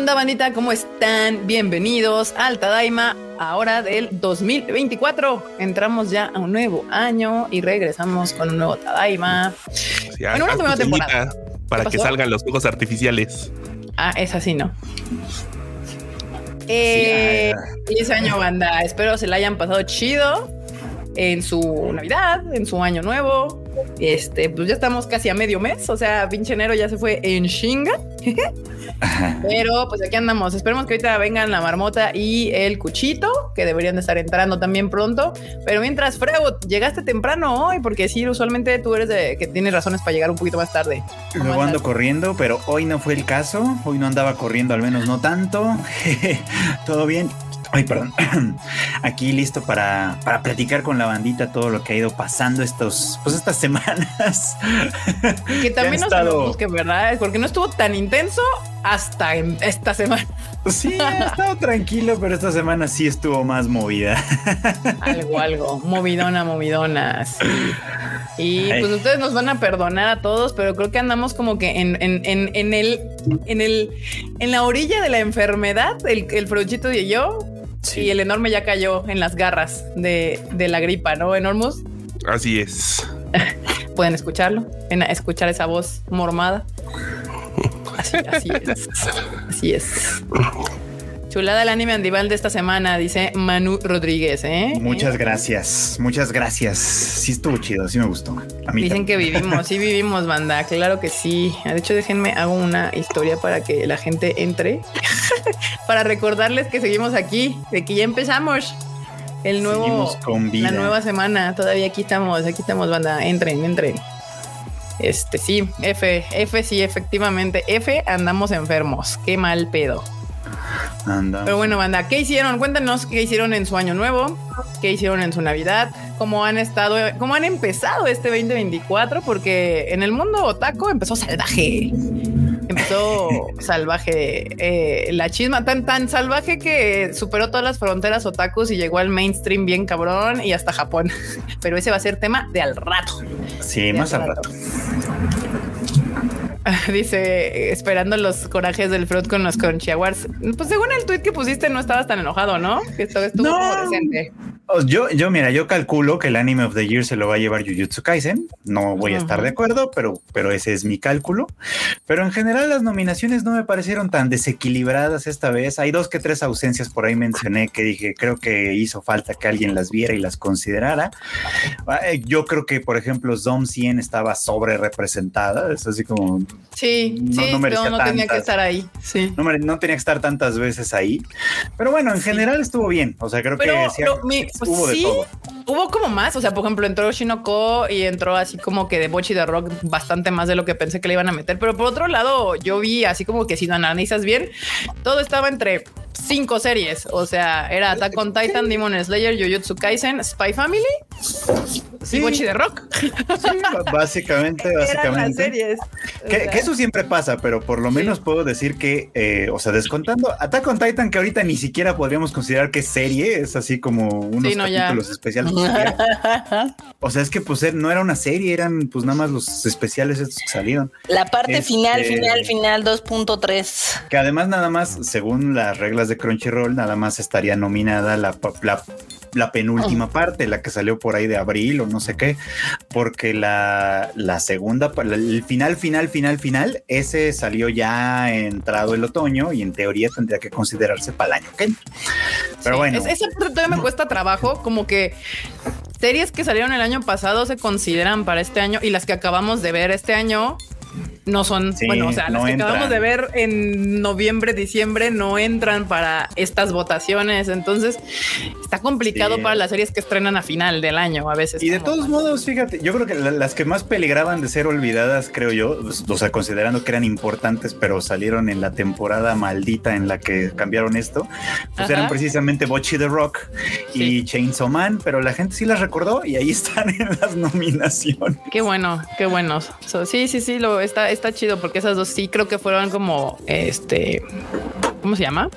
onda, bandita? ¿Cómo están? Bienvenidos al Tadaima, ahora del 2024. Entramos ya a un nuevo año y regresamos con un nuevo Tadaima. en una nueva temporada. Para que salgan los juegos artificiales. Ah, es así, ¿no? Eh, feliz año, banda. Espero se la hayan pasado chido en su Navidad, en su año nuevo. Este, pues ya estamos casi a medio mes, o sea, pinche enero ya se fue en chinga. Pero pues aquí andamos. Esperemos que ahorita vengan la marmota y el cuchito, que deberían de estar entrando también pronto. Pero mientras, Freud, llegaste temprano hoy, porque sí, usualmente tú eres de que tienes razones para llegar un poquito más tarde. Luego ando corriendo, pero hoy no fue el caso. Hoy no andaba corriendo, al menos no tanto. Todo bien. Ay, perdón. Aquí listo para, para, platicar con la bandita todo lo que ha ido pasando estos, pues estas semanas. Que también nos estado... que verdad, porque no estuvo tan intenso hasta esta semana. Sí, ha estado tranquilo, pero esta semana sí estuvo más movida. Algo, algo, movidona, movidona. Sí. Y pues ustedes nos van a perdonar a todos, pero creo que andamos como que en, en, en, en el, en el, en la orilla de la enfermedad, el, el fruchito y yo, y el enorme ya cayó en las garras de, la gripa, ¿no, Enormous? Así es. Pueden escucharlo, escuchar esa voz mormada. Así, así es. Así es. Chulada el anime Andival de esta semana, dice Manu Rodríguez. ¿eh? Muchas gracias, muchas gracias. Sí estuvo chido, sí me gustó. Dicen que vivimos, sí vivimos, banda, claro que sí. De hecho, déjenme, hago una historia para que la gente entre, para recordarles que seguimos aquí, de que ya empezamos el nuevo, la nueva semana. Todavía aquí estamos, aquí estamos, banda. Entren, entren. Este sí, F, F sí, efectivamente, F andamos enfermos. Qué mal pedo. Pero bueno, banda, ¿qué hicieron? Cuéntanos qué hicieron en su año nuevo, qué hicieron en su Navidad, cómo han estado, cómo han empezado este 2024, porque en el mundo otaku empezó salvaje. Empezó salvaje eh, la chisma, tan tan salvaje que superó todas las fronteras otakus y llegó al mainstream bien cabrón y hasta Japón. Pero ese va a ser tema de al rato. Sí, más al rato. Dice, esperando los corajes del Fruit con los Crunchy Awards. Pues según el tweet que pusiste, no estabas tan enojado, ¿no? Que esto estuvo no. como decente. Yo, yo, mira, yo calculo que el anime of the year se lo va a llevar Jujutsu Kaisen. No voy a estar de acuerdo, pero, pero ese es mi cálculo. Pero en general las nominaciones no me parecieron tan desequilibradas esta vez. Hay dos que tres ausencias por ahí mencioné que dije, creo que hizo falta que alguien las viera y las considerara. Eh, yo creo que, por ejemplo, Zom 100 estaba sobre representada. Es así como... Sí, no, sí, no, no tenía que estar ahí. Sí. No, no, tenía que estar tantas veces ahí. Pero bueno, en general estuvo bien. O sea, creo que pues hubo sí, de todo. Hubo como más, o sea, por ejemplo, entró Shinoko y entró así como que de Bochi de Rock bastante más de lo que pensé que le iban a meter. Pero por otro lado, yo vi así como que si lo analizas bien, todo estaba entre cinco series. O sea, era Attack on Titan, Demon Slayer, Jujutsu Kaisen, Spy Family y Bochi de Rock. Sí, básicamente, básicamente. series. Que, eso siempre pasa, pero por lo menos puedo decir que, eh, o sea, descontando Attack on Titan, que ahorita ni siquiera podríamos considerar que serie, es así como unos capítulos especiales. o sea, es que pues no era una serie, eran pues nada más los especiales estos que salieron. La parte final, este, final, final 2.3. Que además nada más, según las reglas de Crunchyroll, nada más estaría nominada la, la la penúltima oh. parte, la que salió por ahí de abril o no sé qué, porque la, la segunda, el final, final, final, final, ese salió ya entrado el otoño y en teoría tendría que considerarse para el año que Pero bueno. esa parte todavía me cuesta trabajo, como que series que salieron el año pasado se consideran para este año y las que acabamos de ver este año no son, bueno, o sea, las que acabamos de ver en noviembre, diciembre no entran para estas votaciones. Entonces está complicado para las series que estrenan a final del año a veces. Y de todos modos, fíjate, yo creo que las que más peligraban de ser olvidadas, creo yo, o sea, considerando que eran importantes, pero salieron en la temporada maldita en la que cambiaron esto, pues eran precisamente Bochy the Rock y Chainsaw Man, pero la gente sí las recordó y ahí están en las nominaciones. Qué bueno, qué bueno. sí, sí, sí, lo está está chido porque esas dos sí creo que fueron como este, ¿cómo se llama?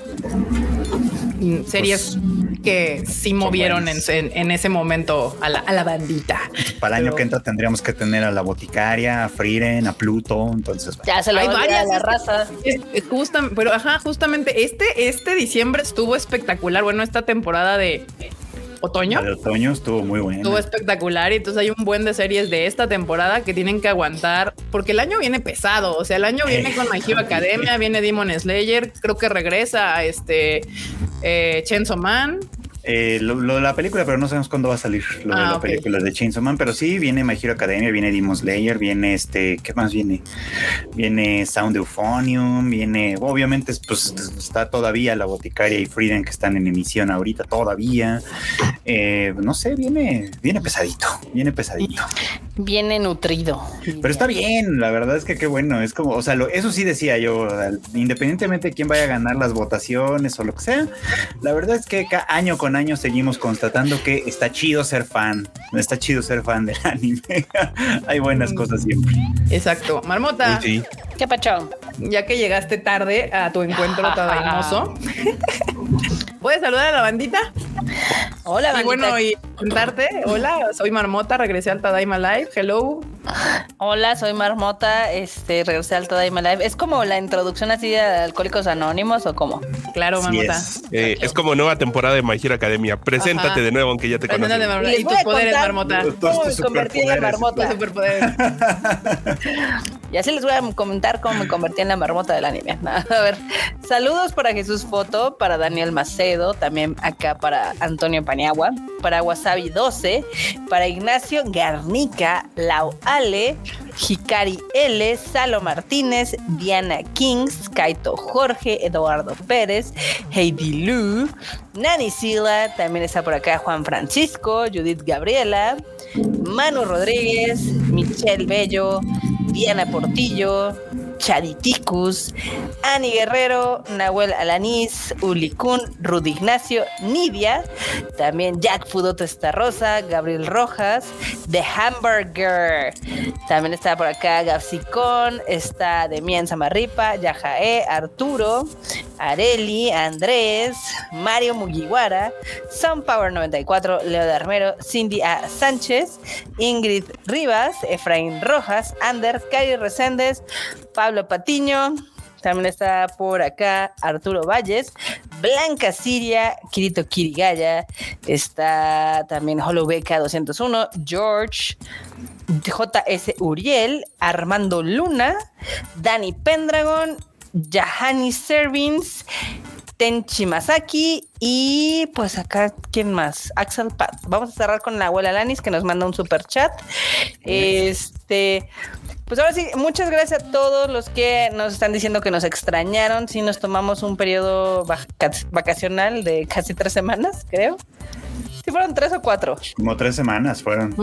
Mm, series que sí movieron en, en, ese momento a la, a la bandita. Para el año que entra tendríamos que tener a la boticaria, a Frieren, a Pluto. Entonces, ya se lo hay varias la raza. pero ajá, justamente este, este diciembre estuvo espectacular. Bueno, esta temporada de otoño. de otoño estuvo muy bueno. Estuvo espectacular y entonces hay un buen de series de esta temporada que tienen que aguantar porque el año viene pesado. O sea, el año viene con My Hero Academia, viene Demon Slayer, creo que regresa a este eh, Chainsaw Man. Eh, lo, de la película, pero no sabemos cuándo va a salir lo de ah, la película de Chainsaw Man, pero sí viene My Hero Academia, viene Demon Slayer, viene este, ¿qué más viene? Viene Sound Euphonium, viene, obviamente, pues está todavía la Boticaria y Freedom que están en emisión ahorita todavía. Eh, no sé, viene, viene pesadito, viene pesadito. Viene nutrido. Pero está bien, la verdad es que qué bueno, es como, o sea, eso sí decía yo, independientemente de quién vaya a ganar las votaciones o lo que sea, la verdad es que cada año con año seguimos constatando que está chido ser fan, está chido ser fan del anime. Hay buenas cosas siempre. Exacto. Marmota. ¿Qué pacho? Ya que llegaste tarde a tu encuentro hermoso, ¿puedes saludar a la bandita? Hola, Y bueno, y contarte, hola, soy Marmota, regresé al Tadaima Live, hello. Hola, soy Marmota, este, regresé al Tadaima Live. ¿Es como la introducción así de Alcohólicos Anónimos o cómo? Claro, Marmota. Eh, es. como nueva temporada de My Hero Academia. Preséntate de nuevo, aunque ya te conozco. Y, tus poderes, Marmota. ¿Cómo me convertí en Marmota? y así les voy a comentar cómo me convertí en la Marmota del anime. A ver, saludos para Jesús Foto, para Daniel También acá para Antonio Paniagua, para Wasabi 12, para Ignacio Garnica, Lau Ale, Hikari L, Salo Martínez, Diana Kings, Kaito Jorge, Eduardo Pérez, Heidi Lu, Nani Sila, también está por acá Juan Francisco, Judith Gabriela, Manu Rodríguez, Michelle Bello, Diana Portillo, Chariticus, Ani Guerrero, Nahuel Alanís, Ulicún, Rudy Ignacio, Nidia, también Jack Fudoto Rosa, Gabriel Rojas, The Hamburger, también está por acá Gapsicón, está Demian Samarripa, Yajae, Arturo, Areli, Andrés, Mario Mugiwara, Sunpower 94, Leo de Armero, Cindy A. Sánchez, Ingrid Rivas, Efraín Rojas, Ander, Cari Reséndez, Pablo Patiño, también está por acá Arturo Valles, Blanca Siria, Kirito Kirigaya, está también Holobeca 201, George, JS Uriel, Armando Luna, Dani Pendragon, Yahani Servins, Tenchi Masaki y pues acá, ¿quién más? Axel Pat. Vamos a cerrar con la abuela Lanis que nos manda un super chat. Este, pues ahora sí, muchas gracias a todos los que nos están diciendo que nos extrañaron. Sí, nos tomamos un periodo vacacional de casi tres semanas, creo. Sí, fueron tres o cuatro. Como tres semanas fueron.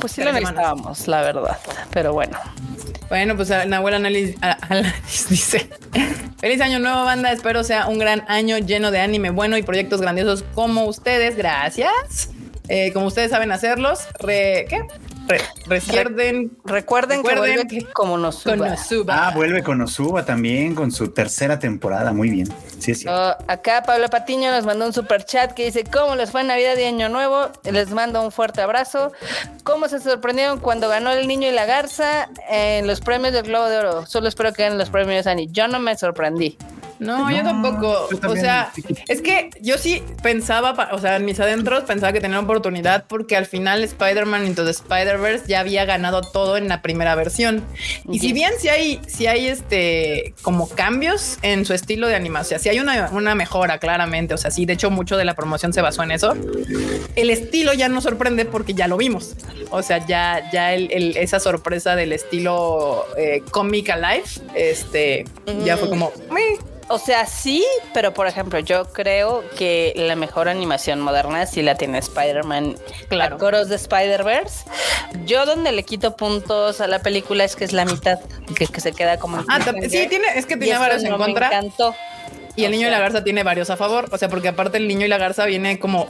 Pues sí lo necesitábamos, la verdad. Pero bueno. Bueno, pues Nahuel Análisis dice: Feliz año nuevo, banda. Espero sea un gran año lleno de anime bueno y proyectos grandiosos como ustedes. Gracias. Eh, como ustedes saben hacerlos. ¿Qué? Recuerden, recuerden, que vuelve como Nosuba. Ah, vuelve con Nosuba también, con su tercera temporada. Muy bien. Sí, sí. Oh, acá Pablo Patiño nos mandó un super chat que dice: ¿Cómo les fue en Navidad y Año Nuevo? Les mando un fuerte abrazo. ¿Cómo se sorprendieron cuando ganó el niño y la garza en los premios del Globo de Oro? Solo espero que ganen los premios Annie. Yo no me sorprendí. No, yo tampoco. o sea, es que yo sí pensaba, o sea, en mis adentros pensaba que tenía oportunidad porque al final Spider-Man Into the Spider-Verse ya había ganado todo en la primera versión. Y si bien si hay, si hay este como cambios en su estilo de animación, o sea, si hay una, una mejora claramente, o sea, sí, de hecho mucho de la promoción se basó en eso. El estilo ya no sorprende porque ya lo vimos. O sea, ya, ya el, esa sorpresa del estilo eh, Comic Alive, este, ya fue como... O sea, sí, pero por ejemplo, yo creo que la mejor animación moderna sí la tiene Spider-Man, claro. Coros de Spider-Verse. Yo donde le quito puntos a la película es que es la mitad, que, se queda como... Ah, sí, tiene, es que tiene varios en contra. Me encantó. Y el niño y la garza tiene varios a favor, o sea, porque aparte el niño y la garza viene como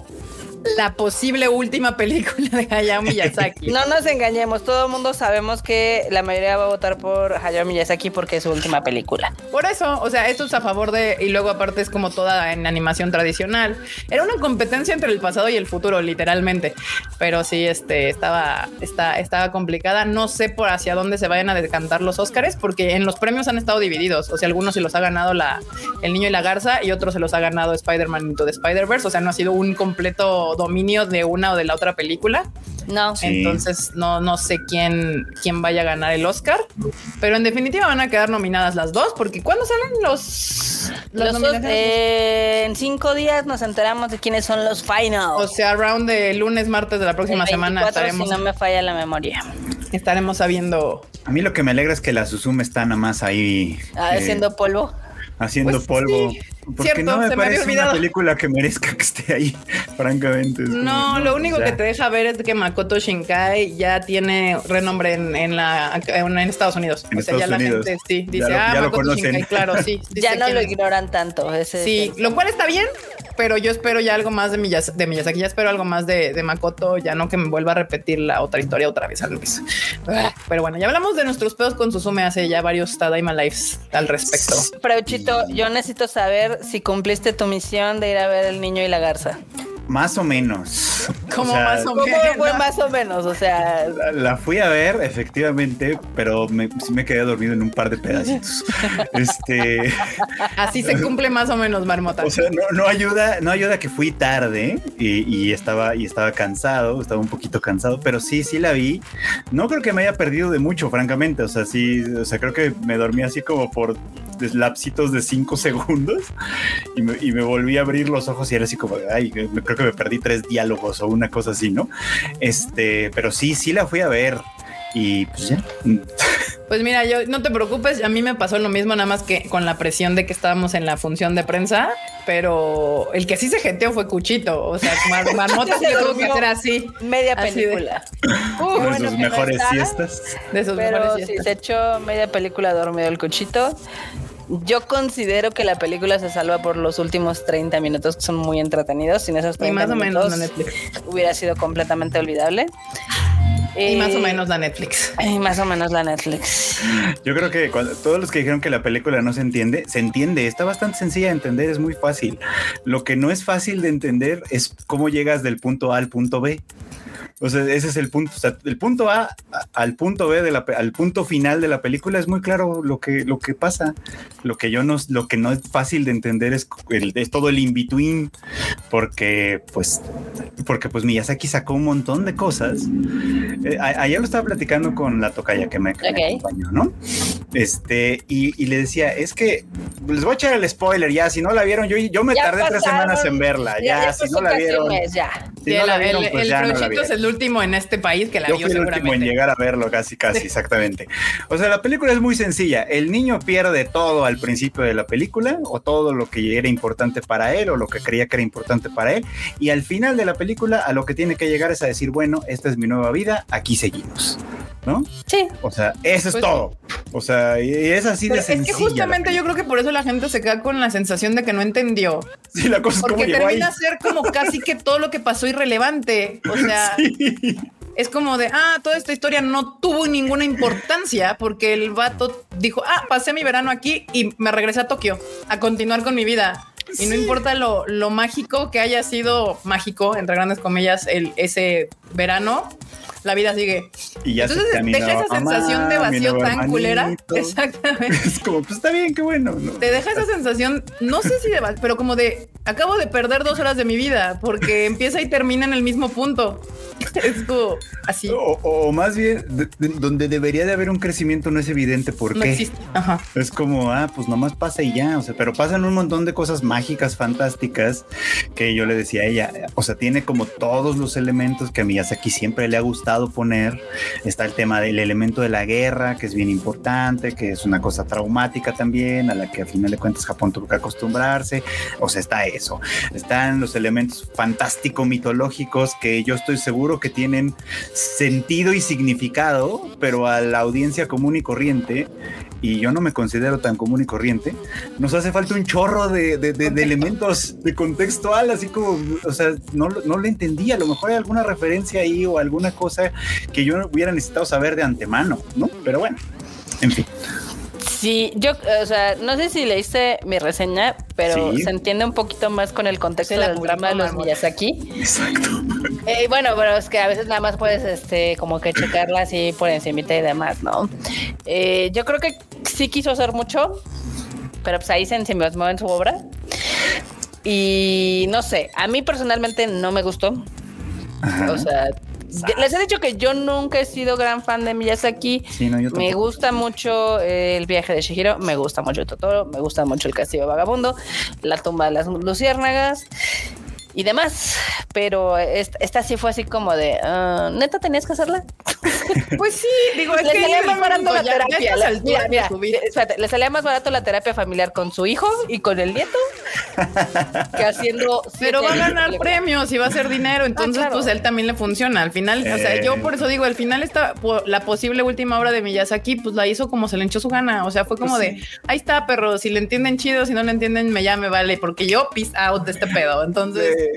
la posible última película de Hayao Miyazaki. No nos engañemos, todo el mundo sabemos que la mayoría va a votar por Hayao Miyazaki porque es su última película. Por eso, o sea, esto es a favor de, y luego aparte es como toda en animación tradicional. Era una competencia entre el pasado y el futuro, literalmente. Pero sí, este, estaba, está, estaba complicada. No sé por hacia dónde se vayan a decantar los Óscares, porque en los premios han estado divididos. O sea, algunos se los ha ganado la, el niño y la garza y otros se los ha ganado Spider-Man the Spider-Verse. O sea, no ha sido un completo dominio de una o de la otra película. No. Entonces no, no sé quién, quién vaya a ganar el Oscar, pero en definitiva van a quedar nominadas las dos, porque ¿cuándo salen los, los los eh, en cinco días nos enteramos de quiénes son los finals. O sea, around de lunes, martes de la próxima El 24, semana estaremos, Si no me falla la memoria. estaremos sabiendo. A mí lo que me alegra es que la Suzume está nada más ahí Ah, eh, haciendo polvo. haciendo Pues polvo. sí, Porque cierto, no me se me había parece olvidado. una película que merezca que esté ahí, francamente. Es como, No, lo único o sea, que te deja ver es que Makoto Shinkai ya tiene renombre en, en la en, en Estados Unidos. En o sea, ya la gente sí Ya dice, lo- ah, Makoto conocen. Shinkai, claro, sí. Ya no lo es. ignoran tanto. Ese Sí, es lo cual está bien, pero yo espero ya algo más de, Miyaz- de Miyazaki, ya espero algo más de, de Makoto, ya no que me vuelva a repetir la otra historia otra vez al Luis. Pero bueno, ya hablamos de nuestros pedos con Suzume hace ya varios Tadaima Lives al respecto. Freuchito, yo necesito saber si cumpliste tu misión de ir a ver El Niño y la Garza. Más o menos. Como sea, más o ¿Cómo menos. fue más o menos? O sea, La, la fui a ver, efectivamente, pero me, sí me quedé dormido en un par de pedacitos. este, Así se cumple más o menos, Marmota. o sea, no, no ayuda, no ayuda que fui tarde y, y estaba y estaba cansado, estaba un poquito cansado, pero sí, sí la vi. No creo que me haya perdido de mucho, francamente. O sea, sí, o sea, creo que me dormí así como por lapsitos de cinco segundos y me, y me volví a abrir los ojos y era así como, ay, me- creo que me perdí tres diálogos o una cosa así, ¿no? Este, pero sí, sí la fui a ver y pues ya. Pues mira, yo no te preocupes, a mí me pasó lo mismo, nada más que con la presión de que estábamos en la función de prensa, pero el que sí se jeteó fue Cuchito. O sea, Mar- Marmota sí Se tuvo que hacer así media Así de- película. Uh, de bueno sus no mejores está. siestas. de sus Pero mejores si fiestas. se echó media película dormido el cuchito. Yo considero que la película se salva por los últimos 30 minutos que son muy entretenidos. Sin esos 30 Y más o menos minutos la Netflix. hubiera sido completamente olvidable. Y más o Eh, menos la Netflix. y más o menos la Netflix. Yo creo que cuando, todos los que dijeron que la película no se entiende, se entiende, está bastante sencilla de entender, es muy fácil. Lo que no es fácil de entender es cómo llegas del punto A al punto B. O sea, ese es el punto, o sea, del punto A al punto B de la, al punto final de la película es muy claro lo que, lo que pasa. Lo que yo no, lo que no es fácil de entender es, el- es todo el in between, porque pues, porque pues Miyazaki sacó un montón de cosas. Eh, a- ayer lo estaba platicando con la tocaya que me, que me Ok. acompañó, ¿no? Este, y, y le decía, es que les voy a echar el spoiler ya, si no la vieron, yo, yo me Ya tardé tres semanas en verla, ya, ya si pasó no la vieron. ya. Si no el, la vieron, el- pues el ya no la vieron. Es último en este país que la Yo vio fui el último en llegar a verlo, casi, casi, exactamente. O sea, la película es muy sencilla. El niño pierde todo al principio de la película, o todo lo que era importante para él, o lo que creía que era importante para él, y al final de la película, a lo que tiene que llegar es a decir, bueno, esta es mi nueva vida, aquí seguimos. ¿No? Sí. O sea, eso es Pues- todo. O sea, y es así de es que sencilla. justamente yo creo que por eso la gente se queda con la sensación de que no entendió. Sí, la cosa es como Porque llegó ahí. termina a ser como casi que todo lo que pasó irrelevante. O sea, Sí. Es como de, ah, toda esta historia no tuvo ninguna importancia porque el vato dijo, ah, pasé mi verano aquí y me regresé a Tokio a continuar con mi vida. Y no importa lo, lo mágico que haya sido mágico, entre grandes comillas, el, ese verano, la vida sigue. Y ya se Entonces caminó, deja esa "Mamá, sensación de mi vacío tan culera. hermanito". Exactamente. Es como, pues está bien, qué bueno. ¿no? Te deja esa sensación, no sé si de, va- pero como de acabo de perder dos horas de mi vida porque empieza y termina en el mismo punto. Es como así. O, o más bien, de- de- donde debería de haber un crecimiento no es evidente por No qué. existe. Ajá. Es como, ah, pues nomás pasa y ya, o sea, pero pasan un montón de cosas mágicas, fantásticas, que yo le decía a ella, o sea, tiene como todos los elementos que a Miyazaki siempre le ha gustado poner. Está el tema del elemento de la guerra, que es bien importante, que es una cosa traumática también, a la que a final de cuentas Japón tuvo que acostumbrarse. O sea, está eso. Están los elementos fantástico mitológicos que yo estoy seguro que tienen sentido y significado, pero a la audiencia común y corriente, y yo no me considero tan común y corriente, nos hace falta un chorro de, elementos de contextual, así como, o sea, no, no le entendía, a lo mejor hay alguna referencia ahí o alguna cosa que yo hubiera necesitado saber de antemano, ¿no? Pero bueno, en fin. Sí, yo, o sea, no sé si leíste mi reseña, pero se entiende un poquito más con el contexto del drama de los Miyazaki. Exacto. Eh, bueno, pero es que a veces nada más puedes, este, como que checarla así por encima y demás, ¿no? Eh, yo creo que sí quiso hacer mucho, pero pues ahí se ensimismó en su obra. Y no sé, a mí personalmente no me gustó. O sea, les he dicho que yo nunca he sido gran fan de Miyazaki. me gusta mucho eh, el viaje de Shihiro, me gusta mucho Totoro, me gusta mucho el castillo vagabundo, la tumba de las luciérnagas y demás. Pero esta, sí fue así como de, ah, ¿neta tenías que hacerla? Pues sí, digo, es le que salía más barato la terapia. le salía más barato la terapia familiar con su hijo y con el nieto que haciendo. Pero va a ganar premios y va a ser dinero, ah, entonces pues él también le funciona. Al final, o sea, yo por eso digo, al final está la posible última obra de Miyazaki, pues la hizo como se le echó su gana. O sea, fue como de, ahí está, perro, si le entienden chido, si no le entienden, me ya me vale, porque yo peace out de este pedo. Entonces.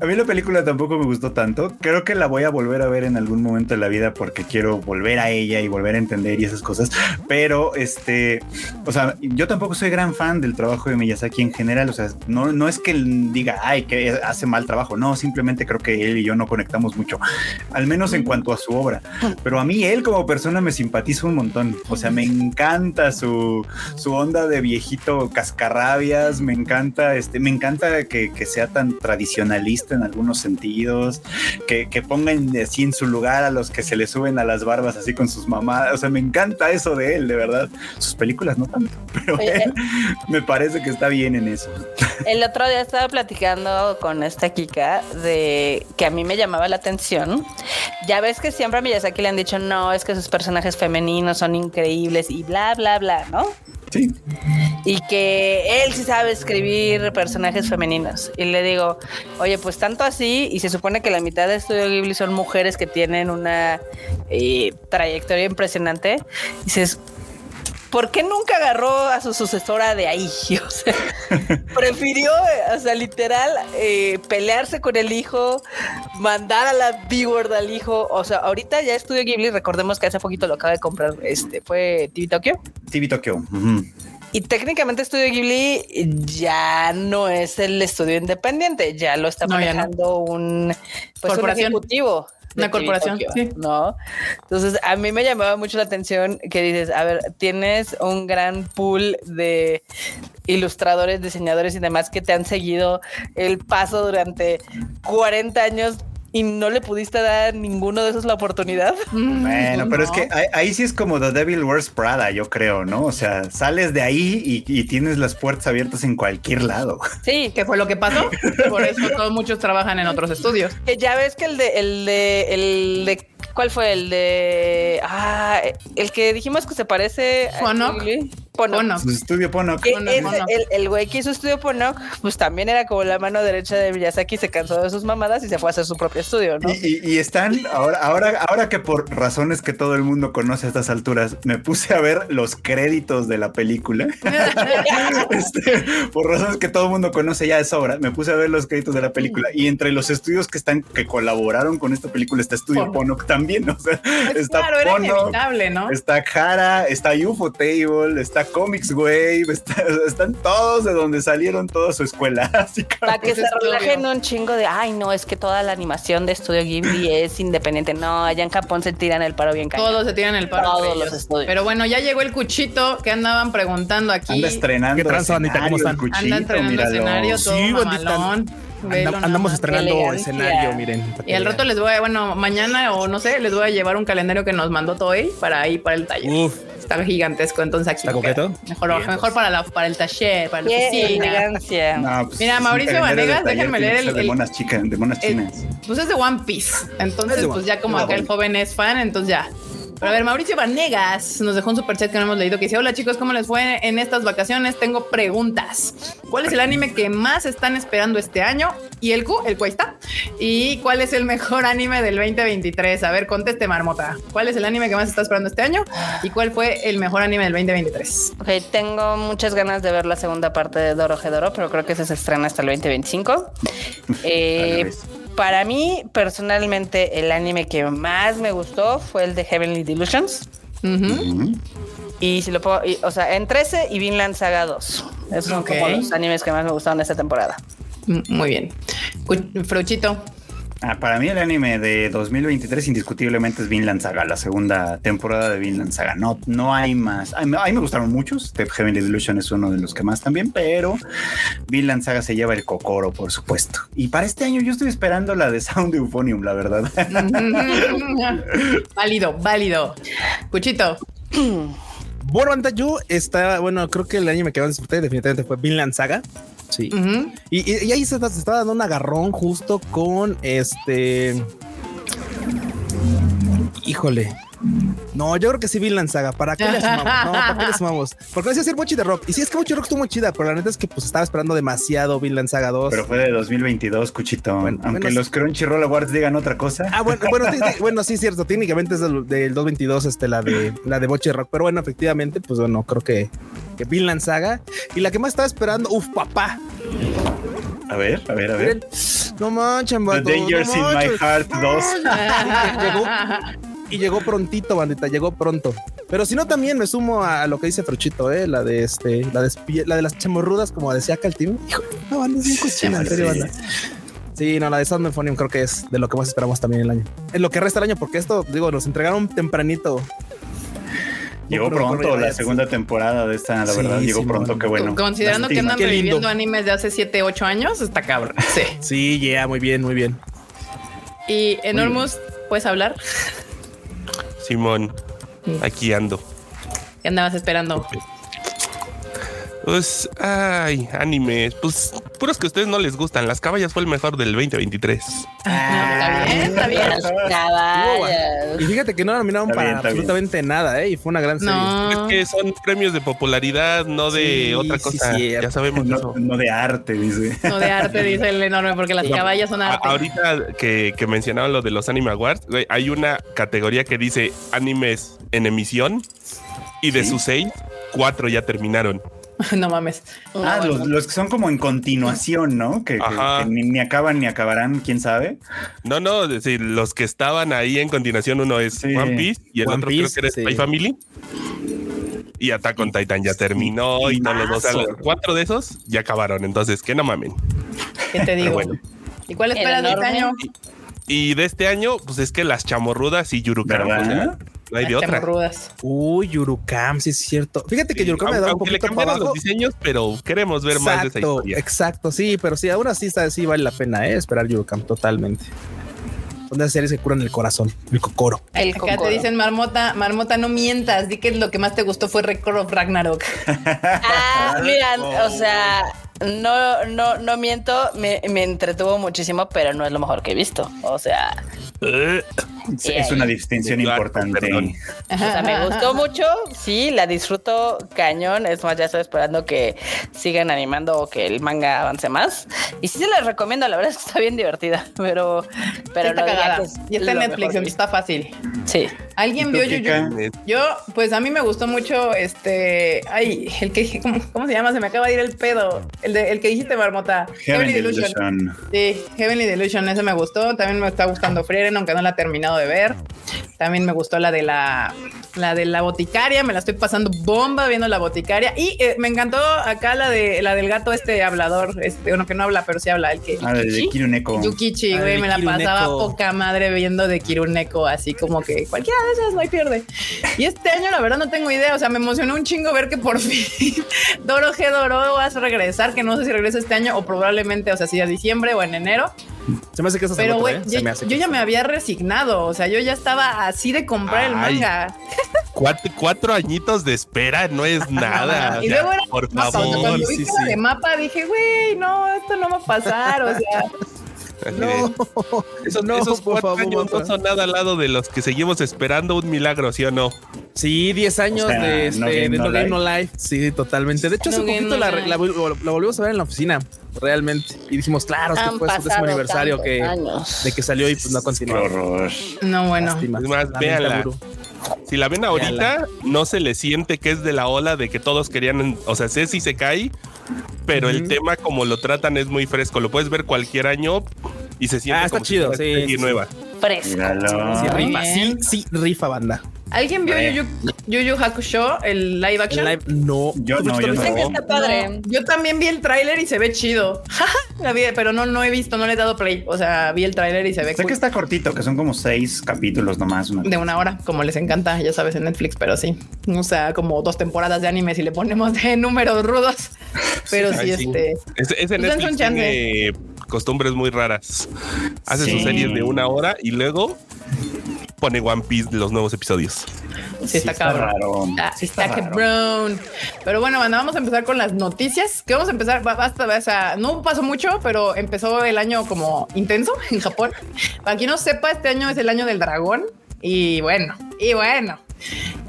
A mí la película tampoco me gustó tanto. Creo que la voy a volver a ver en algún momento de la vida porque quiero volver a ella y volver a entender y esas cosas. Pero este, o sea, yo tampoco soy gran fan del trabajo de Miyazaki en general. O sea, no, no es que diga, ay, que hace mal trabajo. No, simplemente creo que él y yo no conectamos mucho, al menos en cuanto a su obra. Pero a mí él como persona me simpatiza un montón. O sea, me encanta su, su onda de viejito cascarrabias. Me encanta, este, me encanta que, que sea tan tradicionalista en algunos sentidos, que, que pongan así en su lugar a los que se le suben a las barbas así con sus mamadas. O sea, me encanta eso de él, de verdad. Sus películas no tanto, pero él, me parece que está bien en eso. El otro día estaba platicando con esta Kika de que a mí me llamaba la atención. Ya ves que siempre a Miyazaki le han dicho, no, es que sus personajes femeninos son increíbles y bla, bla, bla, ¿no? Y que él sí sabe escribir personajes femeninos. Y le digo, oye, pues tanto así, y se supone que la mitad de Estudio Ghibli son mujeres que tienen una eh, trayectoria impresionante. Y dices, ¿por qué nunca agarró a su sucesora de ahí? O sea, prefirió, o sea, literal, eh, pelearse con el hijo, mandar a la B-Word al hijo. O sea, ahorita ya Estudio Ghibli, recordemos que hace poquito lo acaba de comprar, este, fue TV Tokyo. TV Tokyo. Y técnicamente Estudio Ghibli ya no es el estudio independiente, ya lo está manejando un, pues, un ejecutivo. Una corporación, sí. ¿no? Entonces, a mí me llamaba mucho la atención que dices, a ver, tienes un gran pool de ilustradores, diseñadores y demás que te han seguido el paso durante 40 años y no le pudiste dar ninguno de esos la oportunidad. Bueno, pero es que ahí, sí es como The Devil Wears Prada, yo creo, ¿no? O sea, sales de ahí y, tienes las puertas abiertas en cualquier lado. Sí, que fue lo que pasó. Por eso todos muchos trabajan en otros estudios. Que ya ves que el de, el de, el de ¿Cuál fue el de. Ah, el que dijimos que se parece. Ponok. Su estudio Ponok. El, güey que hizo estudio Ponok, pues también era como la mano derecha de Miyazaki, se cansó de sus mamadas y se fue a hacer su propio estudio, ¿no? Y, están, ahora, ahora, ahora que por razones que todo el mundo conoce a estas alturas, me puse a ver los créditos de la película. Este, por razones que todo el mundo conoce ya de sobra, me puse a ver los créditos de la película. Y entre los estudios que están, que colaboraron con esta película, está Estudio también también, o sea, está claro, era inevitable, ¿no? Está Jara, está UFO Table, está Comics Wave, están todos de donde salieron toda su escuela. Así Para que se relajen un chingo de, ay, no, es que toda la animación de Estudio Ghibli es independiente. No, allá en Japón se tiran el paro bien cañón. Todos se tiran el paro. Todos los estudios. Pero bueno, ya llegó el cuchito que andaban preguntando aquí. Anda estrenando. ¿Qué trans, ¿Cómo están? Anda estrenando escenario, todo sí, mamalón andamos estrenando escenario, miren. Y al rato les voy a, bueno, mañana o no sé, les voy a llevar un calendario que nos mandó Toei para ir para el taller. Uf. Está gigantesco, entonces aquí. ¿Está completo? Mejor, mejor para, la, para el taller, para la oficina. Pues, Mira, Mauricio Vanegas, déjenme leer el, de monas chicas, de monas chinas. pues es de One Piece. Entonces, pues ya como acá el joven es fan, entonces ya Pero a ver, Mauricio Vanegas nos dejó un superchat que no hemos leído que dice: Hola chicos, ¿cómo les fue en estas vacaciones? Tengo preguntas. ¿Cuál es el anime que más están esperando este año? Y el Q, el Q está. ¿Y cuál es el mejor anime del 2023? A ver, conteste, Marmota. ¿Cuál es el anime que más está esperando este año? ¿Y cuál fue el mejor anime del 2023? Ok, tengo muchas ganas de ver la segunda parte de Doro Gedoro, pero creo que ese se estrena hasta el 2025. Eh, para mí, personalmente, el anime que más me gustó fue el de Heavenly Delusions. Y si lo puedo, o sea, en 13 y Vinland Saga 2. Esos son como los animes que más me gustaron esta temporada. Muy bien. Fruchito. Ah, para mí el anime de 2023 indiscutiblemente es Vinland Saga, la segunda temporada de Vinland Saga. No, no hay más. A mí, me gustaron muchos. Step Heavenly Delusion es uno de los que más también, pero Vinland Saga se lleva el cocoro, por supuesto. Y para este año yo estoy esperando la de Sound Euphonium, la verdad. válido, válido. Cuchito. Bueno, yo está, bueno, creo que el anime que más disfruté definitivamente fue Vinland Saga. Sí. y, ahí se, se estaba dando un agarrón justo con este. Híjole. No, yo creo que sí Vinland Saga. ¿Para qué le sumamos? No, ¿para qué le sumamos? Porque decía decir Mochi de Rock. Y sí, es que Mochi de Rock estuvo muy chida, pero la neta es que pues estaba esperando demasiado Vinland Saga 2. Pero fue de 2022, Cuchito. Aunque los Crunchyroll Awards digan otra cosa. Ah, bueno, bueno, sí, bueno, sí, cierto. Técnicamente es del, 2022, este, la de la de Mochi de Rock. Pero bueno, efectivamente, pues bueno, creo que, que Vinland Saga. Y la que más estaba esperando, uf, papá. A ver, a ver, a ver. No manchen, The Dangers in My Heart 2. Llegó, y llegó prontito, bandita, llegó pronto. Pero si no, también me sumo a lo que dice Frochito, ¿eh? La de este, la de, la de las chamorrudas, como decía Caltino. Hijo, no, banda, es bien cochina, en serio, banda. Sí, no, la de Sound creo que es de lo que más esperamos también el año. En lo que resta el año, porque esto, digo, nos entregaron tempranito. Llegó pronto la segunda temporada de esta, la verdad, llegó pronto, qué bueno. Considerando que andan reviviendo animes de hace 7, 8 años, está cabrón. Sí. Sí, ya, muy bien, muy bien. Y Enormous, ¿puedes hablar? Simón, aquí ando. ¿Qué andabas esperando? Pues, ay, animes. Pues, puros que a ustedes no les gustan. Las caballas fue el mejor del 2023. Ah, está bien, está bien. caballas. Y fíjate que no nominaron para absolutamente nada, ¿eh? Y fue una gran serie. Es que son premios de popularidad, no de otra cosa. ya sabemos no, eso. No de arte, dice. No de arte, dice el enorme, porque las caballas son arte. ahorita que, que mencionaban lo de los Anime Awards, hay una categoría que dice animes en emisión y de sus seis, cuatro ya terminaron. no mames. Ah, los, que son como en continuación, ¿no? Que, ni, acaban ni acabarán, quién sabe. No, no, decir, los que estaban ahí en continuación, uno es One Piece y el otro creo que era Spy Family. Y Attack on Titan ya terminó y no los dos, o sea, cuatro de esos ya acabaron. Entonces, que no mamen. ¿Qué te digo? ¿Y cuál esperas de este año? Y de este año, pues es que las chamorrudas y Yurukam. No hay de otra. Uy, Yurukam, sí es cierto. Fíjate que Yurukam me da un poquito le cambiaron los diseños, pero queremos ver más de esa historia. Exacto, sí, pero sí, aún así está, sí vale la pena ¿eh? esperar Yurukam totalmente. Son de series que curan el corazón, el cocoro. El Acá te dicen, Marmota, Marmota, no mientas, di que lo que más te gustó fue Record of Ragnarok. ah, miran, o sea, no, no, no miento, me, me, entretuvo muchísimo, pero no es lo mejor que he visto. O sea, es una distinción importante. O sea, me gustó mucho, sí, la disfruto cañón. Es más, ya estoy esperando que sigan animando o que el manga avance más. Y sí se les recomiendo, la verdad es que está bien divertida, pero, pero está cagada. Y está en Netflix, está fácil. Sí. ¿Alguien vio Yuyu? Yo, pues a mí me gustó mucho este. Ay, el que ¿cómo, se llama? Se me acaba de ir el pedo. El, de, el que dijiste, Marmota. Heavenly, Delusion. Sí, Heavenly Delusion, ese me gustó. También me está gustando Frieren, aunque no la he terminado de ver. También me gustó la de la, la de la boticaria. Me la estoy pasando bomba viendo la boticaria. Y eh, me encantó acá la de la del gato este hablador. Este, bueno, que no habla, pero sí habla. El que. Ah, de Kiruneko. Yukichi, güey. Me la pasaba poca madre viendo de Kiruneko, así como que cualquiera de esas no hay pierde. Y este año, la verdad, no tengo idea. O sea, me emocionó un chingo ver que por fin Doro G Doro vas a regresar, que no sé si regresa este año o probablemente, o sea, si a diciembre o en enero. Se me hace que eso Pero, güey, yo, ya me había resignado. O sea, yo ya estaba así de comprar el manga. Cuatro, añitos de espera no es nada. y luego era por favor. Cuando vi de mapa dije, güey, no, esto no va a pasar. O sea. No, esos, no, esos cuatro años no son nada al lado de los que seguimos esperando un milagro, ¿sí o no? Sí, 10 años de, este, no de No Game No Life. Sí, totalmente. De hecho, hace poquito la, la, volvimos a ver en la oficina, realmente. Y dijimos, claro, es que fue su décimo aniversario que, de que salió y pues no continuó. No, bueno. Es más, véala. Si la ven ahorita, no se le siente que es de la ola de que todos querían, o sea, sé si se cae, pero el tema como lo tratan es muy fresco. Lo puedes ver cualquier año y se siente ah, está chido, sí, nueva. Fresco. Sí, rifa, sí, sí, rifa banda. ¿Alguien vio Yu, Yu, Yu Hakusho, el live action? no, yo no, yo no. padre. yo también vi el tráiler y se ve chido. La vi, pero no, no he visto, no le he dado play. O sea, vi el tráiler y se ve Sé que está cortito, que son como seis capítulos nomás. De una hora, como les encanta, ya sabes, en Netflix, pero sí. O sea, como dos temporadas de anime si le ponemos de números rudos. Pero sí, este... Ese, ese pues Netflix tiene costumbres muy raras. Hace sus series de una hora y luego pone One Piece los nuevos episodios. Sí, está, cabrón. Ah, está, cabrón. Pero bueno, vamos a empezar con las noticias. Que vamos a empezar, basta, o sea, no pasó mucho, pero empezó el año como intenso en Japón. Para quien no sepa, este año es el año del dragón. Y bueno, y bueno,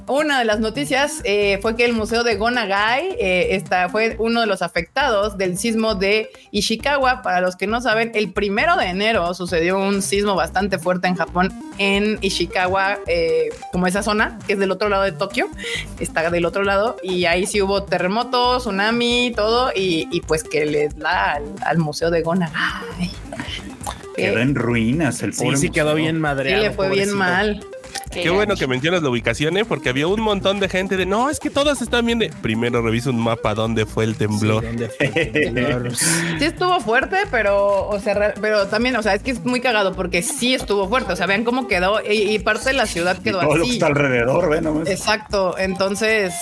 una de las noticias eh, fue que el Museo de Gonagai eh, fue uno de los afectados del sismo de Ishikawa. Para los que no saben, el primero de enero sucedió un sismo bastante fuerte en Japón, en Ishikawa, eh, como esa zona que es del otro lado de Tokio, está del otro lado, y ahí sí hubo terremotos, tsunami, todo, y, pues que les da al, Museo de Gonagai. Quedó en ruinas el pobre. Sí, sí quedó bien madre. Sí, le fue bien mal. Qué, bueno que mencionas la ubicación, ¿eh? porque había un montón de gente de no, es que todas están bien. De... Primero revisa un mapa dónde fue el temblor. Sí, estuvo fuerte, pero, o sea, pero también, o sea, es que es muy cagado porque sí estuvo fuerte. O sea, vean cómo quedó y, parte de la ciudad quedó todo Lo que está alrededor, ven Exacto. Entonces,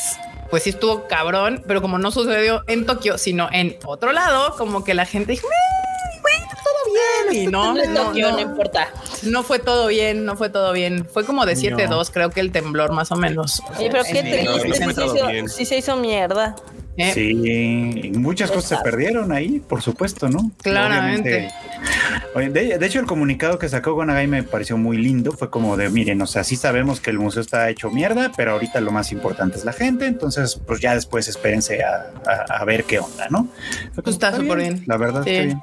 pues sí estuvo cabrón, pero como no sucedió en Tokio, sino en otro lado, como que la gente dijo, bien. Y no, no, no, importa. No fue todo bien, no fue todo bien. Fue como de 7-2, creo que el temblor más o menos. Sí, pero qué triste, sí, se hizo mierda. Eh. Sí, muchas cosas se perdieron ahí, por supuesto, ¿no? Claramente. De, hecho, el comunicado que sacó Gonagai me pareció muy lindo. Fue como de, miren, o sea, sí sabemos que el museo está hecho mierda, pero ahorita lo más importante es la gente. Entonces, pues ya después espérense a, ver qué onda, ¿no? Pues está súper bien. La verdad sí. bien.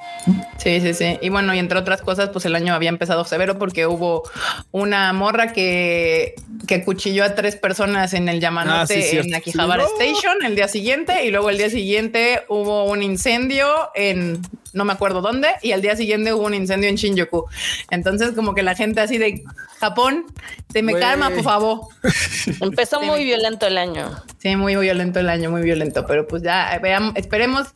Sí, sí, sí. Y bueno, y entre otras cosas, pues el año había empezado severo porque hubo una morra que, que cuchilló a tres personas en el Yamanote ah, en Akihabara Station el día siguiente y luego el día siguiente hubo un incendio en no me acuerdo dónde y al día siguiente hubo un incendio en Shinjuku. Entonces como que la gente así de Japón, se me calma, por favor. Empezó muy violento el año. Sí, muy violento el año, muy violento, pero pues ya veamos, esperemos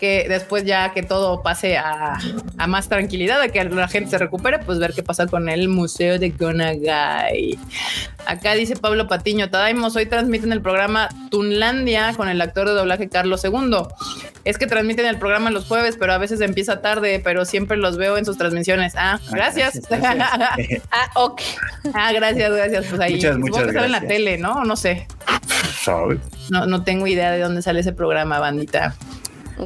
que después ya que todo pase a, más tranquilidad, de que la gente se recupere, pues ver qué pasa con el Museo de Gonagai. Acá dice Pablo Patiño, Tadaimos, hoy transmiten el programa Tunlandia con el actor de doblaje Carlos II. Es que transmiten el programa los jueves, pero a veces empieza tarde, pero siempre los veo en sus transmisiones. Ah, ah gracias. ah, ok. Ah, gracias, gracias. Pues ahí muchas, muchas que en la tele, ¿no? No sé. No, no tengo idea de dónde sale ese programa, bandita.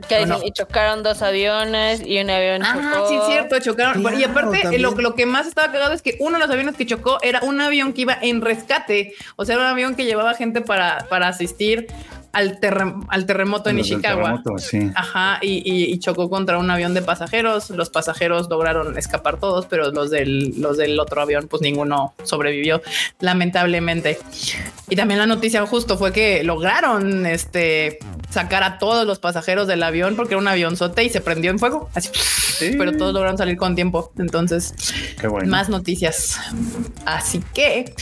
Que y chocaron dos aviones y un avión ah, sí, cierto, chocaron. y aparte, lo, lo, que más estaba cagado es que uno de los aviones que chocó era un avión que iba en rescate. O sea, era un avión que llevaba gente para, para asistir al, al terremoto en Ishikawa. Ajá, y, chocó contra un avión de pasajeros. Los pasajeros lograron escapar todos, pero los del, los del otro avión, pues ninguno sobrevivió, lamentablemente. Y también la noticia justo fue que lograron este sacar a todos los pasajeros del avión porque era un avión sote y se prendió en fuego. Así, pero todos lograron salir con tiempo. Entonces, más noticias. Así que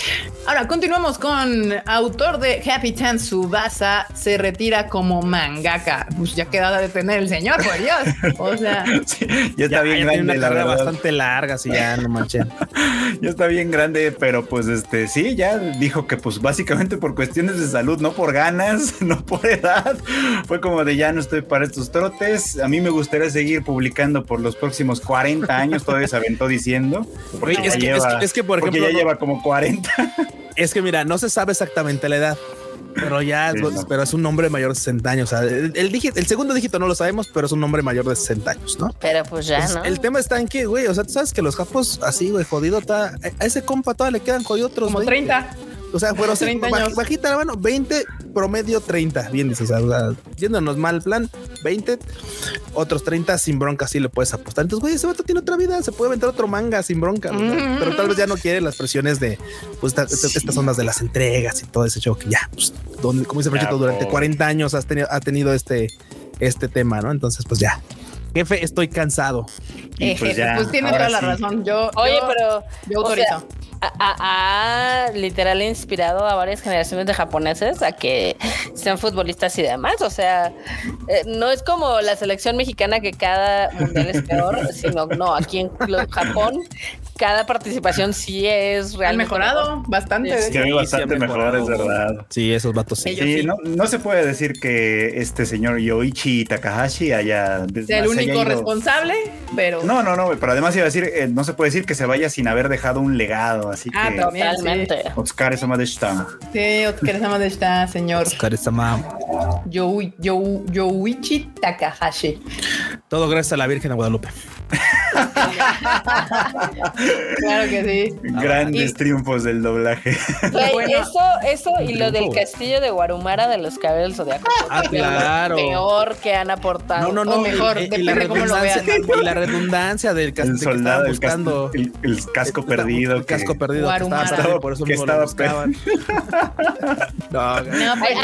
ahora continuamos con autor de Happy Tan Subasa se retira como mangaka. Pues ya queda de tener el señor, por Dios. O sea, ya está bien grande. Una carrera bastante larga, sí, ya no manché. ya está bien grande, pero pues este sí, ya dijo que pues básicamente por cuestiones de salud, no por ganas, no por edad. Fue como de ya no estoy para estos trotes. A mí me gustaría seguir publicando por los próximos 40 años, todavía se aventó diciendo. Porque es, que, es, que, por ejemplo, ya lleva como 40. Es que mira, no se sabe exactamente la edad Pero ya, es, pero es un hombre mayor de 60 años. O sea, el, el, segundo dígito no lo sabemos, pero es un hombre mayor de 60 años, ¿no? Pero pues ya, ¿no? El tema está en que, güey, o sea, tú sabes que los japos así, güey, jodido, está, a ese compa todavía le quedan jodidos otros. Como 30. O sea, fueron 30 años. Bajita la mano, 20, promedio 30. Bien dices, o sea, yéndonos mal plan, 20, otros 30 sin bronca, sí le puedes apostar. Entonces, güey, ese vato tiene otra vida, se puede vender otro manga sin bronca, pero tal vez ya no quiere las presiones de pues, estas ondas de las entregas y todo ese show que ya, pues, donde, como dice Proyecto, durante 40 años has tenido, ha tenido este, este tema, ¿no? Entonces, pues ya. Jefe, estoy cansado. Y pues, ya, pues tiene toda la razón. Yo, Oye, pero yo autorizo ha, literal inspirado a varias generaciones de japoneses a que sean futbolistas y demás. O sea, eh, no es como la selección mexicana que cada mundial es peor, sino no, aquí en Japón cada participación sí es realmente. mejorado bastante. Sí, hay bastante mejor, es verdad. Sí, esos vatos sí. No, se puede decir que este señor Yoichi Takahashi haya. Sea el único responsable, pero. No, no, no, pero además iba a decir, eh, no se puede decir que se vaya sin haber dejado un legado. Así ah, que. totalmente. Oscar Sama. Sí, Oscar Sama señor. Oscar Sama. Yoichi Takahashi. Todo gracias a la Virgen de Guadalupe. claro que sí. Grandes triunfos del doblaje. Eso, eso y lo del castillo de Guarumara de los cabellos zodiacos. Ah, claro. Peor que han aportado. No, no, no. mejor, y, la redundancia, y la redundancia del castillo. El soldado, el, casco, el, casco perdido. El casco perdido. Guarumara. Que estaba, por eso que estaba buscaban. no, no pues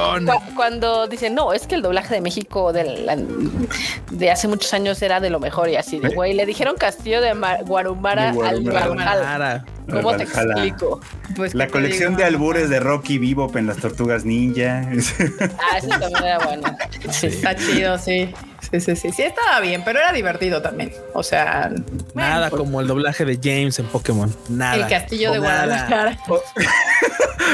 cuando, cuando dicen, no, es que el doblaje de México de, de hace muchos años era de lo mejor y así de güey. Le dijeron castillo de Guarumara, al Valhalla. ¿Cómo te explico? Pues la colección de albures de Rocky Vivo en las tortugas ninja. ah, eso también era bueno. Sí. Está chido, sí. Sí, sí, sí, sí, estaba bien, pero era divertido también. O sea, nada pues como el doblaje de James en Pokémon. Nada. El castillo de Guadalajara.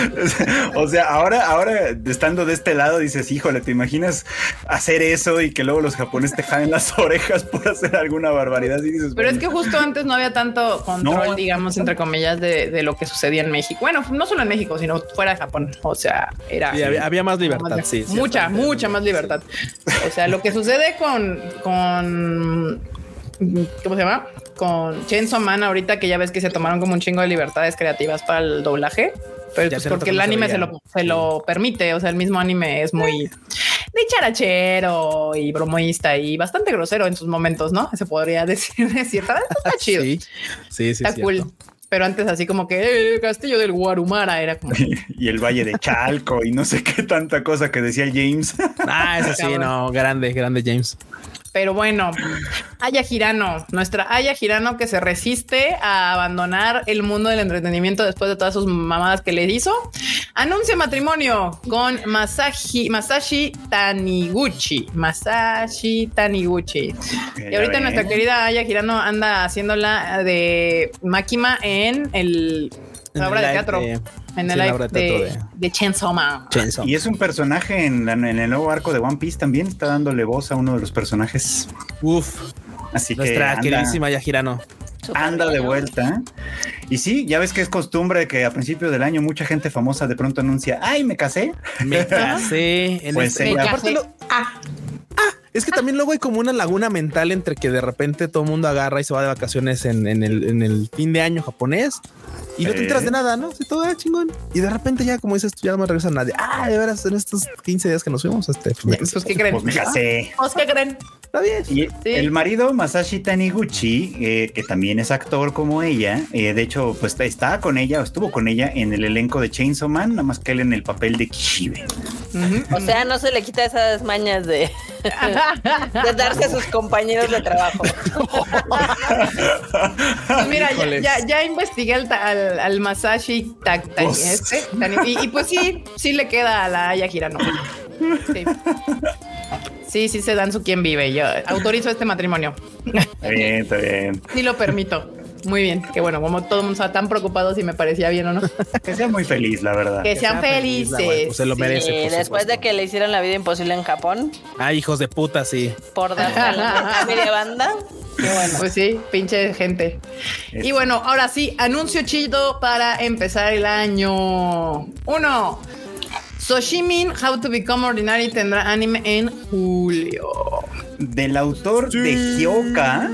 o sea, ahora, ahora estando de este lado, dices, híjole, ¿te imaginas hacer eso y que luego los japoneses te jalen las orejas por hacer alguna barbaridad? pero es que justo antes no había tanto control, digamos, entre comillas, de, lo que sucedía en México. Bueno, no solo en México, sino fuera de Japón. O sea, era. había, más libertad, sí. Mucha, mucha más libertad. O sea, lo que sucede con, con ¿cómo se llama? Con Chainsaw Man ahorita que ya ves que se tomaron como un chingo de libertades creativas para el doblaje. Pero pues porque el anime se, lo, se lo permite, o sea, el mismo anime es muy dicharachero y bromoísta y bastante grosero en sus momentos, ¿no? Se podría decir de cierta está chido. Sí, sí, sí. Está cool pero antes así como que el castillo del Guarumara era como... y el Valle de Chalco y no sé qué tanta cosa que decía James. ah, eso sí, no, grande, grande James. Pero bueno, Aya Girano, nuestra Aya Girano que se resiste a abandonar el mundo del entretenimiento después de todas sus mamadas que le hizo, anuncia matrimonio con Masashi, Masashi Taniguchi. Masashi Taniguchi. y ahorita nuestra querida Aya Girano anda haciéndola de Máquima en el la obra de teatro. en el live de, de, Chainsaw Man. Y es un personaje en, el nuevo arco de One Piece también. Está dándole voz a uno de los personajes. Uf. Así Nuestra que queridísima Yajirano. Anda de vuelta. Y sí, ya ves que es costumbre que a principio del año mucha gente famosa de pronto anuncia, ay, me casé. Me casé. En pues este, ah, ah, es que también luego hay como una laguna mental entre que de repente todo el mundo agarra y se va de vacaciones en, el, en el fin de año japonés y no te enteras de nada, ¿no? Si todo era chingón. Y de repente ya, como dices, ya no me regresa nadie. Ah, de veras, en estos 15 días que nos fuimos, este. Pues, ¿qué creen? Pues casé. ¿Pues qué creen? Está bien. Y el marido, Masashi Taniguchi, eh, que también es actor como ella, eh, de hecho, pues está con ella, o estuvo con ella en el elenco de Chainsaw Man, nada más que él en el papel de Kishibe. O sea, no se le quita esas mañas de, de darse a sus compañeros de trabajo. pues mira, ya, ya, investigué al, al, Masashi tak, pues. este, y, pues sí, sí le queda a la Aya Girano. Sí. Sí, sí se dan su quien vive. Yo autorizo este matrimonio. Está bien, está bien. Sí lo permito. Muy bien, que bueno, como todo el mundo estaba tan preocupado si me parecía bien o no. Que sea muy feliz, la verdad. Que, sean felices. pues se lo merece. Sí, después de que le hicieron la vida imposible en Japón. Ah, hijos de puta, sí. Por darle la media banda. Qué bueno. Pues sí, pinche gente. Y bueno, ahora sí, anuncio chido para empezar el año. Uno. Soshimin, How to Become Ordinary tendrá anime en julio. Del autor de Hyoka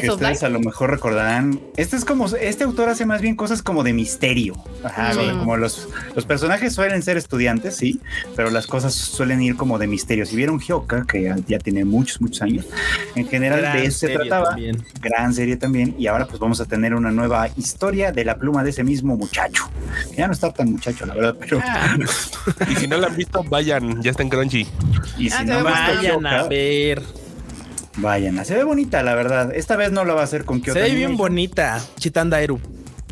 que ustedes a lo mejor recordarán. Este es como, este autor hace más bien cosas como de misterio. Ajá, como los, los personajes suelen ser estudiantes, sí, pero las cosas suelen ir como de misterio. Si vieron Hyoka, que ya, tiene muchos, muchos años, en general de eso se trataba. Gran serie también. Y ahora pues vamos a tener una nueva historia de la pluma de ese mismo muchacho. Ya no está tan muchacho, la verdad, pero. Ah. y si no la han visto, vayan, ya está en Crunchy. Y si ah, no vayan a ver. Vayan, se ve bonita, la verdad. Esta vez no lo va a hacer con Kyoto. Se ve bien bonita, Chitanda Eru.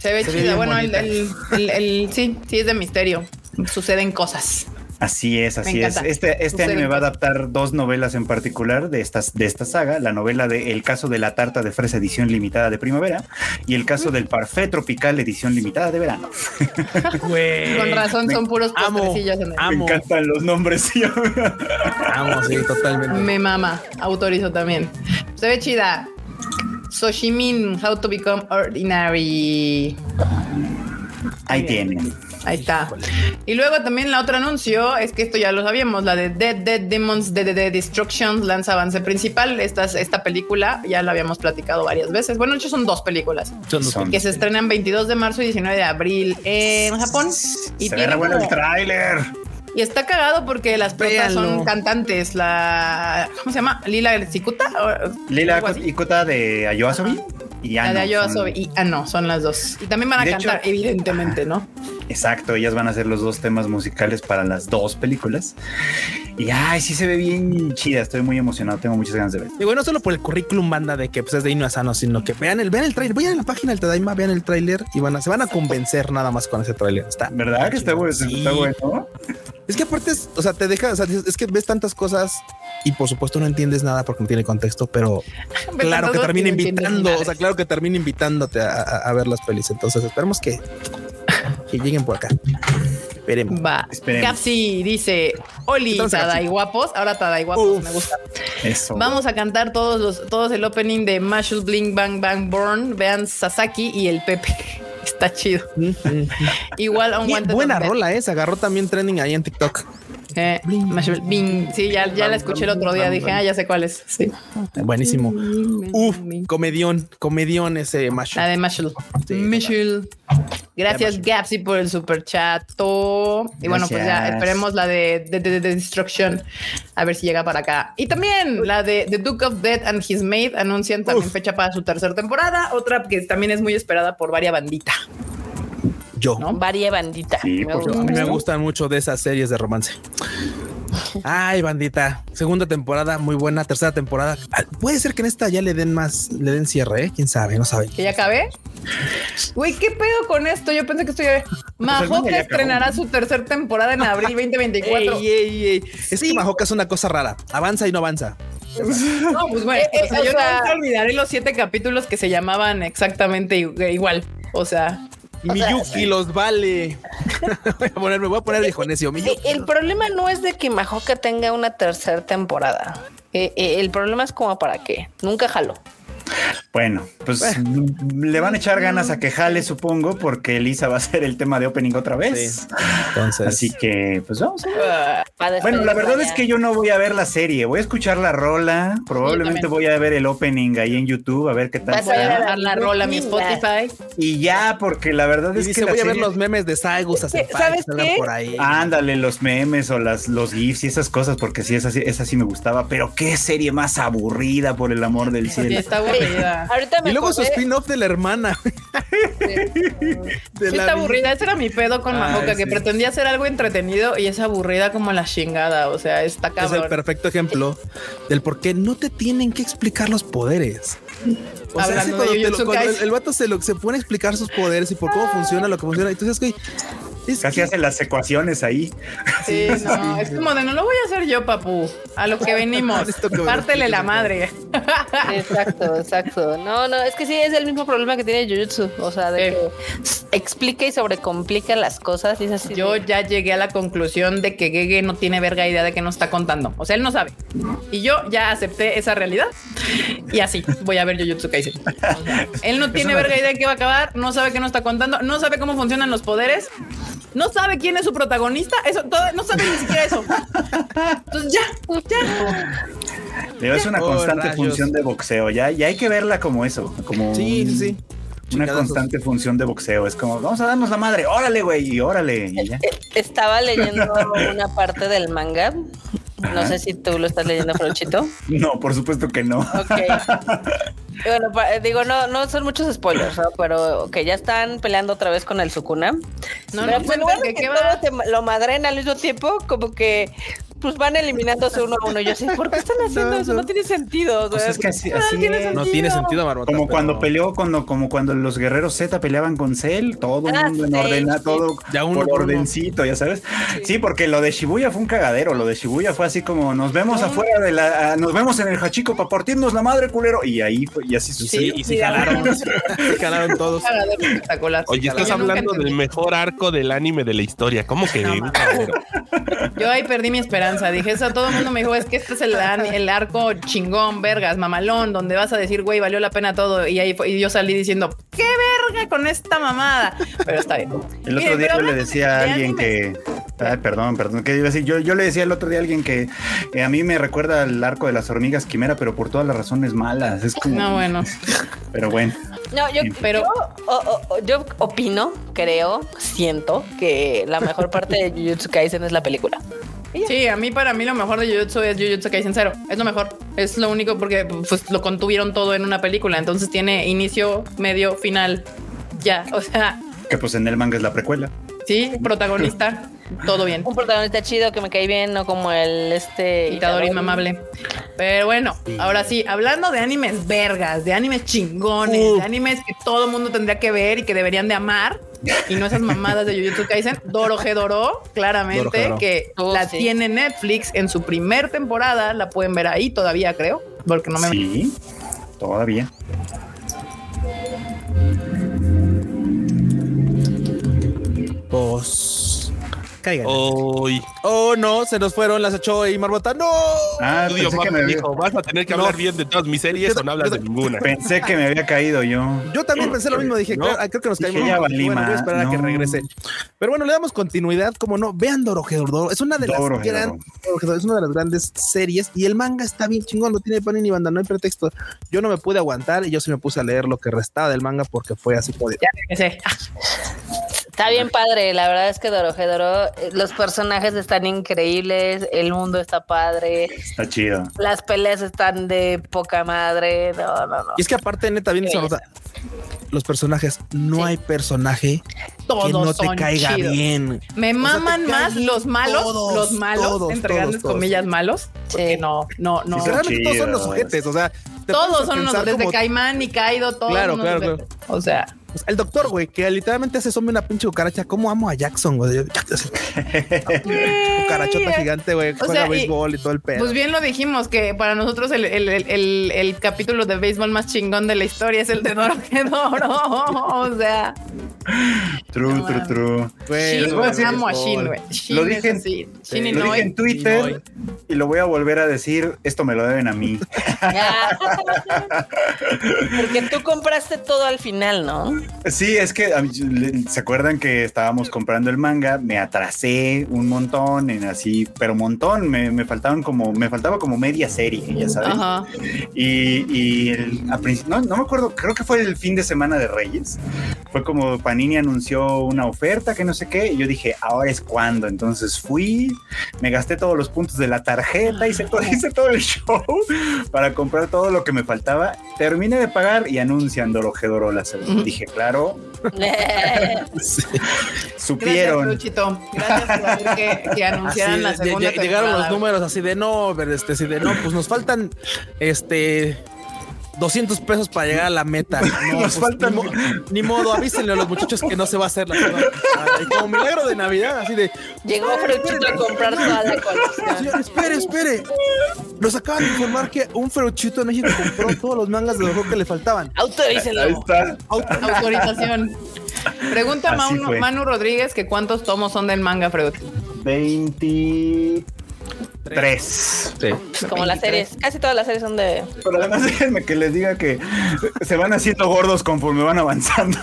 Se ve chida. Bueno, el, el, sí, sí es de misterio. Suceden cosas. Así es, así es. Este, este año me va a adaptar dos novelas en particular de, estas, de esta saga. La novela de El caso de la tarta de fresa edición limitada de primavera y el caso del parfait tropical edición limitada de verano. Con razón son puros postrecillos en el Me encantan los nombres. amo, sí, totalmente. Me mama. Autorizo también. Se ve chida. Soshimin, How to Become Ordinary. Ahí tienen. Ahí está. Y luego también la otra anuncio es que esto ya lo sabíamos, la de Dead Dead Demons de The Destruction lanza avance principal. Esta, esta película ya la habíamos platicado varias veces. Bueno, de hecho son dos películas que se estrenan 22 de marzo y 19 de abril en Japón. Y se tiene bueno el tráiler. Y está cagado porque las protas son cantantes. La ¿cómo se llama? Lila Sikuta. Lila Ikuta de Ayoasobi y La de y ah no, son las dos. Y también van a cantar, evidentemente, ¿no? Exacto, ellas van a ser los dos temas musicales para las dos películas. Y ay, sí se ve bien chida, estoy muy emocionado, tengo muchas ganas de ver. Y bueno, no solo por el currículum banda de que pues, es de Inu Asano, sino que vean el, vean el trailer, vayan a la página del Tadaima, vean el trailer y van a, se van a convencer nada más con ese trailer. Está ¿Verdad que está bueno? Está bueno. Es que aparte, o sea, te deja, o sea, es que ves tantas cosas y por supuesto no entiendes nada porque no tiene contexto, pero claro que termina invitando, o sea, claro que termina invitándote a, ver las pelis. Entonces esperemos que, que lleguen por acá. Esperemos. Va. Capsi dice: Oli, Tada y guapos. Ahora Tada y guapos, me gusta. Eso. Vamos a cantar todos los, todos el opening de Mashul Bling Bang Bang Born. Vean Sasaki y el Pepe. Está chido. Igual a un Buena rola, ¿eh? Se agarró también trending ahí en TikTok. Eh, Sí, ya, ya la escuché el otro día. Dije, ah, ya sé cuál es. Sí. Buenísimo. Uf, comedión, comedión ese Mashul. La de Mashul. Sí, Gracias, Gapsy, por el super chato. Y bueno, pues ya esperemos la de, de, Destruction. A ver si llega para acá. Y también la de The Duke of Death and His Maid anuncian también fecha para su tercera temporada. Otra que también es muy esperada por varias bandita yo. ¿no? Varia bandita. me, a mí me gustan mucho de esas series de romance. Ay, bandita. Segunda temporada, muy buena. Tercera temporada. Ah, puede ser que en esta ya le den más, le den cierre, ¿eh? Quién sabe, no sabe. ¿Que ya acabe? Güey, ¿qué pedo con esto? Yo pensé que estoy. Majoka estrenará su tercera temporada en abril 2024. Es que Majoka es una cosa rara. Avanza y no avanza. No, pues bueno, eh, o sea, yo no olvidaré los siete capítulos que se llamaban exactamente igual. O sea, Miyuki los vale. voy a poner, me voy a poner viejo necio. El problema no es de que Majoka tenga una tercera temporada. Eh, eh, el problema es como para qué. Nunca jaló. Bueno, pues le van a echar ganas a que jale, supongo, porque Elisa va a ser el tema de opening otra vez. Entonces, así que, pues vamos. A ver. Bueno, la verdad es que yo no voy a ver la serie, voy a escuchar la rola. Probablemente voy a ver el opening ahí en YouTube a ver qué tal. Vas a dejar la rola a mi Spotify. Y ya, porque la verdad es que voy a ver los memes de Saigus ¿Sabes qué? por ahí. Ándale, los memes o las los gifs y esas cosas, porque sí, esa, esa sí me gustaba. Pero qué serie más aburrida, por el amor del cielo. está aburrida y luego su spin-off de la hermana. está aburrida. Ese era mi pedo con Majoka, que pretendía hacer algo entretenido y es aburrida como la chingada. O sea, está cabrón. Es el perfecto ejemplo del por qué no te tienen que explicar los poderes. O sea, el vato se, lo, se pone a explicar sus poderes y por cómo funciona lo que funciona. Entonces, Casi hacen las ecuaciones ahí. Sí, no, es como de no lo voy a hacer yo, papu. A lo que venimos. Pártele la madre. Exacto, exacto. No, no, es que sí es el mismo problema que tiene Jujutsu. O sea, de que explica y sobrecomplica las cosas. Y es así yo ya llegué a la conclusión de que Gege no tiene verga idea de que nos está contando. O sea, él no sabe. Y yo ya acepté esa realidad. Y así voy a ver Jujutsu Kaisen. él no tiene verga idea de qué va a acabar, no sabe qué nos está contando, no sabe cómo funcionan los poderes no sabe quién es su protagonista, eso, no sabe ni siquiera eso. Entonces ya, ya. Pero es una constante función de boxeo, ya, y hay que verla como eso, como sí, sí, sí. Una constante función de boxeo. Es como, vamos a darnos la madre, órale, güey, y órale. Y ya. Estaba leyendo una parte del manga no sé si tú lo estás leyendo, Frochito. No, por supuesto que no. Ok. Bueno, digo, no, no son muchos spoilers, ¿no? pero que ya están peleando otra vez con el Sukuna. No, no, pues, que, que todo lo madren al mismo tiempo, como que pues van eliminándose uno a uno. Yo sé, ¿por qué están haciendo eso? No tiene sentido. Pues es que así, no, tiene no tiene sentido, Marmota. Como cuando peleó, cuando, como cuando los guerreros Z peleaban con Cell, todo el ah, mundo en orden, todo ya por ordencito, ya sabes. Sí. porque lo de Shibuya fue un cagadero. Lo de Shibuya fue así como nos vemos afuera de la, nos vemos en el Hachiko para partirnos la madre, culero. Y ahí fue, y así sucedió. y se jalaron, se jalaron todos. Oye, estás hablando del mejor arco del anime de la historia. ¿Cómo que? Yo ahí perdí mi esperanza Dije eso, todo el mundo me dijo, es que este es el, el arco chingón, vergas, mamalón, donde vas a decir, güey, valió la pena todo. Y ahí y yo salí diciendo, qué verga con esta mamada. Pero está bien. El otro día yo le decía a alguien que, ay, perdón, perdón, que iba a decir, yo, yo le decía el otro día a alguien que a mí me recuerda el arco de las hormigas quimera, pero por todas las razones malas. Es como. No, bueno. Pero bueno. No, yo, pero... yo, opino, creo, siento que la mejor parte de Jujutsu Kaisen es la película. Sí, a mí para mí lo mejor de Jujutsu es Jujutsu Kaisen Zero. Es lo mejor. Es lo único porque pues, lo contuvieron todo en una película. Entonces tiene inicio, medio, final. Ya, o sea... Que pues en el manga es la precuela. Sí, protagonista. todo bien. Un protagonista chido que me cae bien, no como el este Itadori inmamable. Pero bueno, ahora sí, hablando de animes vergas, de animes chingones, de animes que todo mundo tendría que ver y que deberían de amar y no esas mamadas de Jujutsu Kaisen, Doro Doro, claramente, que oh, la tiene Netflix en su primer temporada, la pueden ver ahí todavía, creo, porque no me... Sí, todavía. Pues Caigan. Oh, no, se nos fueron las ocho y Marbota. No. Ah, Dios que me dijo, vas a tener que hablar bien de todas mis series o no hablas de ninguna. Pensé que me había caído yo. Yo también pensé lo mismo. Dije, creo, que nos caímos. Ya bueno, voy a esperar a que regrese. Pero bueno, le damos continuidad. Como no, vean Dorohedoro. Es una de las es una de las grandes series y el manga está bien chingón. No tiene pan ni banda, no hay pretexto. Yo no me pude aguantar y yo sí me puse a leer lo que restaba del manga porque fue así como Ya Está bien padre, la verdad es que Dorohedoro, eh, los personajes están increíbles, el mundo está padre. Está chido. Las peleas están de poca madre. No, no, no. Y es que aparte, neta, bien esa nota. Los personajes, no hay personaje Todos que no te caiga bien. Me maman más los malos, los malos, entre grandes comillas malos, porque no, no, no. realmente todos son los sujetes, o sea, todos son unos desde Caimán y Kaido, todos. Claro, claro, claro. O sea. El doctor, güey, que literalmente hace zombie una pinche cucaracha. ¿Cómo amo a Jackson, güey? Cucarachota gigante, güey, juega béisbol y, todo el pedo. Pues bien lo dijimos, que para nosotros el, el, el, el, capítulo de béisbol más chingón de la historia es el de Doro que Doro. o sea. True, true, true. Güey, amo a Shin, güey. Lo dije, en, lo dije en Twitter y lo voy a volver a decir. Esto me lo deben a mí. Porque tú compraste todo al final, ¿no? Sí, es que se acuerdan que estábamos comprando el manga, me atrasé un montón en así, pero montón, me, faltaban como, me faltaba como media serie, ya sabes. Y, el, no, no me acuerdo, creo que fue el fin de semana de Reyes. Fue como Panini anunció una oferta que no sé qué, y yo dije, ahora es cuando. Entonces fui, me gasté todos los puntos de la tarjeta, hice todo, hice todo el show para comprar todo lo que me faltaba. Terminé de pagar y anuncian Dorojedoro la segunda. Dije, claro. Supieron. Gracias, Gracias por que, que anunciaran la segunda. Llegaron los números así de no, pero este, así de no, pues nos faltan este 200 pesos para llegar a la meta. No, Nos pues, faltan. Ni, modo, avísenle a los muchachos que no se va a hacer la Y como milagro de Navidad, así de. Llegó Fruchito a comprar toda la colección. espere, espere. Nos acaban de informar que un Fruchito en México compró todos los mangas de juego que le faltaban. Autorícenlo. Ahí está. Autorización. Pregunta Manu, Manu, Rodríguez que cuántos tomos son del manga, Freud. 20. Tres. Sí. Como las series, casi todas las series son de. Pero además déjenme que les diga que se van haciendo gordos conforme van avanzando.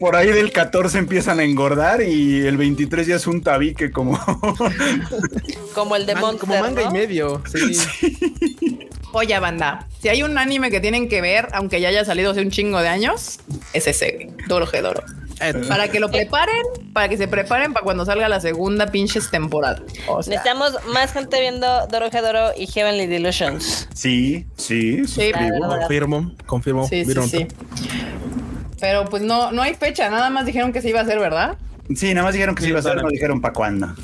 por, ahí del 14 empiezan a engordar y el 23 ya es un tabique como. como el de Man, Como manga y medio. Sí. Oye, banda, si hay un anime que tienen que ver, aunque ya haya salido hace un chingo de años, es ese, Doro Gedoro. Eh, para que lo preparen, para que se preparen para cuando salga la segunda pinches temporada. Necesitamos más gente viendo Doro Doro y Heavenly Delusions. Sí, sí, sí. confirmo, confirmo. Sí, sí, sí. Pero pues no, no hay fecha, nada más dijeron que se iba a hacer, ¿verdad? Sí, nada más dijeron que se iba a hacer, no dijeron para cuándo.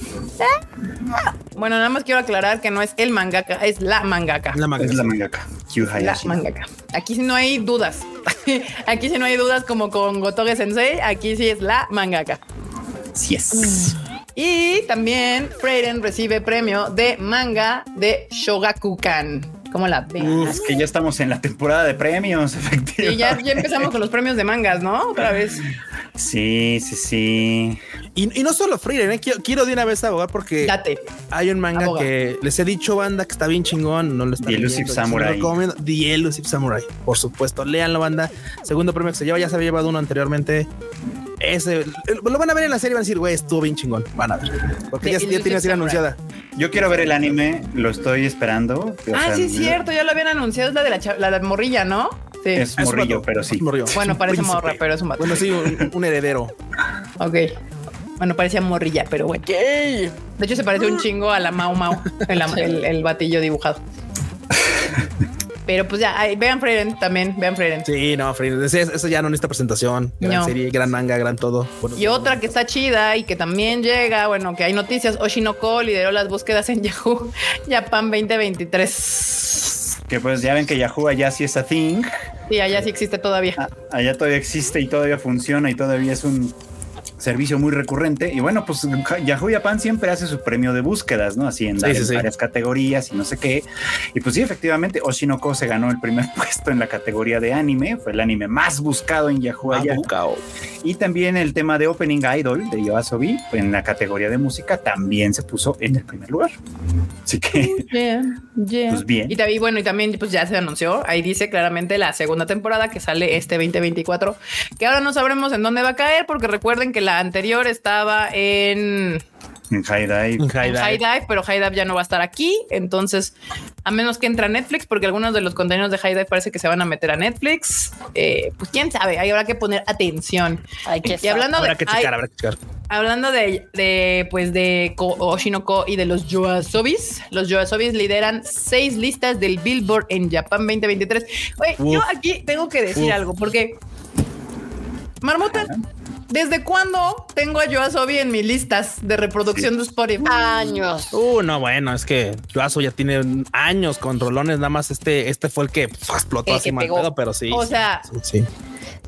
Bueno, nada más quiero aclarar que no es el mangaka, es la mangaka. La mangaka. Es la mangaka. La mangaka. Aquí sí no hay dudas. aquí sí no hay dudas como con Gotoge Sensei. Aquí sí es la mangaka. Sí es. Y también Freiden recibe premio de manga de Shogakukan. ¿Cómo la ven? Es que ya estamos en la temporada de premios, efectivamente. Y ya, ya empezamos con los premios de mangas, ¿no? Otra vez. Sí, sí, sí. Y, no solo Freire, ¿eh? quiero, de una vez abogar porque hay un manga que les he dicho, banda, que está bien chingón. No lo está The Elusive Samurai. The Elusive Samurai, por supuesto. Léanlo, banda. Segundo premio que se lleva, ya se había llevado uno anteriormente. Ese lo van a ver en la serie y van a decir, güey, estuvo bien chingón. Van a ver. Porque ya, ya tiene así anunciada. Yo quiero ver el anime, lo estoy esperando. ah, sí, es cierto, ya lo habían anunciado, es la de la, la morrilla, ¿no? Sí. Es morrillo, pero sí. Bueno, parece morra, pero es un Bueno, sí, un, heredero. ok. Bueno, parecía morrilla, pero bueno. De hecho, se parece un chingo a la Mau Mau, el, el batillo dibujado. Pero pues ya, vean Freiden también, vean Freiden. Sí, no, Freiden, eso, ya no necesita presentación. Gran serie, gran manga, gran todo. y otra que está chida y que también llega, bueno, que hay noticias, Oshinoko lideró las búsquedas en Yahoo Japan 2023. Que pues ya ven que Yahoo allá sí es a thing. Sí, allá sí existe todavía. Ah, allá todavía existe y todavía funciona y todavía es un servicio muy recurrente. Y bueno, pues Yahoo Japan siempre hace su premio de búsquedas, ¿no? Así en, varias categorías y no sé qué. Y pues sí, efectivamente, Oshinoko se ganó el primer puesto en la categoría de anime. Fue el anime más buscado en Yahoo allá. Y también el tema de Opening Idol de Yoasobi en la categoría de música también se puso en el primer lugar. Así que, pues bien. Y también, bueno, y también pues ya se anunció, ahí dice claramente la segunda temporada que sale este 2024, que ahora no sabremos en dónde va a caer, porque recuerden que la anterior estaba en en High Dive. En High, Dive. pero High Dive ya no va a estar aquí. Entonces, a menos que entre a Netflix, porque algunos de los contenidos de High Dive parece que se van a meter a Netflix. Eh, pues quién sabe, ahí habrá que poner atención. Hay que y hablando habrá de, que checar, habrá que checar. Hablando de, de, pues de Oshinoko y de los Yoasobis, los Yoasobis lideran seis listas del Billboard en Japan 2023. Oye, yo aquí tengo que decir algo, porque Marmota, ¿Desde cuándo tengo a Yoasobi en mis listas de reproducción de Spotify? Años. Uh, no, bueno, es que Yoasobi ya tiene años con rolones. Nada más este, este fue el que explotó así mal pero sí. O sea, sí,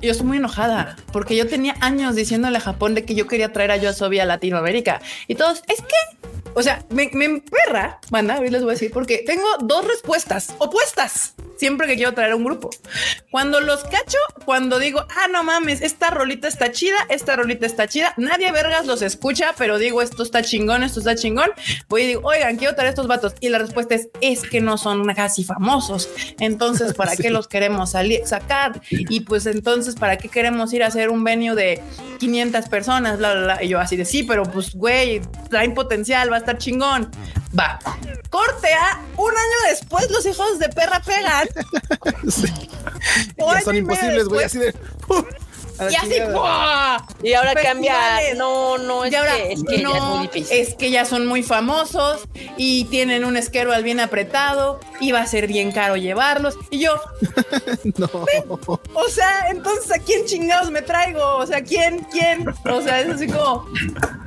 Yo estoy muy enojada porque yo tenía años diciéndole a Japón de que yo quería traer a Yoasobi a Latinoamérica y todos es que o sea, me, me emperra, banda, hoy les voy a decir, porque tengo dos respuestas opuestas siempre que quiero traer un grupo. Cuando los cacho, cuando digo, ah, no mames, esta rolita está chida, esta rolita está chida, nadie vergas los escucha, pero digo, esto está chingón, esto está chingón, voy y digo, oigan, quiero traer estos vatos. Y la respuesta es, es que no son casi famosos. Entonces, ¿para qué los queremos salir, sacar? Y pues entonces, ¿para qué queremos ir a hacer un venue de 500 personas? Bla, bla, bla. Y yo así de, sí, pero pues, güey, traen potencial, va a estar chingón. Va. Corte a un año después los hijos de perra pegan. Ya son imposibles, güey, así de... Y así, Y ahora cambia. No, no, es, que, es que ya es muy difícil. Es que ya son muy famosos y tienen un al bien apretado y va a ser bien caro llevarlos. Y yo, no. O sea, entonces a quién chingados me traigo? O sea, ¿quién? ¿Quién? O sea, es así como,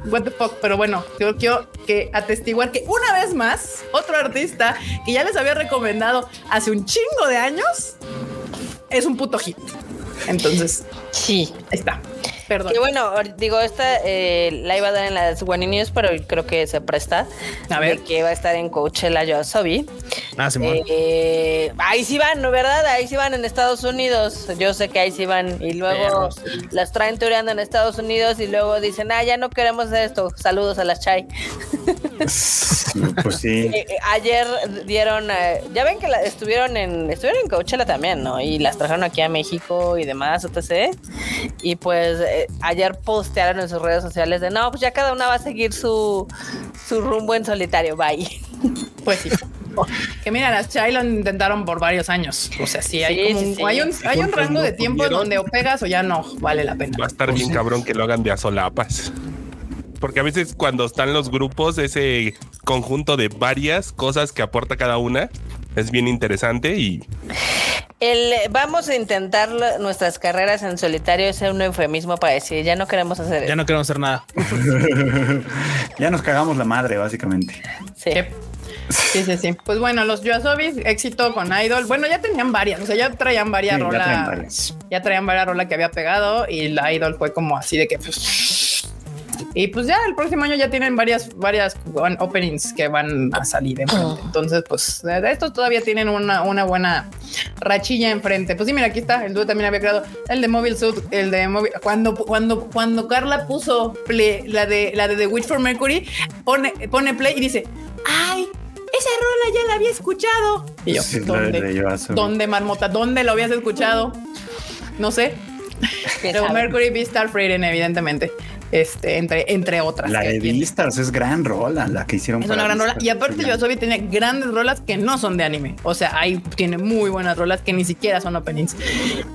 what the fuck. Pero bueno, yo quiero que atestiguar que una vez más, otro artista que ya les había recomendado hace un chingo de años es un puto hit. Entonces, sí, está. Perdón. Y bueno, digo, esta eh, la iba a dar en las One News, pero creo que se presta. A ver. Que va a estar en Coachella Yoasobi. Ah, Simón. Eh, ahí sí van, ¿no verdad? Ahí sí van en Estados Unidos. Yo sé que ahí sí van. Y luego las traen tureando en Estados Unidos y luego dicen, ah, ya no queremos esto. Saludos a las Chai. Pues sí. Eh, eh, ayer dieron, eh, ya ven que la- estuvieron en estuvieron en Coachella también, ¿no? Y las trajeron aquí a México y demás, etc. Y pues eh, ayer postearon en sus redes sociales de no, pues ya cada una va a seguir su, su rumbo en solitario, bye. Pues sí. Que mira, las Chai lo intentaron por varios años. O sea, sí, hay, Sí, como sí, un, sí. hay un, hay un rango de tiempo pudieron. donde o pegas o ya no vale la pena. Va a estar bien cabrón que lo hagan de a solapas. Porque a veces cuando están los grupos, ese conjunto de varias cosas que aporta cada una es bien interesante y El vamos a intentar lo- nuestras carreras en solitario es un eufemismo para decir ya no queremos hacer Ya eso. no queremos hacer nada. ya nos cagamos la madre, básicamente. Sí. Sí, sí, sí. Pues bueno, los Yoasobis, éxito con Idol. Bueno, ya tenían varias, o sea, ya traían varias Sí, ya rolas. traen varias. Ya traían varias rolas que había pegado y la Idol fue como así de que. pues, y pues ya el próximo año ya tienen varias, varias openings que van a salir enfrente. Entonces, pues de estos todavía tienen una, una buena rachilla enfrente. Pues sí, mira, aquí está. El dúo también había creado el de Mobile Suit, el de Mobile. Cuando, cuando, cuando Carla puso play, la de la de The Witch for Mercury, pone, pone play y dice: ¡Ay! Esa rola ya la había escuchado. Y yo, Sí, ¿dónde? ¿Dónde, Marmota? ¿Dónde lo habías escuchado? No sé. ¿Quién Pero sabe? Mercury Beastar Freedom, evidentemente. Este, entre, entre otras. La que de tiene. Beastars es gran rola, la que hicieron. Es para una gran rola. Y aparte, Yoasobi tiene grandes rolas que no son de anime. O sea, ahí tiene muy buenas rolas que ni siquiera son openings.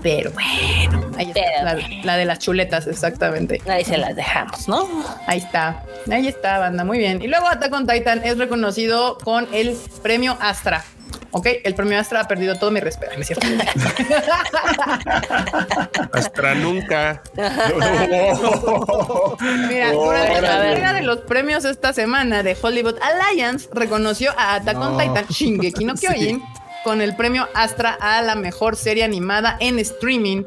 Pero bueno, ahí está. Pero La, bueno. la de las chuletas, exactamente. Ahí se las dejamos, ¿no? Ahí está. Ahí está, banda. Muy bien. Y luego Attack on Titan es reconocido con el premio Astra. Ok, el premio Astra ha perdido todo mi respeto, ¿no es cierto? hasta nunca. Mira, Oh, durante la entrega de los premios esta semana de Hollywood Alliance reconoció a Attack on No. Titan Shingeki no Kyojin con el premio Astra a la mejor serie animada en streaming.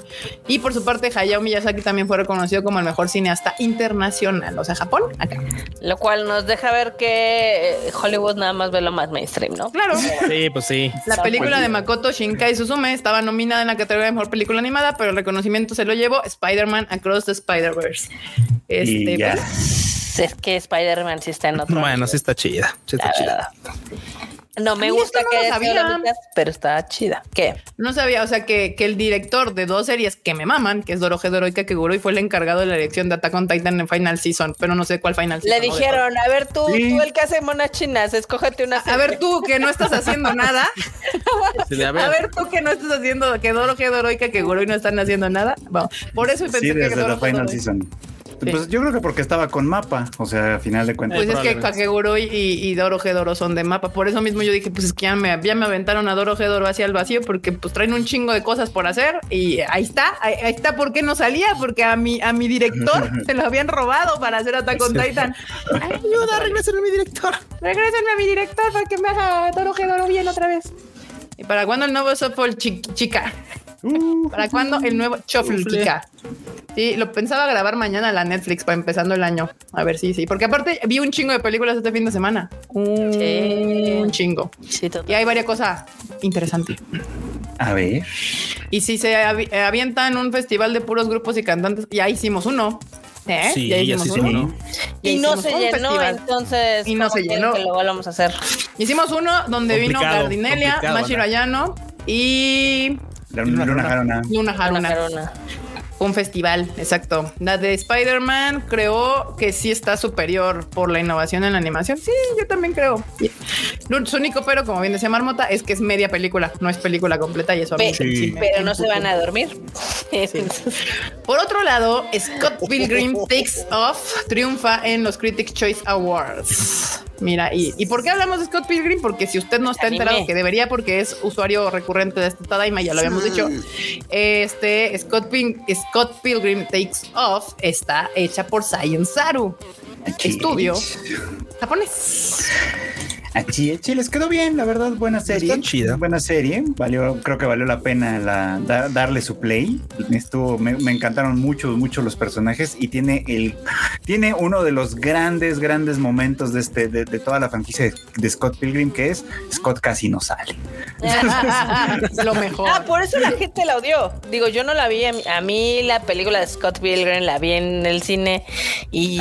Y por su parte, Hayao Miyazaki también fue reconocido como el mejor cineasta internacional. O sea, Japón, acá. Lo cual nos deja ver que eh, Hollywood nada más ve lo más mainstream, ¿no? Claro. Sí, pues sí. La película de Makoto Shinkai Suzume estaba nominada en la categoría de mejor película animada, pero el reconocimiento se lo llevó Spider-Man Across the Spider-Verse. Este, y ya. pues, Es que Spider-Man sí está en otro. Bueno, sí está chida. Sí está la chida. verdad. No me gusta no que sabía. la mitad, pero está chida. ¿Qué? No sabía, o sea, que, que el director de dos series que me maman, que es Doroje Doroika Keguro, y fue el encargado de la dirección de Attack on Titan en Final Season, pero no sé cuál Final Le Season. ¿no? dijeron, a ver tú, Sí. tú el que hace monas chinas, escógete una. A ver tú que no estás haciendo nada. Sí, a ver, tú que no estás haciendo, que Doroje Doroika Keguro y no están haciendo nada. Bueno, por eso pensé Sí, que desde la final Doroika- season. Pues yo creo que porque estaba con mapa, o sea, a final de cuentas. Pues es que. Kakeguro y, y Doro Gedoro son de mapa. Por eso mismo yo dije, pues es que ya me, ya me aventaron a Doro Gedoro hacia el vacío porque pues traen un chingo de cosas por hacer y ahí está, ahí, ahí está por qué no salía, porque a mi, a mi director se lo habían robado para hacer Attack on Titan. Ay, ayuda, regresen a mi director. Regrésenme a mi director para que me haga Doro Gedoro bien otra vez. ¿Y para cuándo el nuevo Softball chi- Chica? ¿Para cuándo el nuevo Shuffle Chica? Sí, lo pensaba grabar mañana la Netflix para empezando el año. A ver, sí, sí. Porque aparte vi un chingo de películas este fin de semana. Un, Sí. un chingo. Sí, total. Y hay varias cosas interesantes. A ver. Y si se eh, avientan un festival de puros grupos y cantantes, ya hicimos uno. ¿Eh? Sí, ya ya hicimos uno. Ya Y no se llenó, festival. entonces. Y no ¿cómo se llenó. Que lo volvamos a hacer. Hicimos uno donde vino Gardinelia, complicado, Mashiro ¿verdad? Ayano y La Luna, Luna Haruna. Luna carona. Un festival, exacto. La de Spider-Man creo que sí está superior por la innovación en la animación. Sí, yo también creo. Lo- Su único pero, como bien decía Marmota, es que es media película, no es película completa y eso a mí Pe- sí Pero no se van a dormir. Por otro lado, Scott Pilgrim Takes Off triunfa en los Critics Choice Awards. Mira, y, ¿y por qué hablamos de Scott Pilgrim? Porque si usted no está Anime. enterado, que debería porque es usuario recurrente de este Tadaima, ya lo habíamos dicho, este Scott, Pil- Scott Pilgrim Takes Off está hecha por Science Saru, estudio japonés. A Chile, les quedó bien, la verdad, buena serie. chida. Buena serie, valió, creo que valió la pena la, darle su play. Estuvo, me, encantaron mucho, mucho los personajes y tiene el, tiene uno de los grandes, grandes momentos de este, de, toda la franquicia de, Scott Pilgrim, que es Scott casi no sale. lo mejor. Ah, por eso la gente la odió. Digo, yo no la vi. A mí, la película de Scott Pilgrim la vi en el cine y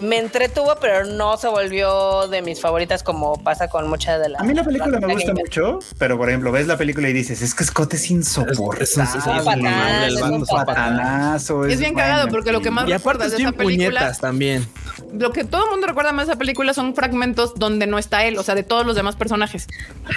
me entretuvo, pero no se volvió de mis favoritas como pasa con muchas de las. A mí la película me gusta mucho, pero por ejemplo, ves la película y dices, es que Scott es insoportable. Es, un Es bien cagado porque lo que más recuerdas de esa película también. Lo que todo el mundo recuerda más de esa película son fragmentos donde no está él, o sea, de todos los demás personajes.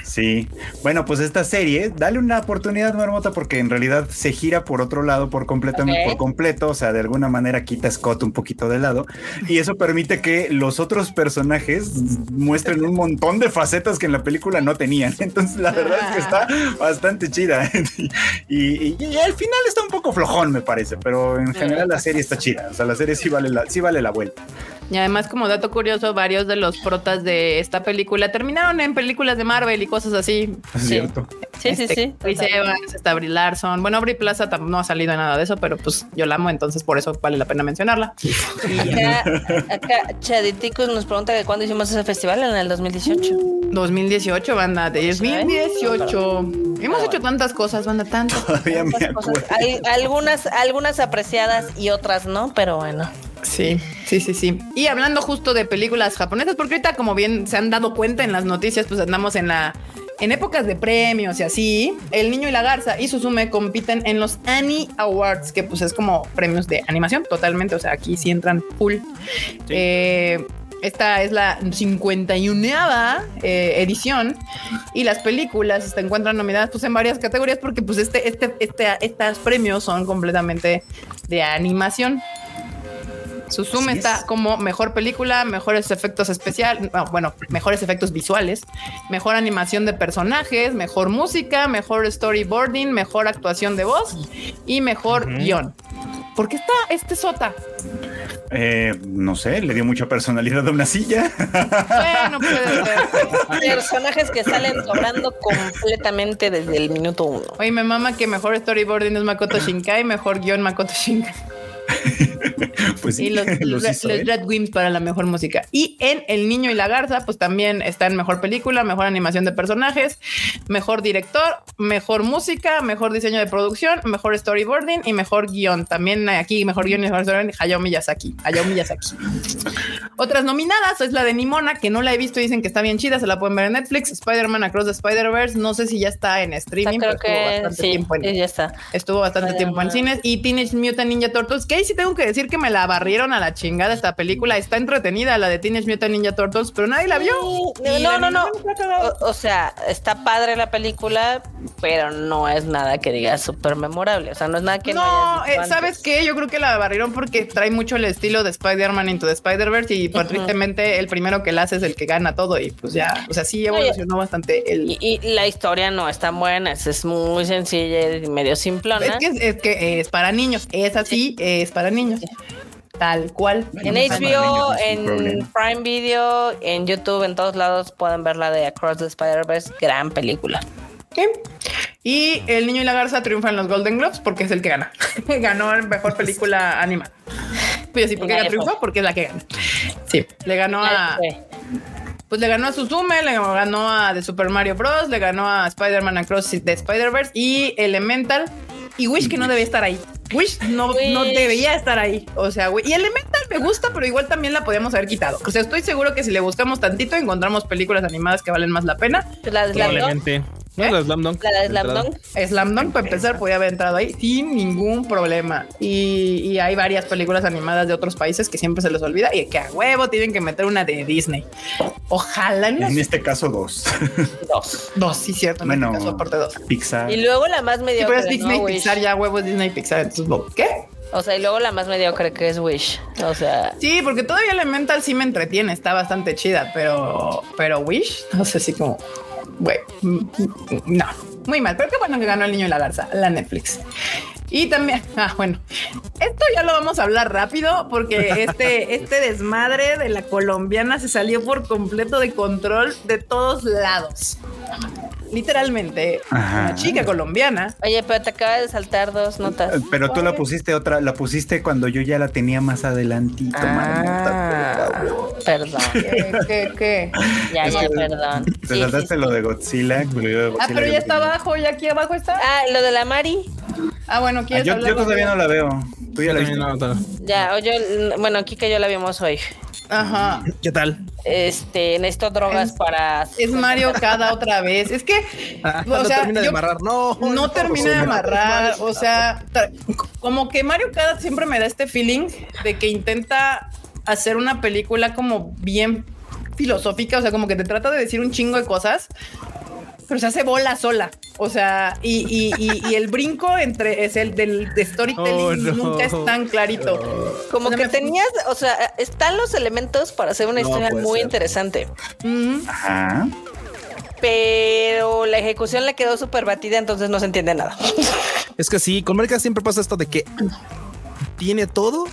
Sí. Bueno, pues esta serie, dale una oportunidad, Marmota, porque en realidad se gira por otro lado por completamente por completo, o sea, de alguna manera quita a Scott un poquito de lado y eso permite que los otros personajes muestren un montón de facetas que en la película no tenían. Entonces, la verdad es que está bastante chida. y, al final está un poco flojón, me parece, pero en general la serie está chida. O sea, la serie sí vale la, sí vale la vuelta. Y además, como dato curioso, varios de los protas de esta película terminaron en películas de Marvel y cosas así. Es cierto. Sí, sí, este, sí. Chris Evans, está Brie Larson. Bueno, Brie Plaza no ha salido nada de eso, pero pues yo la amo, entonces por eso vale la pena mencionarla. acá, acá Chaditicus nos pregunta que cuándo hicimos ese festival en el 2018. 2018, banda, de 2018. Hemos hecho tantas cosas, banda, tantas. Todavía me acuerdo. Hay algunas, algunas apreciadas y otras no, pero bueno. Sí, sí, sí, sí. Y hablando justo de películas japonesas, porque ahorita, como bien se han dado cuenta en las noticias, pues andamos en la. En épocas de premios y así, El Niño y la Garza y Suzume compiten en los Annie Awards, que pues es como premios de animación totalmente, o sea, aquí sí entran full. Eh, esta es la 51 eh, edición y las películas se encuentran nominadas pues en varias categorías porque pues este, este, este, estos premios son completamente de animación. Suzume está como mejor película, mejores efectos especiales, bueno, mejores efectos visuales, mejor animación de personajes, mejor música, mejor storyboarding, mejor actuación de voz y mejor guion. ¿Por qué está este sota? Eh, no sé, le dio mucha personalidad a una silla. Bueno, puede ser. Personajes que salen sobrando completamente desde el minuto uno. Oye, me mama que mejor storyboarding es Makoto Shinkai, mejor guion Makoto Shinkai. pues y los, Red Wings para la mejor música. Y en El Niño y la Garza, pues también está en mejor película, mejor animación de personajes, mejor director, mejor música, mejor diseño de producción, mejor storyboarding y mejor guion. También aquí mejor guion y mejor storyboarding, Hayao Miyazaki. Hayao Miyazaki. Otras nominadas es la de Nimona, que no la he visto y dicen que está bien chida, se la pueden ver en Netflix. Spider-Man Across the Spider-Verse, no sé si ya está en streaming, creo que estuvo bastante tiempo en, ya está. Estuvo bastante tiempo en cines. Y Teenage Mutant Ninja Turtles, que ahí sí tengo que decir que me la barrieron a la chingada esta película. Está entretenida, la de Teenage Mutant Ninja Turtles, pero nadie la vio. No, no, no. O, sea, está padre la película, pero no es nada que diga súper memorable. O sea, no es nada que no. No, eh, ¿sabes qué? Yo creo que la barrieron porque trae mucho el estilo de Spider-Man into the Spider-Verse y pues, tristemente el primero que la hace es el que gana todo y pues ya, o sea, sí evolucionó bastante. El... Y, la historia no es tan buena, es, muy sencilla y medio simplona. Es que es, que es para niños, es así, es para niños. Tal cual. En HBO, en Prime Video, en YouTube, en todos lados pueden ver la de Across the Spider-Verse. Gran película. Y El Niño y la Garza triunfan en los Golden Globes porque es el que gana. ganó el mejor película animada. Pues sí, porque ella triunfó porque es la que gana. Sí, le ganó a. Pues le ganó a Suzume, le ganó a The Super Mario Bros., le ganó a Spider-Man Across the Spider-Verse y Elemental y Wish que no debe estar ahí. Wish no, no debería estar ahí. O sea, y Elemental me gusta, pero igual también la podíamos haber quitado. O sea, estoy seguro que si le buscamos tantito, encontramos películas animadas que valen más la pena. La de ¿Eh? la Slam Dunk. La de Slam Dunk. Slam Dunk, para empezar, podía haber entrado ahí sin ningún problema. Y, hay varias películas animadas de otros países que siempre se les olvida y que a huevo tienen que meter una de Disney. Ojalá. En, este caso, dos. Dos. Dos, sí, cierto. En este caso, aparte dos. Pixar. Y luego la más mediocre. Sí, pero es Disney, Pixar, ya huevo Disney, Pixar. Entonces, ¿qué? O sea, y luego la más mediocre que es Wish. O sea. Sí, porque todavía Elemental sí me entretiene, está bastante chida, pero, pero Wish, no sé si como, güey, no. Muy mal, pero qué bueno que ganó el niño y la garza, la Netflix. Y también, ah, bueno, esto ya lo vamos a hablar rápido porque este, este desmadre de la colombiana se salió por completo de control de todos lados. Literalmente, una chica colombiana. Oye, pero te acaba de saltar dos notas. Pero tú la pusiste otra, la pusiste cuando yo ya la tenía más adelantito. Ah, perdón. ¿Qué, qué, Ya, ya, perdón. Te saltaste lo de Godzilla. ah, pero ya está abajo, ya aquí abajo está. Ah, lo de la Mari. Ah, bueno, ¿quieres ah, yo, yo todavía no la veo. Tú ya la viste. ya, o yo, bueno, Kika yo la vimos hoy. Ajá. ¿Qué tal? Este, necesito drogas para. Es Mario cada otra vez. Es que. Ah, no termina de amarrar, no. No, termina de amarrar. O sea, como que Mario cada siempre me da este feeling de que intenta hacer una película como bien filosófica. O sea, como que te trata de decir un chingo de cosas pero se hace bola sola. O sea, y, el brinco entre es el del storytelling oh, nunca es tan clarito. Como que tenías, o sea, están los elementos para hacer una historia muy interesante. Ajá. Pero la ejecución le quedó súper batida, entonces no se entiende nada. Es que sí, con América siempre pasa esto de que tiene todo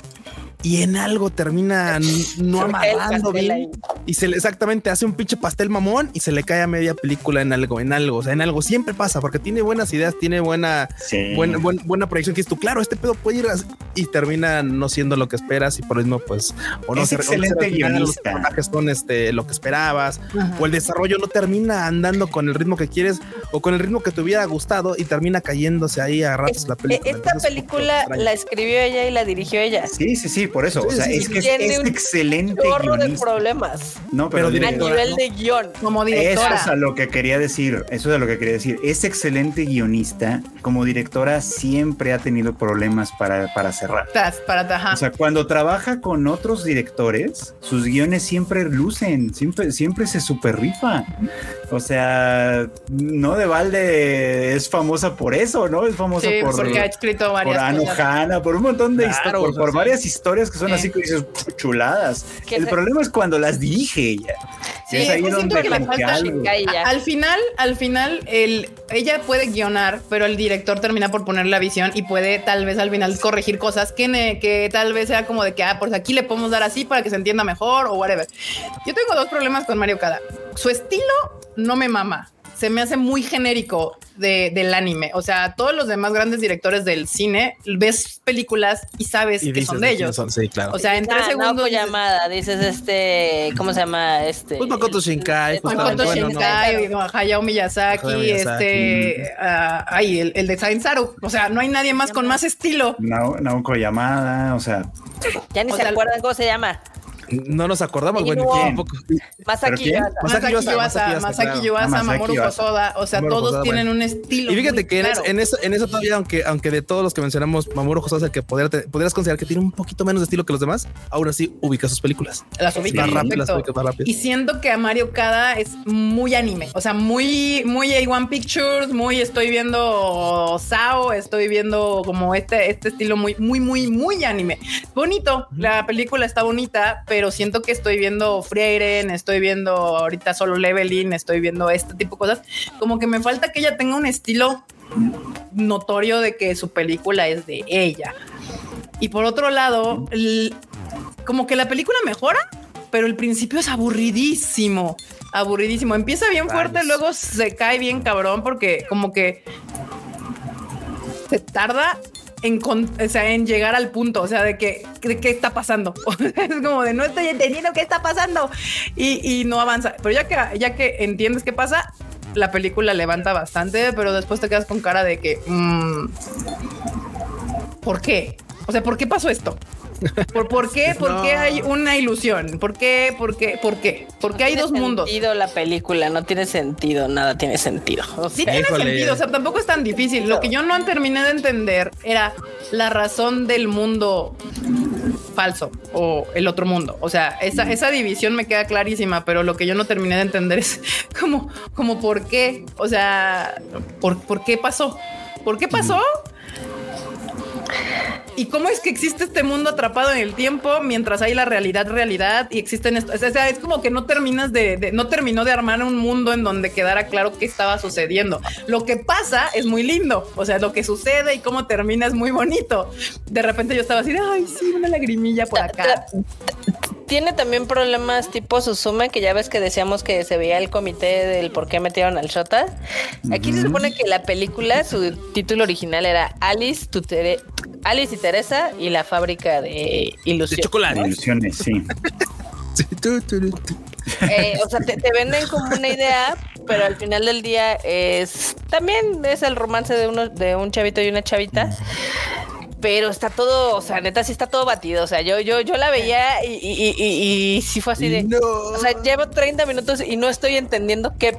y en algo termina no amarrando bien y se le exactamente hace un pinche pastel mamón y se le cae a media película en algo, en algo, o sea, en algo siempre pasa porque tiene buenas ideas, tiene buena, buena, buena, proyección que es tú, claro, este pedo puede ir y termina no siendo lo que esperas y por eso pues o no es excelente guionista. Los son este, lo que esperabas o el desarrollo no termina andando con el ritmo que quieres o con el ritmo que te hubiera gustado y termina cayéndose ahí a ratos la película. Esta película la escribió ella y la dirigió ella. Sí, sí, sí, por eso. o sea, es que es, excelente. Un de problemas. No, pero, a nivel de guion. Como directora. Eso es a lo que quería decir. Eso es a lo que quería decir. Es excelente guionista. Como directora siempre ha tenido problemas para, para cerrar. Para, O sea, cuando trabaja con otros directores, sus guiones siempre lucen, siempre, siempre se super rifa. O sea, no de balde es famosa por eso, ¿no? Es famosa por, porque ha escrito varias por por un montón de historias, por, varias historias que son así que dices chuladas. El problema es cuando las dirige ella. Sí, es ahí donde que Al final, al final, el, ella puede guionar, pero el director termina por poner la visión y puede tal vez al final corregir cosas que, que tal vez sea como de que, ah, pues aquí le podemos dar así para que se entienda mejor o whatever. Yo tengo dos problemas con Mario Kada. Su estilo no me mama se me hace muy genérico de, del anime. O sea, todos los demás grandes directores del cine ves películas y sabes que son de ellos. sí, claro. O sea, en tres segundos. llamada, dices este, ¿cómo se llama? Este. Pues Makoto Shinkai. Makoto Shinkai, Hayao Miyazaki, este, uh, ay, el, el de Saint Saru. O sea, no hay nadie más con más estilo. Naoko llamada, o sea. Ya ni se acuerdan cómo se llama. No nos acordamos, bueno, tampoco. Masaki Yuasa. Masaki Yuasa, Masaki Yuasa, Mamoru Hosoda, o sea, todos tienen un estilo. Y fíjate que en, eso, en eso todavía, aunque, aunque de todos los que mencionamos, Mamoru Hosoda es el que podrías considerar que tiene un poquito menos de estilo que los demás, aún así ubica sus películas. Las ubica, más rápido, Y siento que a Mario Kada es muy anime, o sea, muy, muy A1 Pictures, muy estoy viendo Sao, estoy viendo como este, este estilo muy, muy, muy, muy anime. Bonito, la película está bonita, pero pero siento que estoy viendo Frieren, estoy viendo ahorita solo Leveling, estoy viendo este tipo de cosas. Como que me falta que ella tenga un estilo notorio de que su película es de ella. Y por otro lado, como que la película mejora, pero el principio es aburridísimo, aburridísimo. Empieza bien fuerte, luego se cae bien cabrón porque como que se tarda en, o sea, en llegar al punto, o sea, de que, de qué está pasando. es como de no estoy entendiendo qué está pasando y, y, no avanza. Pero ya que, ya que entiendes qué pasa, la película levanta bastante, pero después te quedas con cara de que, mmm, ¿por qué? O sea, ¿por qué pasó esto? ¿Por, por qué? ¿Por qué hay una ilusión? ¿Por qué? ¿Por qué? ¿Por qué? Porque hay dos mundos. sentido la película, no tiene sentido, nada tiene sentido. sí tiene sentido, o sea, tampoco es tan difícil. Lo que yo no terminé de entender era la razón del mundo falso o el otro mundo. O sea, esa, esa división me queda clarísima, pero lo que yo no terminé de entender es como, como por qué, o sea, por, por qué pasó. ¿Por qué pasó? ¿Y cómo es que existe este mundo atrapado en el tiempo mientras hay la realidad, realidad y existen esto? O sea, es como que no terminas de, no terminó de armar un mundo en donde quedara claro qué estaba sucediendo. Lo que pasa es muy lindo, o sea, lo que sucede y cómo termina es muy bonito. De repente yo estaba así, ay, sí, una lagrimilla por acá. Tiene también problemas tipo Susume, que ya ves que decíamos que se veía el comité del por qué metieron al Shota. Aquí se supone que la película, su título original era Alice, tu Alice y Teresa y la fábrica de ilusiones. De chocolate. Ilusiones, sí. Eh, o sea, te, venden como una idea, pero al final del día es también es el romance de uno de un chavito y una chavita pero está todo, o sea, neta sí está todo batido. O sea, yo, yo, yo la veía y, y, y, sí fue así de. O sea, llevo 30 minutos y no estoy entendiendo qué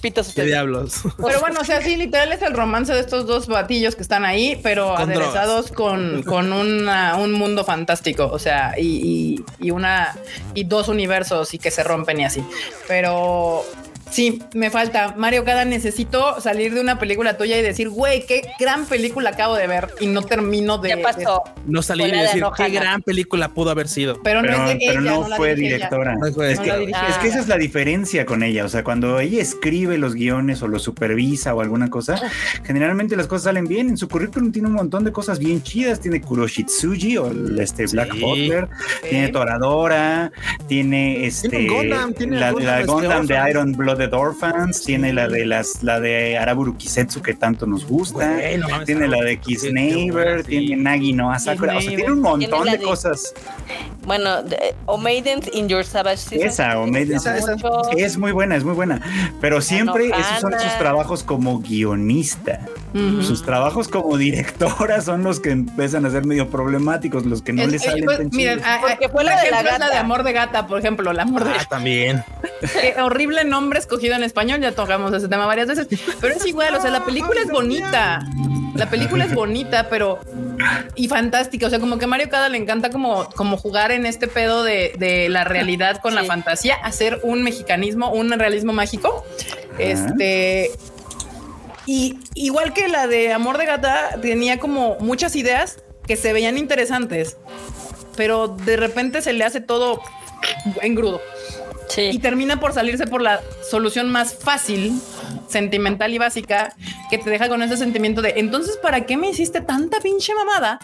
pitos ¿Qué diablos? Pero bueno, o sea, sí, literal es el romance de estos dos batillos que están ahí, pero aderezados con, con un mundo fantástico. O sea, y, y, una y dos universos y que se rompen y así. Pero Sí, me falta. Mario Cada necesito salir de una película tuya y decir, güey, qué gran película acabo de ver y no termino de. ¿Qué pasó? no salir y decir qué gran película pudo haber sido. Pero, no, es pero no, fue directora. es, que, esa es la diferencia con ella. O sea, cuando ella escribe los guiones o los supervisa o alguna cosa, generalmente las cosas salen bien. En su currículum tiene un montón de cosas bien chidas. Tiene Kuroshitsuji o este Black Butler, tiene Toradora, tiene este la, la Gundam de Iron Blood de Orphans, tiene la de las la de Araburu Kisetsu que tanto nos gusta, tiene la de Kiss Neighbor, tiene Nagi no Asakura, o sea, tiene un montón de, cosas. Bueno, O Maidens in Your Savage Esa, O Maidens es muy buena, es muy buena, pero siempre esos son sus trabajos como guionista. Sus trabajos como directora son los que empiezan a ser medio problemáticos, los que no les salen pues, miren, Porque fue la de la, de amor de gata, por ejemplo, la amor de ah, también. Qué horrible nombre escogido en español, ya tocamos ese tema varias veces, pero es igual, o sea, la película es bonita. La película es bonita, pero y fantástica. O sea, como que Mario Cada le encanta como, como jugar en este pedo de, la realidad con la fantasía, hacer un mexicanismo, un realismo mágico. Este, y igual que la de Amor de Gata, tenía como muchas ideas que se veían interesantes, pero de repente se le hace todo engrudo. Y termina por salirse por la solución más fácil, sentimental y básica, que te deja con ese sentimiento de entonces, ¿para qué me hiciste tanta pinche mamada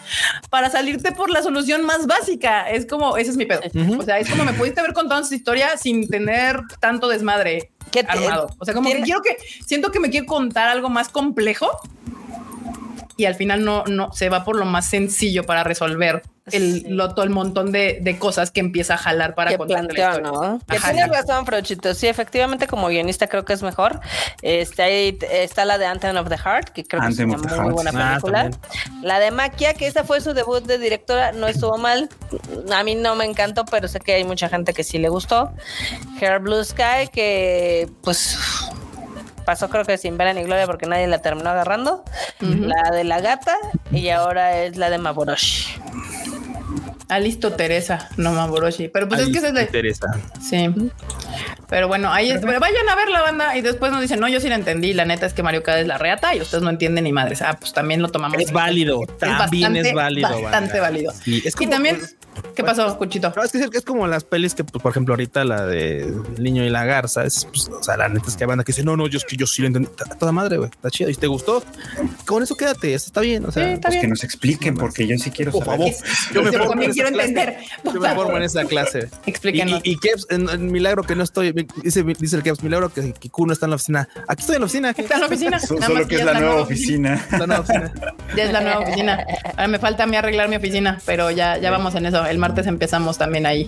para salirte por la solución más básica? Es como, ese es mi pedo. O sea, es como me pudiste haber contado esa historia sin tener tanto desmadre armado. O sea, como que quiero que siento que me quiero contar algo más complejo y al final no, no se va por lo más sencillo para resolver el, lo, todo el montón de, de, cosas que empieza a jalar para contar la ¿no? Que tiene razón, Frochito. Sí, efectivamente, como guionista creo que es mejor. Este, ahí está la de Anthem of the Heart, que creo que es una muy buena ah, película. la de Maquia, que esa fue su debut de directora, no estuvo mal. A mí no me encantó, pero sé que hay mucha gente que sí le gustó. Hair Blue Sky, que pues pasó creo que sin ver ni gloria porque nadie la terminó agarrando. La de la gata y ahora es la de Maboroshi. Ah, listo, Teresa, no Maboroshi. Pero pues es que es de Teresa. Sí. Pero bueno, ahí es, vayan a ver la banda y después nos dicen, no, yo sí la entendí. La neta es que Mario Kada es la reata y ustedes no entienden ni madres. Ah, pues también lo tomamos. Es válido. también es válido. Bastante válido. y también, ¿Qué pasó, Cuchito? es que es, como las pelis que, pues, por ejemplo, ahorita la de El niño y la garza. Es, pues, o sea, la neta es que hay banda que dice, no, no, yo es que yo sí lo entendí. toda madre, güey. Está chido. ¿Y te gustó? Con eso quédate. Eso está bien. O sea, está pues que nos expliquen, porque yo sí quiero por Favor. Yo me formo en quiero entender. Yo me formo en esa clase. Explíquenos. Y, y, Keps, en, milagro que no estoy, dice, dice el Keps, milagro que Kiku no está en la oficina. Aquí estoy en la oficina. Está en la oficina. Solo que es la nueva oficina. La nueva oficina. Ya es la nueva oficina. Ahora me falta a mí arreglar mi oficina, pero ya, ya vamos en eso. El martes empezamos también ahí.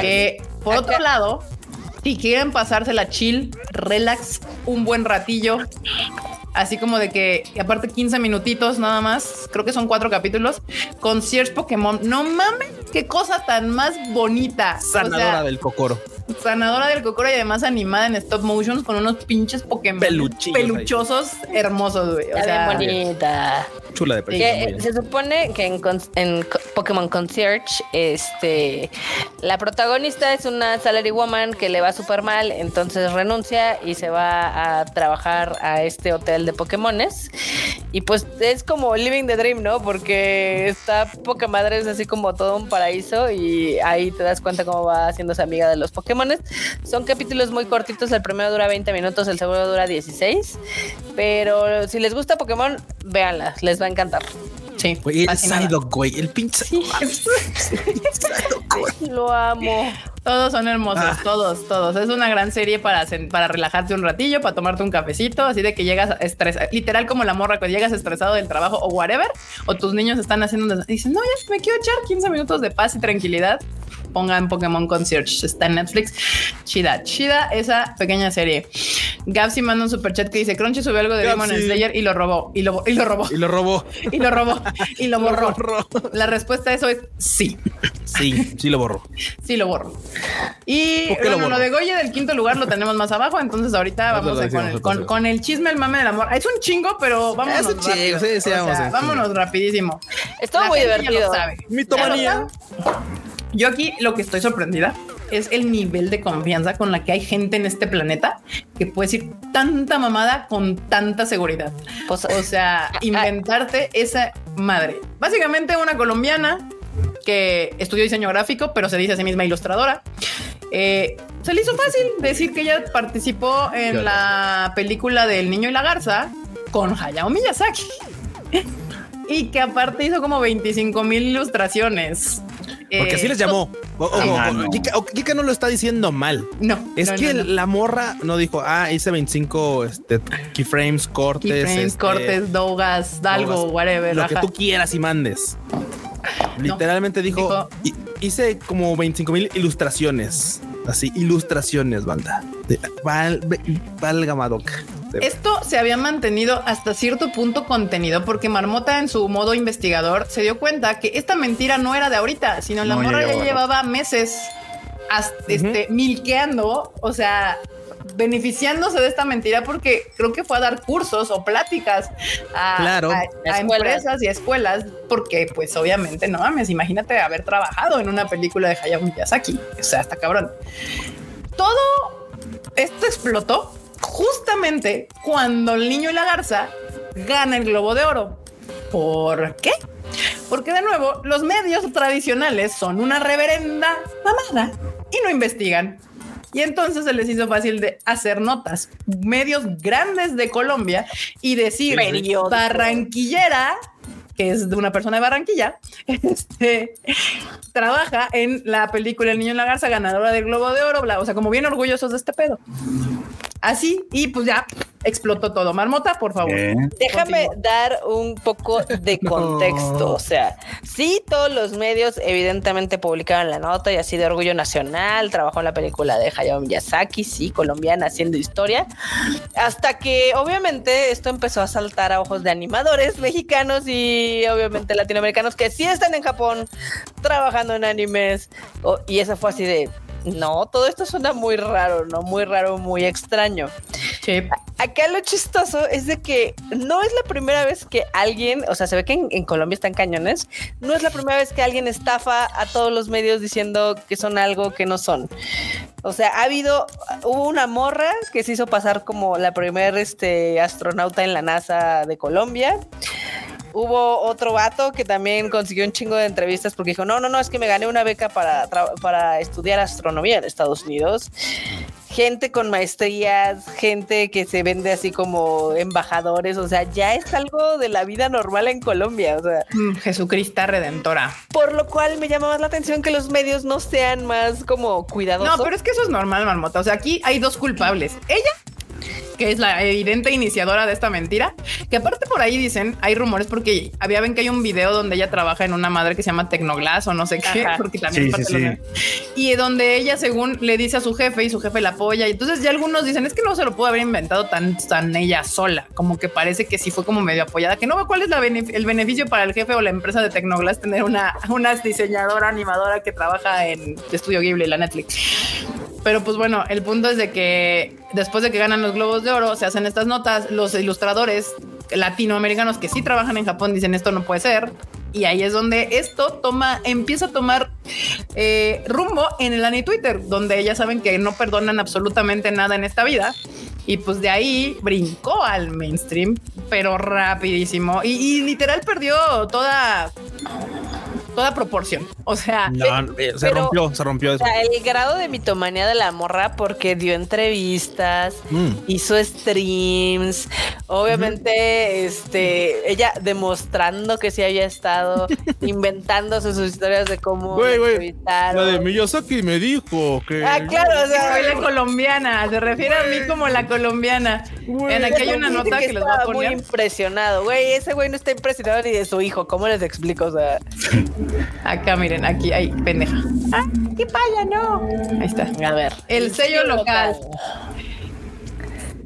que por otro lado, si quieren pasarse la chill, relax, un buen ratillo, así como de que, aparte 15 minutitos nada más, creo que son cuatro capítulos, Concierge Pokémon, no mames, qué cosa tan más bonita. Sanadora del cocoro. Sanadora del cocoro y además animada en stop motion con unos pinches Pokémon peluchosos hermosos, güey. O sea, bonita. Chula de película. Se supone que en, en, Pokémon Concierge, este, la protagonista es una salary woman que le va súper mal, entonces renuncia y se va a trabajar a este hotel de Pokémones Y pues es como Living the Dream, ¿no? Porque está poca madre, es así como todo un paraíso y ahí te das cuenta cómo va haciéndose amiga de los Pokémon. Son capítulos muy cortitos, el primero dura 20 minutos, el segundo dura 16. Pero si les gusta Pokémon, véanla, les va a encantar. Sí. Güey, el Psyduck, güey. El pinche. Lo amo. Todos son hermosos, ah. todos, todos. Es una gran serie para, para relajarte un ratillo, para tomarte un cafecito, así de que llegas estresado, literal como la morra, cuando llegas estresado del trabajo o whatever, o tus niños están haciendo, dicen, no, ya me quiero echar 15 minutos de paz y tranquilidad pongan Pokémon Concierge. Está en Netflix. Chida, chida esa pequeña serie. Gapsi manda un super chat que dice Crunchy subió algo de Demon Slayer y lo robó. Y lo, y lo robó. Y lo robó. Y lo robó. Y lo borró. La respuesta a eso es sí. Sí, sí lo borró. Sí lo borro. Y bueno, lo, de Goye del quinto lugar lo tenemos más abajo. Entonces ahorita vamos con, el, chisme, el mame del amor. Es un chingo, pero vámonos. vámonos rapidísimo. Estuvo muy divertido. Mitomanía. Yo aquí lo que estoy sorprendida es el nivel de confianza con la que hay gente en este planeta que puede decir tanta mamada con tanta seguridad. Pues, o sea, inventarte esa madre. Básicamente una colombiana que estudió diseño gráfico, pero se dice a sí misma ilustradora. Eh, se le hizo fácil decir que ella participó en la película del niño y la garza con Hayao Miyazaki. y que aparte hizo como 25 mil ilustraciones. Porque así les llamó. Kika no lo está diciendo mal. No. Es que la morra no dijo, ah, hice 25 este, keyframes, cortes. Keyframes, este, cortes, dogas, algo, whatever. Lo que tú quieras y mandes. Literalmente dijo, hice como 25 mil ilustraciones. Así, ilustraciones, banda. Val, valga Madoka. Esto se había mantenido hasta cierto punto contenido porque Marmota en su modo investigador se dio cuenta que esta mentira no era de ahorita, sino la morra ya llevaba meses este, milqueando, o sea, beneficiándose de esta mentira porque creo que fue a dar cursos o pláticas a, empresas y a escuelas porque pues obviamente no mames, imagínate haber trabajado en una película de Hayao Miyazaki, o sea, hasta cabrón. Todo esto explotó justamente cuando el niño y la garza gana el globo de oro. ¿Por qué? Porque de nuevo, los medios tradicionales son una reverenda mamada y no investigan. Y entonces se les hizo fácil de hacer notas. Medios grandes de Colombia y decir barranquillera que es de una persona de Barranquilla, este, trabaja en la película El Niño en la Garza, ganadora del Globo de Oro, bla, o sea, como bien orgullosos de este pedo. Así, y pues ya explotó todo. Marmota, por favor. Déjame dar un poco de contexto. O sea, sí, todos los medios evidentemente publicaron la nota y así de orgullo nacional. Trabajó en la película de Hayao Miyazaki, sí, colombiana, haciendo historia. Hasta que obviamente esto empezó a saltar a ojos de animadores mexicanos y obviamente latinoamericanos que sí están en Japón trabajando en animes. y eso fue así de no, todo esto suena muy raro, ¿no? Muy raro, muy extraño. Sí. Acá lo chistoso es de que no es la primera vez que alguien, o sea, se ve que en, Colombia están cañones, no es la primera vez que alguien estafa a todos los medios diciendo que son algo que no son. O sea, ha habido, hubo una morra que se hizo pasar como la primera este, astronauta en la NASA de Colombia. Hubo otro vato que también consiguió un chingo de entrevistas porque dijo, no, no, no, es que me gané una beca para, para estudiar astronomía en Estados Unidos. Gente con maestrías, gente que se vende así como embajadores, o sea, ya es algo de la vida normal en Colombia, o sea. Mm, Jesucrista Redentora. Por lo cual me llama más la atención que los medios no sean más como cuidadosos. No, pero es que eso es normal, Marmota. O sea, aquí hay dos culpables. Ella que es la evidente iniciadora de esta mentira, que aparte por ahí dicen, hay rumores porque había ven que hay un video donde ella trabaja en una madre que se llama Tecnoglass o no sé qué, porque también y donde ella según le dice a su jefe y su jefe la apoya. Y entonces ya algunos dicen es que no se lo pudo haber inventado tan, tan ella sola, como que parece que sí fue como medio apoyada, que no ve cuál es el beneficio para el jefe o la empresa de Tecnoglass tener una, una diseñadora animadora que trabaja en Estudio Ghibli, la Netflix. Pero pues bueno, el punto es de que después de que ganan los globos de oro, se hacen estas notas, los ilustradores latinoamericanos que sí trabajan en Japón dicen esto no puede ser. Y ahí es donde esto toma, empieza a tomar eh, rumbo en el ANI Twitter, donde ya saben que no perdonan absolutamente nada en esta vida. Y pues de ahí brincó al mainstream pero rapidísimo. Y, y literal perdió toda toda proporción. O sea, eh, se rompió, se rompió eso. el grado de mitomanía de la morra porque dio entrevistas, mm. hizo streams, obviamente, este, ella demostrando que sí había estado inventándose sus historias de cómo güey, La de Miyazaki me dijo que. Ah, claro, o sea, soy la colombiana. Se refiere a mí como la colombiana. En aquí hay una nota que, les voy a poner. Muy impresionado, güey. Ese güey no está impresionado ni de su hijo. ¿Cómo les explico? O sea. Acá, miren, aquí hay pendeja. ¡Ah! ¡Qué paya, no! Ahí está. A ver. El, sello, local.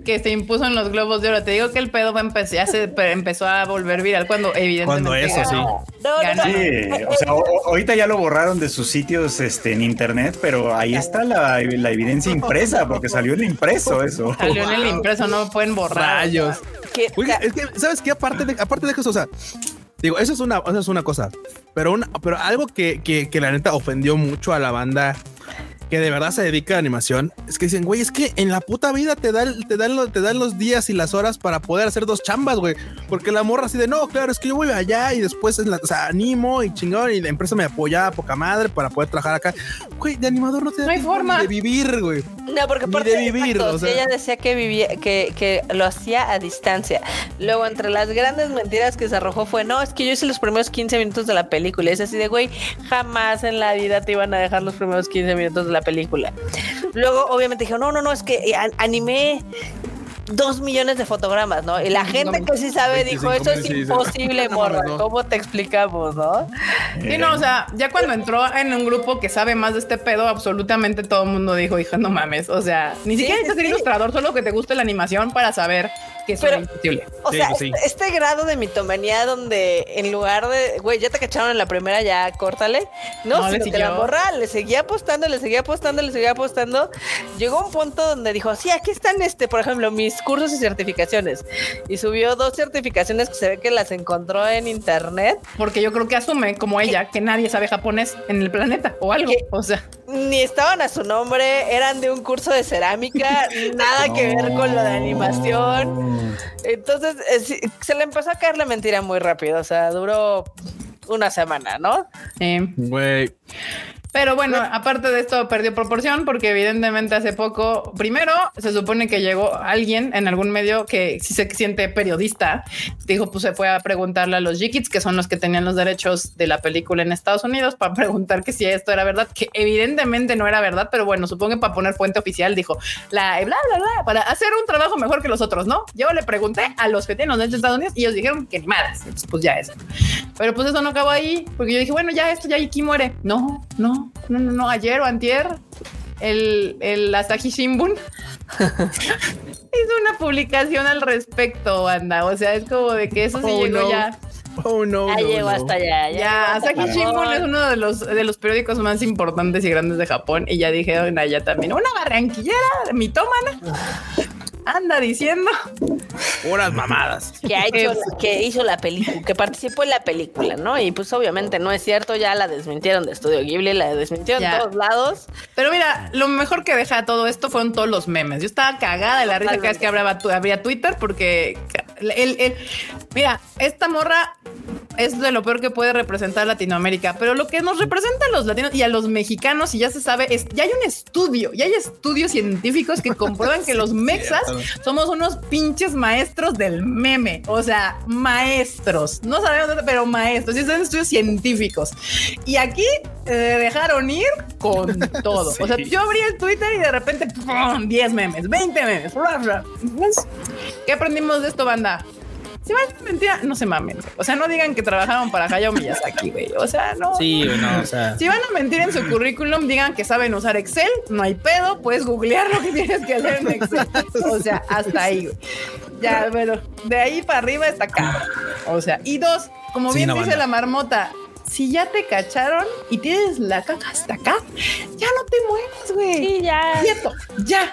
Que se impuso en los globos de oro. Te digo que el pedo empezó, ya se empezó a volver viral cuando evidentemente. Cuando eso, sí. No, no, sí, o sea, ahorita ya lo borraron de sus sitios este, en internet, pero ahí está la, la evidencia impresa, porque salió en el impreso eso. Salió en el impreso, no pueden borrar. Rayos. Oiga, es que, ¿sabes qué? Aparte de, aparte de eso, o sea, Digo, eso es una, eso es una cosa, pero, una, pero algo que, que, que la neta ofendió mucho a la banda que de verdad se dedica a animación, es que dicen, güey, es que en la puta vida te dan, te dan, te dan los días y las horas para poder hacer dos chambas, güey. Porque la morra así de, no, claro, es que yo voy allá y después en la, o sea, animo y chingón y la empresa me apoya a poca madre para poder trabajar acá. Güey, de animador no te da forma de vivir, güey. No, porque por de vivir, o sea. ella decía que vivía, que, que lo hacía a distancia. Luego, entre las grandes mentiras que se arrojó fue, no, es que yo hice los primeros 15 minutos de la película. Y es así de, güey, jamás en la vida te iban a dejar los primeros 15 minutos de la película. Luego, obviamente, dijo, no, no, no, es que eh, animé dos millones de fotogramas, ¿no? Y la gente que sí sabe dijo, eso es imposible, morra. ¿Cómo te explicamos, no? Sí, no, o sea, ya cuando entró en un grupo que sabe más de este pedo, absolutamente todo el mundo dijo, hija, no mames. O sea, ni siquiera necesitas ser ilustrador, solo que te guste la animación para saber que eso imposible. O sea, este, este, grado de mitomanía donde en lugar de, güey, ya te cacharon en la primera, ya córtale. No, sino que la morra le seguía apostando, le seguía apostando, le seguía apostando. Llegó un punto donde dijo, sí, aquí están, este, por ejemplo, mis cursos y certificaciones. Y subió dos certificaciones que se ve que las encontró en internet. Porque yo creo que asume, como ella, que nadie sabe japonés en el planeta o algo. O sea, ni estaban a su nombre, eran de un curso de cerámica, nada que ver con lo de animación. Entonces eh, se le empezó a caer la mentira muy rápido. O sea, duró una semana, ¿no? Güey. Pero bueno, aparte de esto perdió proporción porque evidentemente hace poco, primero se supone que llegó alguien en algún medio que si se siente periodista, dijo pues se fue a preguntarle a los Jikits, que son los que tenían los derechos de la película en Estados Unidos, para preguntar que si esto era verdad, que evidentemente no era verdad, pero bueno, supongo que para poner fuente oficial dijo la bla bla bla para hacer un trabajo mejor que los otros, ¿no? Yo le pregunté a los que tienen los derechos de Estados Unidos y ellos dijeron que ni pues ya eso. Pero pues eso no acabó ahí, porque yo dije, bueno, ya esto ya aquí muere. No, no, no, no, no, ayer o antier, el, el Asahi Shimbun hizo una publicación al respecto, anda. O sea, es como de que eso sí oh, llegó ya. Oh no. Ya llegó hasta allá. Ya, ya Asahi Shimbun es uno de los, de los periódicos más importantes y grandes de Japón. Y ya dije, ya también. Una barranquillera mitómana anda diciendo. Unas mamadas. Que ha hecho que hizo la película que participó en la película no y pues obviamente no es cierto ya la desmintieron de Estudio Ghibli la desmintieron de todos lados. Pero mira lo mejor que deja todo esto fueron todos los memes. Yo estaba cagada de la risa cada vez que abría, Twitter porque el, mira esta morra es de lo peor que puede representar Latinoamérica, pero lo que nos representa a los latinos y a los mexicanos, y ya se sabe, es ya hay un estudio, ya hay estudios científicos que comprueban que los mexas somos unos pinches maestros del meme. O sea, maestros. No sabemos, pero maestros. Y son estudios científicos. Y aquí eh, dejaron ir con todo. O sea, yo abrí el Twitter y de repente, 10 memes, 20 memes. ¿Qué aprendimos de esto, banda? Si van a mentira, no se mamen. O sea, no digan que trabajaron para Hayao Miyazaki, güey. O sea, no. Sí, no, o sea. Si van a mentir en su currículum, digan que saben usar Excel, no hay pedo, puedes googlear lo que tienes que hacer en Excel. O sea, hasta ahí, güey. Ya, pero de ahí para arriba está acá. O sea, y dos, como bien dice la marmota, si ya te cacharon y tienes la caca hasta acá, ya no te mueves, güey. Sí, ya. Quieto, ya.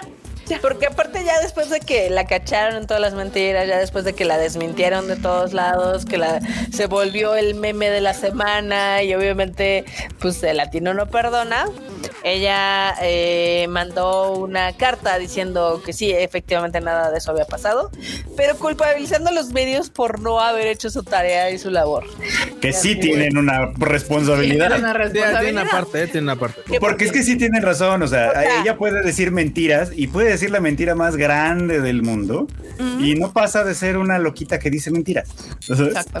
Porque aparte ya después de que la cacharon en todas las mentiras, ya después de que la desmintieron de todos lados, que la se volvió el meme de la semana y obviamente pues el latino no perdona, ella eh, mandó una carta diciendo que sí, efectivamente nada de eso había pasado, pero culpabilizando a los medios por no haber hecho su tarea y su labor. Que sí tienen una responsabilidad. Tiene una responsabilidad. Tiene una parte, eh, tiene una parte. Porque es que sí tienen razón, o sea, O sea- ella puede decir mentiras y puede decir la mentira más grande del mundo y no pasa de ser una loquita que dice mentiras.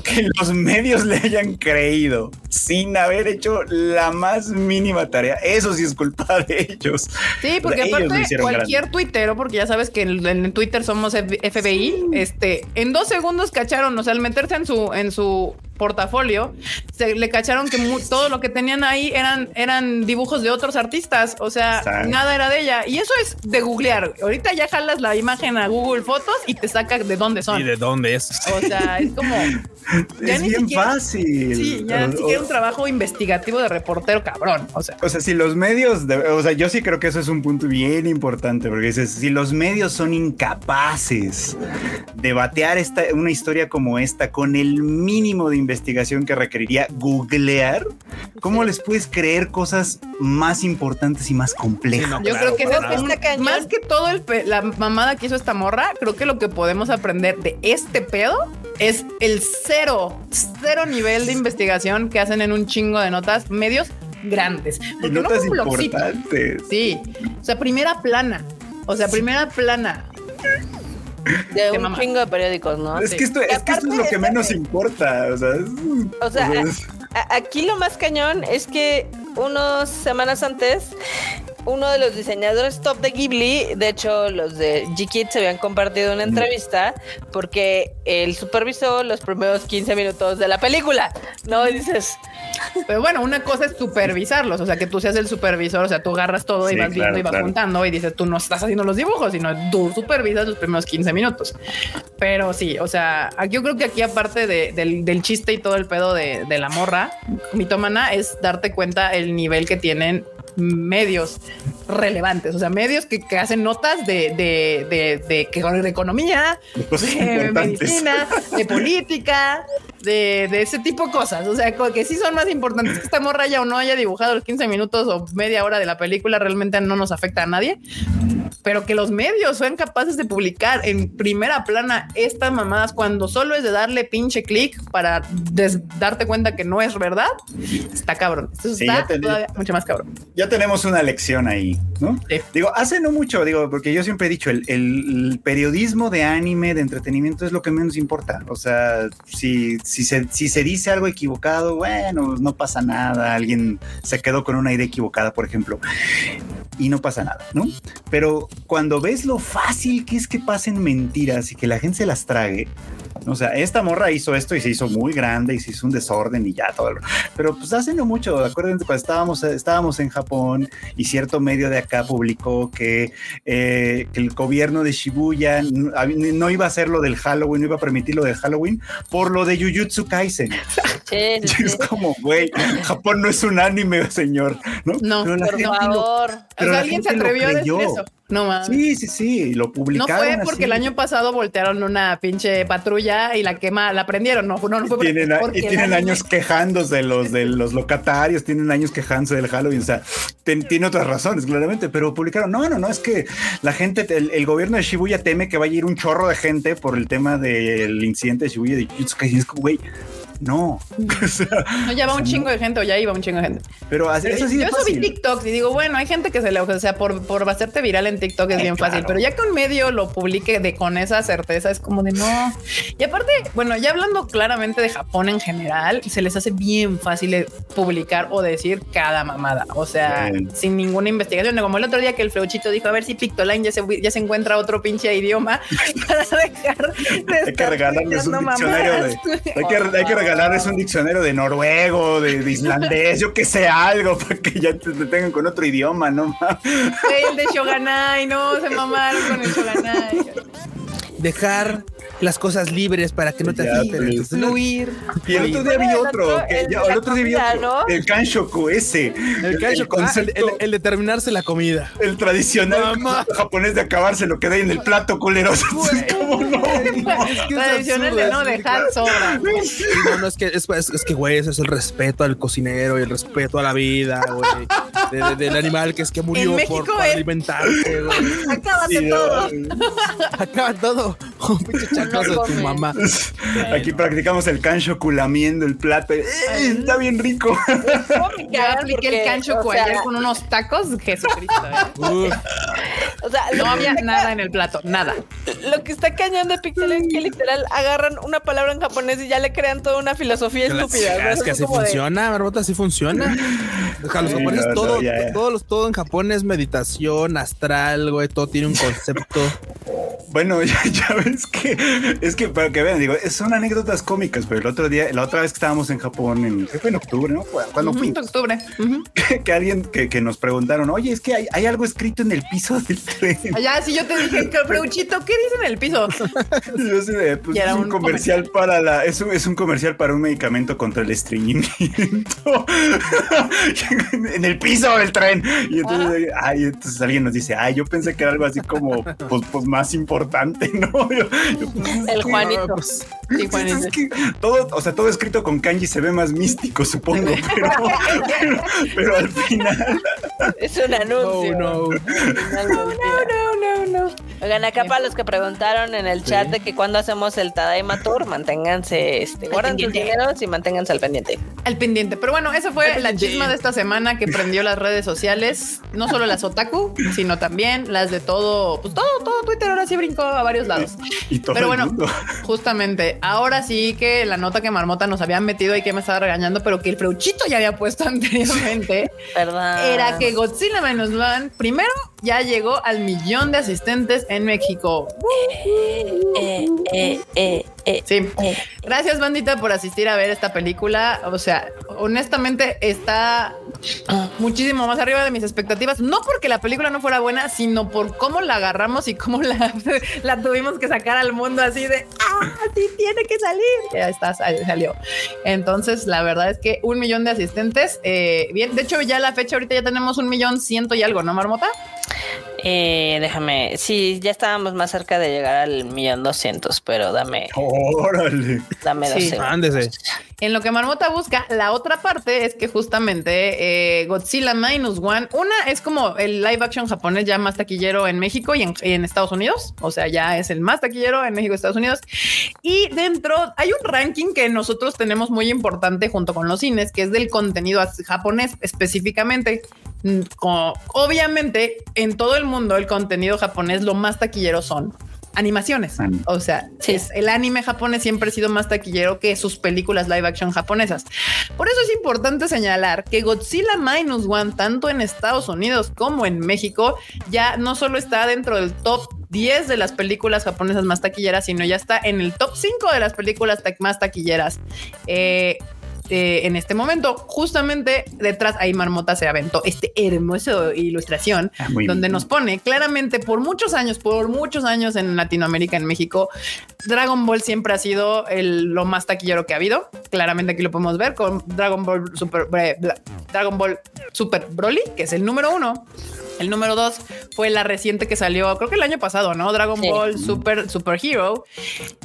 Que los medios le hayan creído sin haber hecho la más mínima tarea, eso sí es culpa de ellos. Sí, porque lo aparte cualquier grande. tuitero, porque ya sabes que en, en Twitter somos FBI, este, en dos segundos cacharon, o sea, al meterse en su en su portafolio, se le cacharon que mu- todo lo que tenían ahí eran eran dibujos de otros artistas, o sea, nada era de ella y eso es de googlear. Ahorita ya jalas la imagen a Google Fotos y te saca de dónde son. ¿Y de dónde es? O sea, es como ya Es ni bien siquiera- fácil. Sí, ya ni siquiera un trabajo investigativo de reportero cabrón, o sea. O sea, si los medios, de- o sea, yo sí creo que eso es un punto bien importante, porque dices, si los medios son incapaces de batear esta, una historia como esta con el mínimo de investigación que requeriría googlear, ¿cómo les puedes creer cosas más importantes y más complejas? Sí, no, Yo Claro, creo que es cañón. más que todo el la mamada que hizo esta morra, creo que lo que podemos aprender de este pedo es el cero, cero nivel de investigación que hacen en un chingo de notas medios grandes. Porque no notas importantes. Sí, o sea, primera plana. O sea, primera plana. De Te un mama. chingo de periódicos, ¿no? Es Sí. que esto, es que esto es lo que menos importa. O sea, es- O sea, o sea, es- A- Aquí lo más cañón es que unas semanas antes, uno de los diseñadores top de Ghibli, de hecho los de G-Kids habían compartido una entrevista porque él supervisó los primeros 15 minutos de la película. No Y dices, Pero bueno, una cosa es supervisarlos, o sea, que tú seas el supervisor, o sea, tú agarras todo y vas claro, viendo y vas claro. juntando y dices, tú no estás haciendo los dibujos, sino tú supervisas los primeros 15 minutos. Pero sí, o sea, aquí- yo creo que aquí aparte de- del, del chiste y todo el pedo de, de la morra, mitómana, es darte cuenta el nivel que tienen medios relevantes, o sea, medios que, que hacen notas de, de, de, de, de economía, de medicina, de política, de, de ese tipo de cosas. O sea, que sí son más importantes. Que esta morra ya o no haya dibujado los 15 minutos o media hora de la película realmente no nos afecta a nadie. Pero que los medios sean capaces de publicar en primera plana estas mamadas cuando solo es de darle pinche clic para darte cuenta que no es verdad, está cabrón. Esto Sí, está todavía mucho más cabrón. ya tenemos una lección ahí, ¿no? Sí. Digo, hace no mucho, digo, porque yo siempre he dicho, el, el periodismo de anime, de entretenimiento, es lo que menos importa. O sea, si, si, se, si se dice algo equivocado, bueno, no pasa nada. Alguien se quedó con una idea equivocada, por ejemplo, y no pasa nada, ¿no? Pero cuando ves lo fácil que es que pasen mentiras y que la gente se las trague, o sea, esta morra hizo esto y se hizo muy grande y se hizo un desorden y ya todo. lo- Pero pues hace no mucho, acuérdense cuando estábamos, estábamos en Japón y cierto medio de acá publicó que, eh, que el gobierno de Shibuya no, no iba a hacer lo del Halloween, no iba a permitir lo del Halloween por lo de Jujutsu Kaisen. sí, sí, Y sí. es como, güey, Japón no es un anime, señor. No, No, la por gente favor. O sea, alguien se atrevió a decir eso. No mames. Sí, sí, sí, lo No publicaron. fue porque así. el año pasado voltearon una pinche patrulla y la quema, la prendieron. No, no, no fue porque- tienen, porque y tienen años quejándose de los de los locatarios, tienen años quejándose del Halloween, o sea, ten- tiene otras razones, claramente, pero publicaron, no, no, no, es que la gente, el, el gobierno de Shibuya teme que vaya a ir un chorro de gente por el tema del incidente de Shibuya de Jujutsu Kaisen, es como, güey, no, o sea, No, ya va un o sea, chingo de gente o ya iba un chingo de gente. pero así- es así de Yo fácil. TikToks y digo, bueno, hay gente que se le, o sea, por, por hacerte viral en TikTok es Eh, bien fácil, pero ya que un medio lo publique de con esa certeza es como de no. Y aparte, bueno, ya hablando claramente de Japón en general, se les hace bien fácil de publicar o decir cada mamada. O sea, sin ninguna investigación. Como el otro día que el fleuchito dijo, a ver si Pictoline ya se, ya se encuentra otro pinche idioma para dejar de Hay que regalarles un diccionario de, hay que, hay que regalarles un diccionario de noruego, de, de islandés, yo que sé algo, para que ya te, te tengan con otro idioma, ¿no? El de Shoganai, no, se mamaron con el Shoganai. Dejar las cosas libres para que no te afecten. Pues, fluir. Y el otro día vi otro, el, otro día vi otro, el kanshoku ese. El kanshoku, el, el, de terminarse la comida. El tradicional japonés de acabarse lo que da en el plato, culeros. ¿Cómo no? tradicional de no dejar sobra. No, no, es que, es, es, que, güey, eso es el respeto al cocinero y el respeto a la vida, güey. del animal que es que murió por, por alimentarse, güey. Acábate todo. Acaba todo. Pinche chacazo de tu mamá. Aquí practicamos el kanshoku lamiendo el plato. Eh, está bien rico. Ya apliqué el ayer con unos tacos. Jesucristo. ¿eh? O sea, no había nada en el plato, nada. Lo que está cañón de Pixel es que literal agarran una palabra en japonés y ya le crean toda una filosofía estúpida. Es que así funciona, Barbota, así funciona. los japoneses todo, todo, todo en Japón es meditación, astral, güey, todo tiene un concepto. Bueno, ya, ves que es que para que vean, digo, son anécdotas cómicas, pero el otro día, la otra vez que estábamos en Japón, en, fue en octubre, ¿no? Cuando fui. octubre. que, alguien que, nos preguntaron, oye, es que hay, algo escrito en el piso del tren. Allá sí yo te dije, Preuchito, ¿qué dice en el piso? yo sé, pues, es un, comercial para la, es un, es un comercial para un medicamento contra el estreñimiento en el piso del tren. Y entonces, ay, entonces alguien nos dice, ay, yo pensé que era algo así como, pues, pues más importante, ¿no? el Juanito. Pues, sí, Juanito. todo, o sea, todo escrito con kanji se ve más místico, supongo, pero, pero, al final. Es un anuncio. no, no, no, no, no. Oigan, acá para los que preguntaron en el chat de que cuando hacemos el Tadaima Tour, manténganse, este, guarden sus dineros y manténganse al pendiente. Al pendiente. Pero bueno, esa fue la chisma de esta semana que prendió las redes sociales. No solo las otaku, sino también las de todo, pues todo, todo Twitter ahora sí brincó a varios lados. Pero bueno, justamente, ahora sí que la nota que Marmota nos había metido y que me estaba regañando, pero que el freuchito ya había puesto anteriormente, era que Godzilla Minus One primero ya llegó al millón de asistentes en México. Eh, eh, eh, sí. Gracias, bandita, por asistir a ver esta película. O sea, honestamente está muchísimo más arriba de mis expectativas. No porque la película no fuera buena, sino por cómo la agarramos y cómo la, la tuvimos que sacar al mundo así de ah, así tiene que salir. Ya está, salió. Entonces, la verdad es que un millón de asistentes. bien, de hecho, ya la fecha ahorita ya tenemos un millón ciento y algo, ¿no, Marmota? Eh, déjame, sí, ya estábamos más cerca de llegar al millón doscientos, pero dame. Órale. Dame dos sí. En lo que Marmota busca, la otra parte es que justamente eh, Godzilla Minus One, una es como el live action japonés ya más taquillero en México y en, Estados Unidos, o sea, ya es el más taquillero en México y Estados Unidos. Y dentro hay un ranking que nosotros tenemos muy importante junto con los cines, que es del contenido japonés específicamente. Mm, obviamente, en todo el mundo el contenido japonés lo más taquillero son animaciones. O sea, es, el anime japonés siempre ha sido más taquillero que sus películas live action japonesas. Por eso es importante señalar que Godzilla Minus One, tanto en Estados Unidos como en México, ya no solo está dentro del top 10 de las películas japonesas más taquilleras, sino ya está en el top 5 de las películas más taquilleras. Eh, eh, en este momento. Justamente detrás ahí Marmota se aventó este hermoso ilustración ah, donde nos pone claramente por muchos años, por muchos años en Latinoamérica, en México, Dragon Ball siempre ha sido el, lo más taquillero que ha habido. Claramente aquí lo podemos ver con Dragon Ball Super, Dragon Ball Super Broly, que es el número uno. El número dos fue la reciente que salió, creo que el año pasado, ¿no? Dragon Ball Super Super Hero.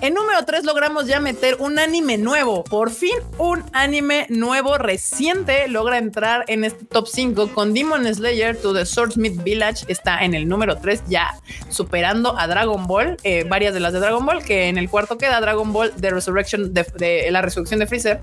En número tres logramos ya meter un anime nuevo. Por fin un anime nuevo reciente logra entrar en este top 5 con Demon Slayer to the Swordsmith Village. Está en el número 3 ya superando a Dragon Ball, eh, varias de las de Dragon Ball, que en el cuarto queda Dragon Ball The Resurrection de, la resurrección de Freezer.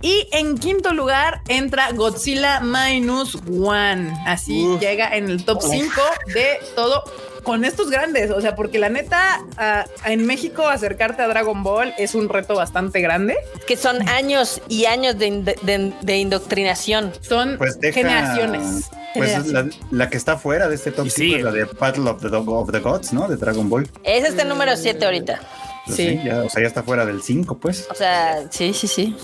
Y en quinto lugar entra Godzilla Minus One. Así llega en el top 5 de todo con estos grandes. O sea, porque la neta, ah, en México acercarte a Dragon Ball es un reto bastante grande. Que son años y años de, indoctrinación. Son pues generaciones. Pues la, que está fuera de este top 5 es la de Battle of the, of the Gods, ¿no? De Dragon Ball. Es este número 7 ahorita. Pues sí. ya, o sea, ya está fuera del 5, pues. O sea, sí, sí, sí.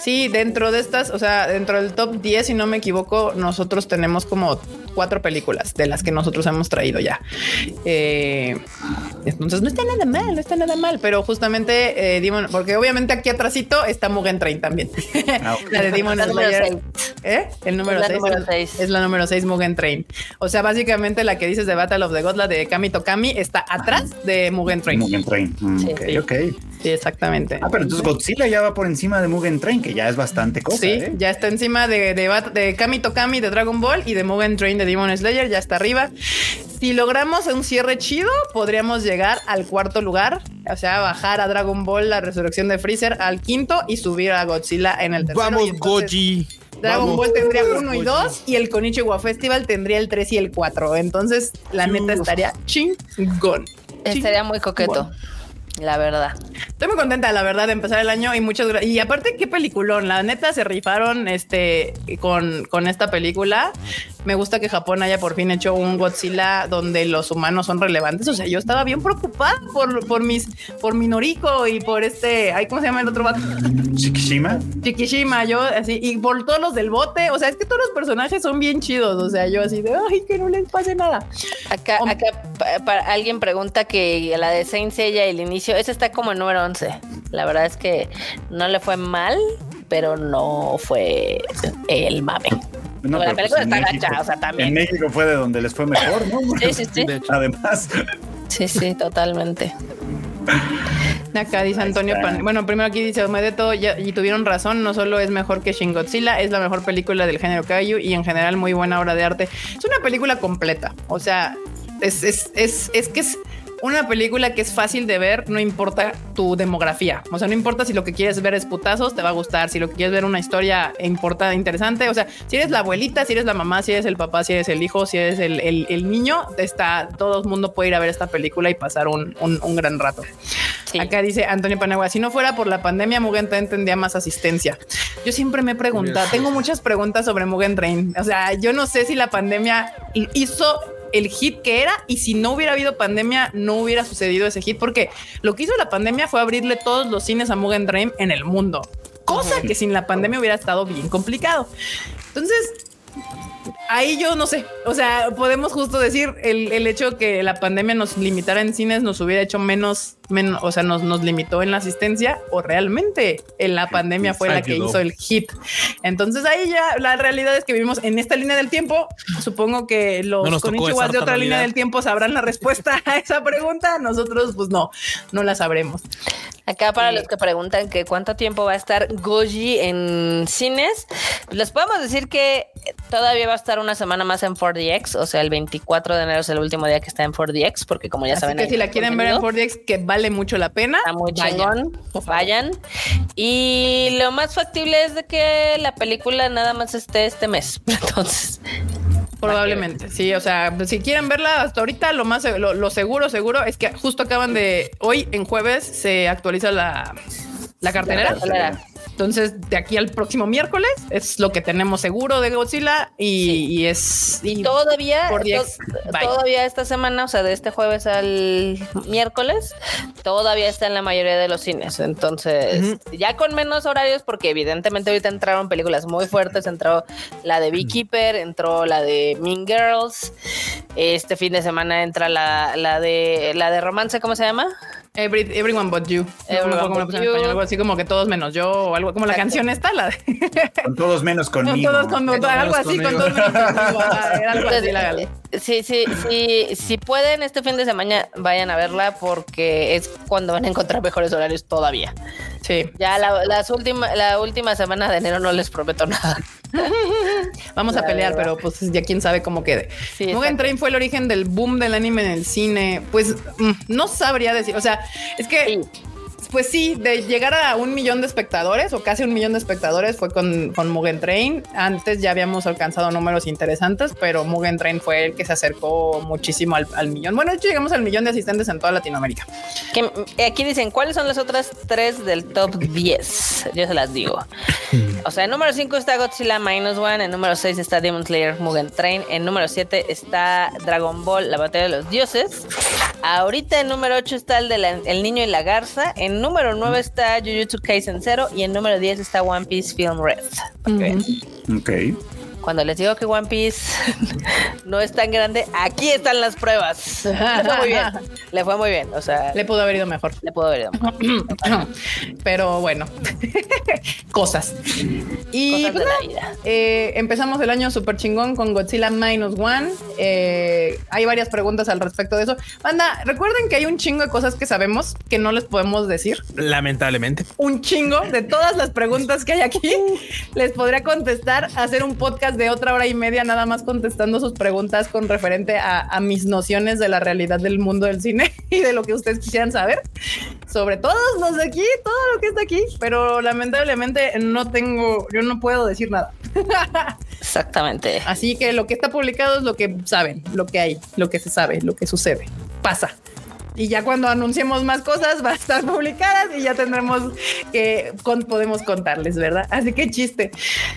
Sí, dentro de estas, o sea, dentro del top 10, si no me equivoco, nosotros tenemos como cuatro películas de las que nosotros hemos traído ya. Eh, entonces no está nada mal, no está nada mal, pero justamente eh, Demon, porque obviamente aquí atrásito está Mugen Train también. Ah, la de Demon Slayer. ¿Eh? El número 6 es, la número 6 Mugen Train. O sea, básicamente la que dices de Battle of the Gods, la de Kami Tokami, está atrás de Mugen Train. Mugen Train. Mm, sí, ok, ok. Sí, exactamente. Ah, pero entonces Godzilla ya va por encima de Mugen Train, que ya es bastante cosa. Sí, ¿eh? ya está encima de, de, de Kami Tokami de Dragon Ball y de Mugen Train de Demon Slayer, ya está arriba. Si logramos un cierre chido, podríamos llegar al cuarto lugar, o sea, bajar a Dragon Ball, la resurrección de Freezer, al quinto y subir a Godzilla en el tercero. Vamos, Goji. Dragon Ball tendría uno y dos y el Konichiwa Festival tendría el 3 y el 4. Entonces, la neta estaría chingón. Estaría muy coqueto la verdad. Estoy muy contenta, la verdad, de empezar el año y muchas gracias. Y aparte, qué peliculón. La neta se rifaron este con, con esta película. Me gusta que Japón haya por fin hecho un Godzilla donde los humanos son relevantes. O sea, yo estaba bien preocupada por, por mis, por Minoriko y por este, ay, ¿cómo se llama el otro vato? Shikishima. Shikishima, yo así, y por todos los del bote. O sea, es que todos los personajes son bien chidos. O sea, yo así de, ay, que no les pase nada. Acá, acá para, alguien pregunta que la de Saint Seiya, el inicio, ese está como en número 11. La verdad es que no le fue mal, pero no fue el mame. No, la película pues está México, o sea, también. En México fue de donde les fue mejor, ¿no? Sí, sí, sí. Además. Sí, sí, totalmente. Acá dice Antonio Pan. Bueno, primero aquí dice Omedeto y tuvieron razón, no solo es mejor que Shin Godzilla, es la mejor película del género Kaiju y en general muy buena obra de arte. Es una película completa, o sea, es, es, es, es que es una película que es fácil de ver, no importa tu demografía. O sea, no importa si lo que quieres ver es putazos, te va a gustar. Si lo que quieres ver una historia importante, interesante. O sea, si eres la abuelita, si eres la mamá, si eres el papá, si eres el hijo, si eres el, niño, está, todo el mundo puede ir a ver esta película y pasar un, gran rato. Acá dice Antonio Panagua, si no fuera por la pandemia, Mugen Train tendría más asistencia. Yo siempre me he preguntado, tengo muchas preguntas sobre Mugen Train. O sea, yo no sé si la pandemia hizo el hit que era y si no hubiera habido pandemia no hubiera sucedido ese hit porque lo que hizo la pandemia fue abrirle todos los cines a Mugen Dream en el mundo, cosa que sin la pandemia hubiera estado bien complicado. Entonces, ahí yo no sé, o sea, podemos justo decir el, el, hecho que la pandemia nos limitara en cines nos hubiera hecho menos, menos o sea, nos, nos limitó en la asistencia o realmente en la pandemia fue la que hizo el hit. Entonces ahí ya la realidad es que vivimos en esta línea del tiempo. Supongo que los no de otra línea del tiempo sabrán la respuesta a esa pregunta. Nosotros pues no, no la sabremos. Acá para los que preguntan que cuánto tiempo va a estar Goji en cines, les podemos decir que todavía va a estar una semana más en 4DX, o sea, el 24 de enero es el último día que está en 4DX, porque como ya Así saben... que si la quieren ver en 4DX, que vale mucho la pena, está muy chingón, vayan. Y lo más factible es de que la película nada más esté este mes, entonces... Probablemente, sí, o sea, si quieren verla hasta ahorita, lo más lo, seguro, seguro es que justo acaban de hoy en jueves se actualiza la, la cartelera. Entonces, de aquí al próximo miércoles es lo que tenemos seguro de Godzilla y, es. Y, todavía, todavía esta semana, o sea, de este jueves al miércoles, todavía está en la mayoría de los cines. Entonces, ya con menos horarios, porque evidentemente ahorita entraron películas muy fuertes. Entró la de Beekeeper, entró la de Mean Girls. Este fin de semana entra la, la de la de romance, ¿cómo se llama? Everyone but you. algo así como que todos menos yo o algo como la canción está, la de... Con todos menos conmigo. todos con, algo así, con todos menos conmigo. algo así, la Sí, sí, sí, si pueden este fin de semana vayan a verla porque es cuando van a encontrar mejores horarios todavía. Sí. Ya la, las última, la última semana de enero no les prometo nada. Vamos a pelear, pero pues ya quién sabe cómo quede. Sí, Mugen Train fue el origen del boom del anime en el cine. Pues mm, no sabría decir. O sea, es que pues sí, de llegar a un millón de espectadores o casi un millón de espectadores fue con, con Mugen Train. Antes ya habíamos alcanzado números interesantes, pero Mugen Train fue el que se acercó muchísimo al, millón. Bueno, de hecho llegamos al millón de asistentes en toda Latinoamérica. Eh, aquí dicen, ¿cuáles son las otras tres del top 10? Yo se las digo. O sea, en número 5 está Godzilla Minus One, en número 6 está Demon Slayer Mugen Train, en número 7 está Dragon Ball, la batalla de los dioses. Ahorita en número 8 está el de El Niño y la Garza, en número 9 está Jujutsu Kaisen 0 y en número 10 está One Piece Film Red. Ok. Cuando les digo que One Piece no es tan grande, aquí están las pruebas. Le fue muy bien. Le fue muy bien. O sea, Le pudo haber ido mejor. le puedo ver. Pero bueno, cosas. Y Cosas de pues, la vida. eh, empezamos el año super chingón con Godzilla Minus One. Eh, hay varias preguntas al respecto de eso. Banda, recuerden que hay un chingo de cosas que sabemos que no les podemos decir. Lamentablemente. Un chingo de todas las preguntas que hay aquí. Les podría contestar, hacer un podcast de otra hora y media nada más contestando sus preguntas con referente a, a mis nociones de la realidad del mundo del cine y de lo que ustedes quisieran saber sobre todos los de aquí, todo lo que está aquí, pero lamentablemente no tengo, yo no puedo decir nada. Exactamente. Así que lo que está publicado es lo que saben, lo que hay, lo que se sabe, lo que sucede, pasa. Y ya cuando anunciemos más cosas va a estar publicadas y ya tendremos que podemos contarles, ¿verdad? Así que chiste.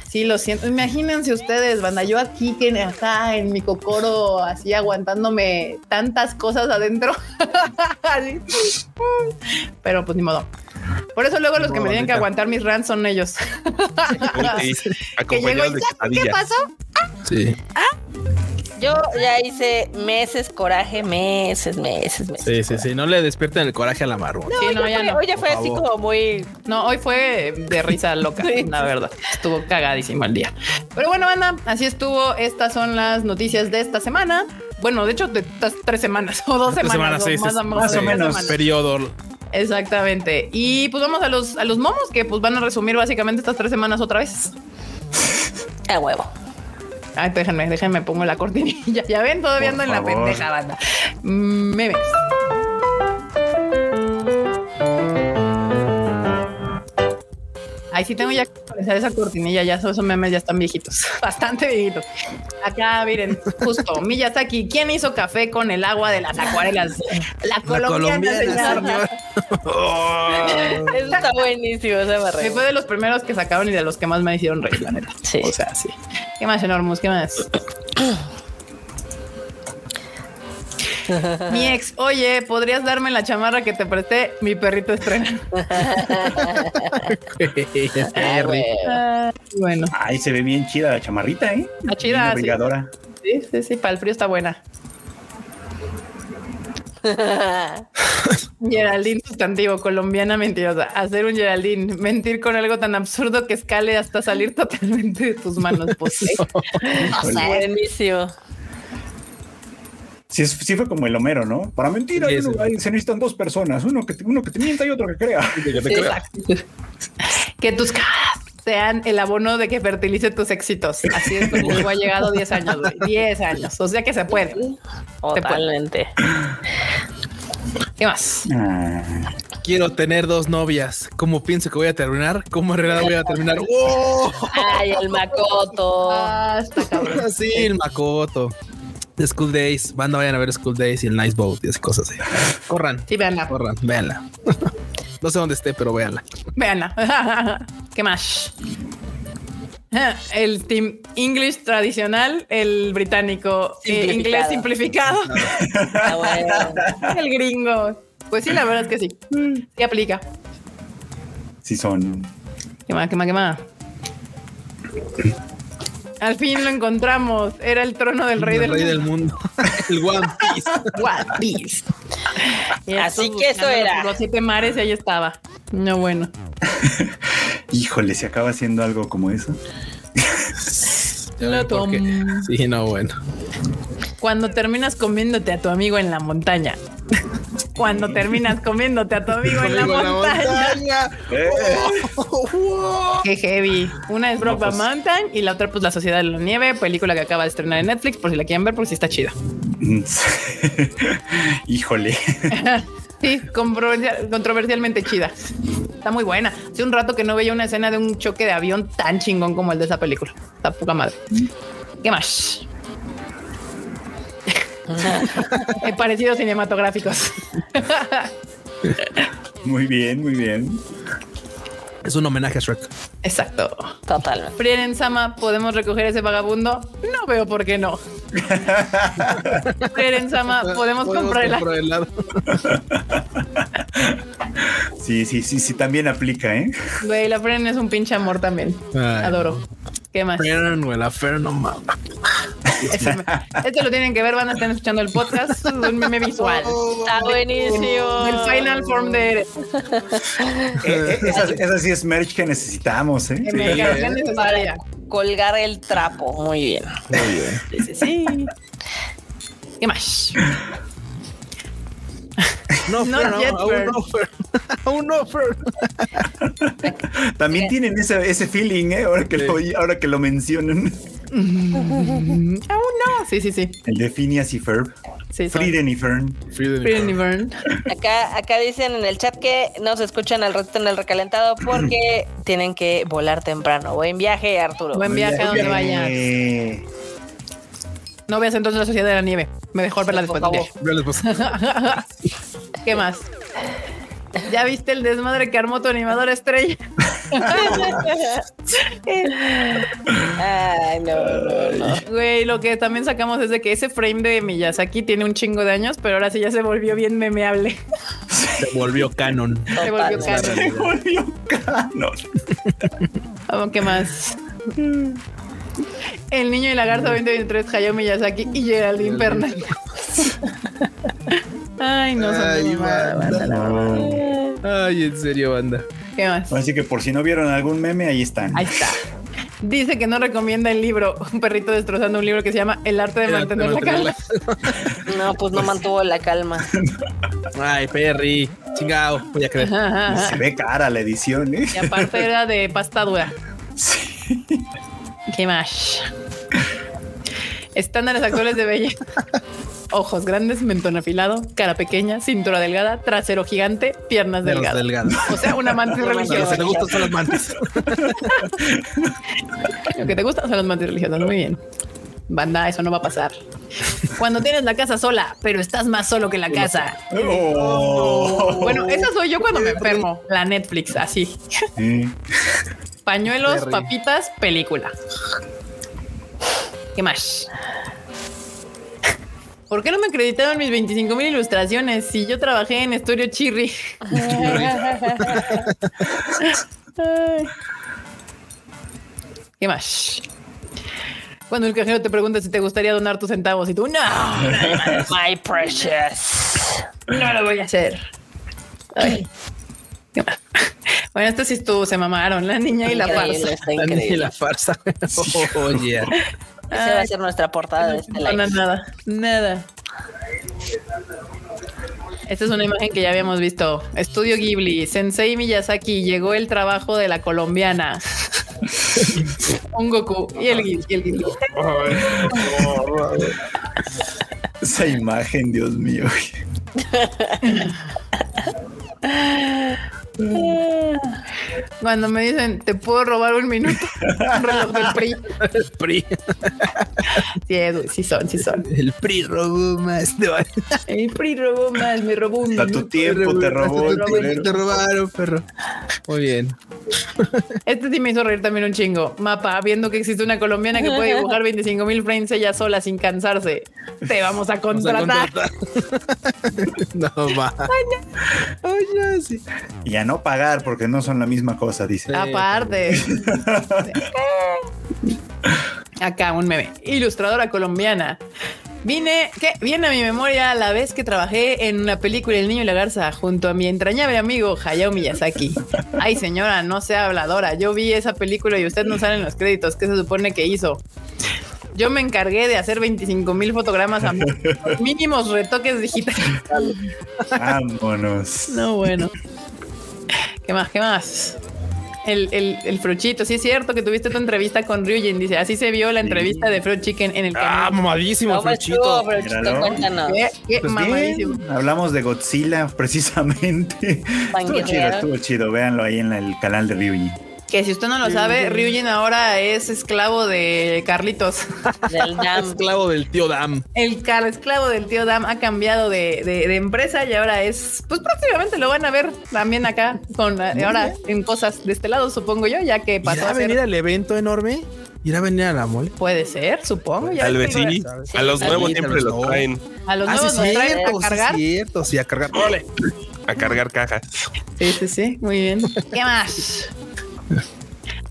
Sí, lo siento. Imagínense ustedes, banda, yo aquí que acá en mi cocoro, así aguantándome tantas cosas adentro. Pero pues ni modo. Por eso luego los que me tienen que aguantar mis rants son ellos. Uy, sí, que llego acompañados y de "¿Ya? ¿qué pasó? Sí. Yo ya hice meses coraje, meses, meses, meses. Sí, sí, sí. No le despierten el coraje a la marrón. Sí, no, Hoy ya fue- no. Hoy ya fue así como muy. No, hoy fue de risa loca, la verdad. Estuvo cagadísimo el día. Pero bueno, banda, así estuvo. Estas son las noticias de esta semana. Bueno, de hecho, de estas tres semanas o dos Tres semanas. semanas, sí, o sí, más, sí. o menos, Más o menos. Periodo. Exactamente. Y pues vamos a los, a los momos que pues van a resumir básicamente estas tres semanas otra vez. A huevo. Ay, déjenme, déjenme, pongo la cortinilla. Ya ven, todavía Por ando en la pendeja, banda. Mm, Memes. Ay, sí tengo ya que actualizar esa cortinilla, ya esos memes ya están viejitos, bastante viejitos. Acá, miren, justo, Miyazaki, ¿quién hizo café con el agua de las acuarelas? La colombiana, señor. Eso está buenísimo. Se me Sí, reí. fue de los primeros que sacaron y de los que más me hicieron reír, la neta. Sí. O sea, sí. ¿Qué más, Enormus? ¿Qué más? Mi ex, oye, ¿podrías darme la chamarra que te presté? Mi perrito estrena. Ah. Ah, bueno, Ay, se ve bien chida la chamarrita, ¿eh? Está chida, Bien sí. abrigadora. sí, sí, sí, para el frío está buena. Geraldine sustantivo, colombiana mentirosa. Hacer un Geraldine, mentir con algo tan absurdo que escale hasta salir totalmente de tus manos. Pues, ¿eh? Buenísimo. Sí, fue como el Homero, ¿no? Para mentir Sí, uno- hay- se necesitan dos personas, uno que, te- uno que te mienta y otro que crea. Exacto. que tus caras sean el abono de que fertilice tus éxitos. Así es como llegó, ha llegado 10 años, güey. 10 años. O sea que se puede. Totalmente. ¿Qué más? Ah, Quiero tener dos novias. ¿Cómo pienso que voy a terminar? ¿Cómo en realidad voy a terminar? ¡Oh! Ay, el Makoto. Cabrón. Sí, el Makoto. The School Days. Banda, vayan a ver School Days y el Nice Boat y esas cosas así. Corran. Sí, véanla. Corran, véanla. No sé dónde esté, pero véanla. Véanla. ¿Qué más? El Team English tradicional, el británico, eh, Simplificado. inglés simplificado, Ah, bueno. el gringo. Pues sí, la verdad es que sí. Sí aplica. sí son. ¿Qué más? ¿Qué más? ¿Qué más? Al fin lo encontramos. Era el trono del rey, el del, rey del mundo. mundo. el One Piece. One Piece. Así que eso era. Los siete mares y ahí estaba. No, bueno. Híjole, se acaba haciendo algo como eso. Lo ven por qué. tom- Sí, no, bueno. Cuando terminas comiéndote a tu amigo en la montaña. Cuando terminas comiéndote a tu amigo en la montaña. Qué heavy. Una es Brokeback pues. Mountain y la otra, pues, La Sociedad de la Nieve, película que acaba de estrenar en Netflix, por si la quieren ver, porque sí está chida. Híjole. Sí, controversial- controversialmente chida. Está muy buena. Hace un rato que no veía una escena de un choque de avión tan chingón como el de esa película. Está poca madre. ¿Qué más? He parecido cinematográficos. Muy bien, muy bien. Es un homenaje a Shrek. Exacto. Totalmente. Frieren Sama, ¿podemos recoger ese vagabundo? No veo por qué no. Frieren Sama, ¿podemos comprar el comprar helado. Sí, sí, sí, sí, también aplica, ¿eh? Güey, la Frieren es un pinche amor también. Ay. Adoro. ¿Qué más? Fern, güey, la Fern, no mames. Esto lo tienen que ver, van a estar escuchando el podcast. Es un meme visual. Está buenísimo. El final form de Eh, eh, esa, esa sí es merch que necesitamos, ¿eh? cargué necesaria. Colgar el trapo. Muy bien. Muy bien. Sí, sí, sí. ¿Qué más? No, Not Fern, yet, aún Fern. no, Fern. Aún no, Fern. También tienen ese, ese feeling, ¿eh? Ahora que, lo, ahora que lo mencionan. Aún no. Sí, sí, sí. El de Phineas y Ferb. sí Frieden y Fern. Frieden. Y Vern. Acá, acá dicen en el chat que nos escuchan al ratito en el recalentado porque tienen que volar temprano. Buen viaje, Arturo. Buen viaje a donde vayas. No veas entonces la Sociedad de la Nieve. Mejor verla Por después del favor. ¿Qué más? ¿Ya viste el desmadre que armó tu animador estrella? Ay, no, no, no. Güey, lo que también sacamos es de que ese frame de Miyazaki tiene un chingo de años, pero ahora sí ya se volvió bien memeable. Se volvió canon. Se volvió canon. se volvió canon. Vamos, ¿qué más? El niño y la garza 2023, Hayao Miyazaki y Geraldine Pernal. Ay, no Ay, banda. banda. Ay, en serio, banda. ¿Qué más? Así que por si no vieron algún meme, ahí están. Ahí está. Dice que no recomienda el libro, un perrito destrozando un libro que se llama El arte de mantener la calma. No, pues no mantuvo la calma. Ay, Perry. Chingao, voy a creer. Se ve cara la edición, ¿eh? Y aparte era de pasta dura. Sí. ¿Qué más? Estándares actuales de belleza. Ojos grandes, mentón afilado, cara pequeña, cintura delgada, trasero gigante, piernas delgadas. delgados. O sea, una mantis Lo que religiosa. te gustan son las mantis. Lo que te gusta son las mantis religiosas. Muy bien. Banda, eso no va a pasar. Cuando tienes la casa sola, pero estás más solo que la casa. Oh. Bueno, esa soy yo cuando me enfermo. La Netflix, así. Sí. Pañuelos, papitas, película. ¿Qué más? ¿Por qué no me acreditaron mis 25 mil ilustraciones si yo trabajé en Estudio Chirri? ¿Qué más? Cuando el cajero te pregunta si te gustaría donar tus centavos y tú, no, My precious. no lo voy a hacer. Ay. ¿Qué más? Bueno, esto sí estuvo, se mamaron, la niña y la farsa. La niña y la farsa. Oh, yeah. Esa va a ser nuestra portada de este nada, nada. Esta es una imagen que ya habíamos visto. Estudio Ghibli, Sensei Miyazaki, llegó el trabajo de la colombiana. Un Goku y el Ghibli. y el Ghibli. Esa imagen, Dios mío. Cuando me dicen, ¿te puedo robar un minuto? Un reloj del PRI. El PRI. Sí, Edu, sí son, sí son. El PRI robó más. No, El PRI robó más, me robó un Hasta tu minuto. tiempo te robó. Te el culero. Te robaron, perro. Muy bien. Este sí me hizo reír también un chingo. Mapa, viendo que existe una colombiana que puede dibujar 25 mil frames ella sola sin cansarse. Te vamos a Vamos a contratar. no va. Ay, no, sí. Y a no pagar porque no son la misma cosa, dice. Aparte. Acá un meme. Ilustradora colombiana. Vine, ¿qué? Viene a mi memoria la vez que trabajé en una película El niño y la garza junto a mi entrañable amigo Hayao Miyazaki. Ay, señora, no sea habladora. Yo vi esa película y usted no sale en los créditos. ¿Qué se supone que hizo? Yo me encargué de hacer 25 mil fotogramas a mínimos retoques digitales. Vámonos. No, bueno. ¿Qué más? ¿Qué más? El, el, el Fruchito, sí es cierto que tuviste tu entrevista con Ryujin, dice, así se vio la entrevista de Fruit Chicken en el Ah, canal. mamadísimo, ¿Cómo Fruchito. estuvo, Fruchito? Míralo. Cuéntanos. Qué, qué Pues mamadísimo. bien, hablamos de Godzilla precisamente. Estuvo chido, estuvo chido. Véanlo ahí en el canal de Ryuji. Que si usted no lo sabe, Ryujin ahora es esclavo de Carlitos. Del DAM. Esclavo del tío Dam. El car esclavo del tío Dam ha cambiado de, de- de empresa y ahora es, pues próximamente lo van a ver también acá, con ahora en cosas de este lado, supongo yo, ya que pasó ¿Irá a venir al evento enorme? ¿Irá a venir a la mole? Puede ser, supongo. Ya Tal vez tengo- sí. ¿sabes? A los Sí, nuevos sí, siempre los traen A los Ah, sí, nuevos nos traen cierto, a sí, cargar. cierto. Sí, a cargar. ¡Órale! a cargar cajas. Sí, sí, sí, muy bien. ¿Qué más?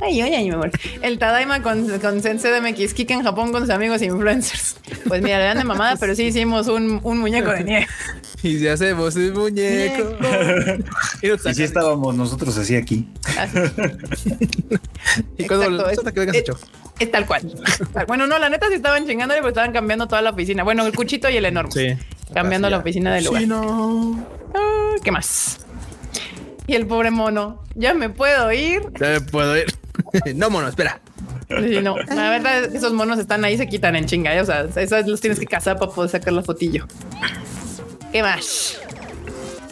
Ay, ay, mi amor. El Tadaima con, con Sensei de MX, Kika en Japón con sus amigos influencers. Pues mira, le dan de mamada, pero sí hicimos un, un muñeco de nieve. Y si hacemos un muñeco. y, si estábamos nosotros así aquí. y cuando Exacto, que vengas hecho. Es tal cual. Bueno, no, la neta sí estaban chingándole, porque estaban cambiando toda la oficina. Bueno, el cuchito y el enorme. Sí. Cambiando la oficina del lugar. Sí, no. Ah, ¿Qué más? Y el pobre mono. Ya me puedo ir. Ya me puedo ir. no, mono, espera. Sí, no. La verdad es que esos monos están ahí, se quitan en chinga. ¿eh? O sea, esos los tienes que cazar para poder sacar la fotillo. ¿Qué más?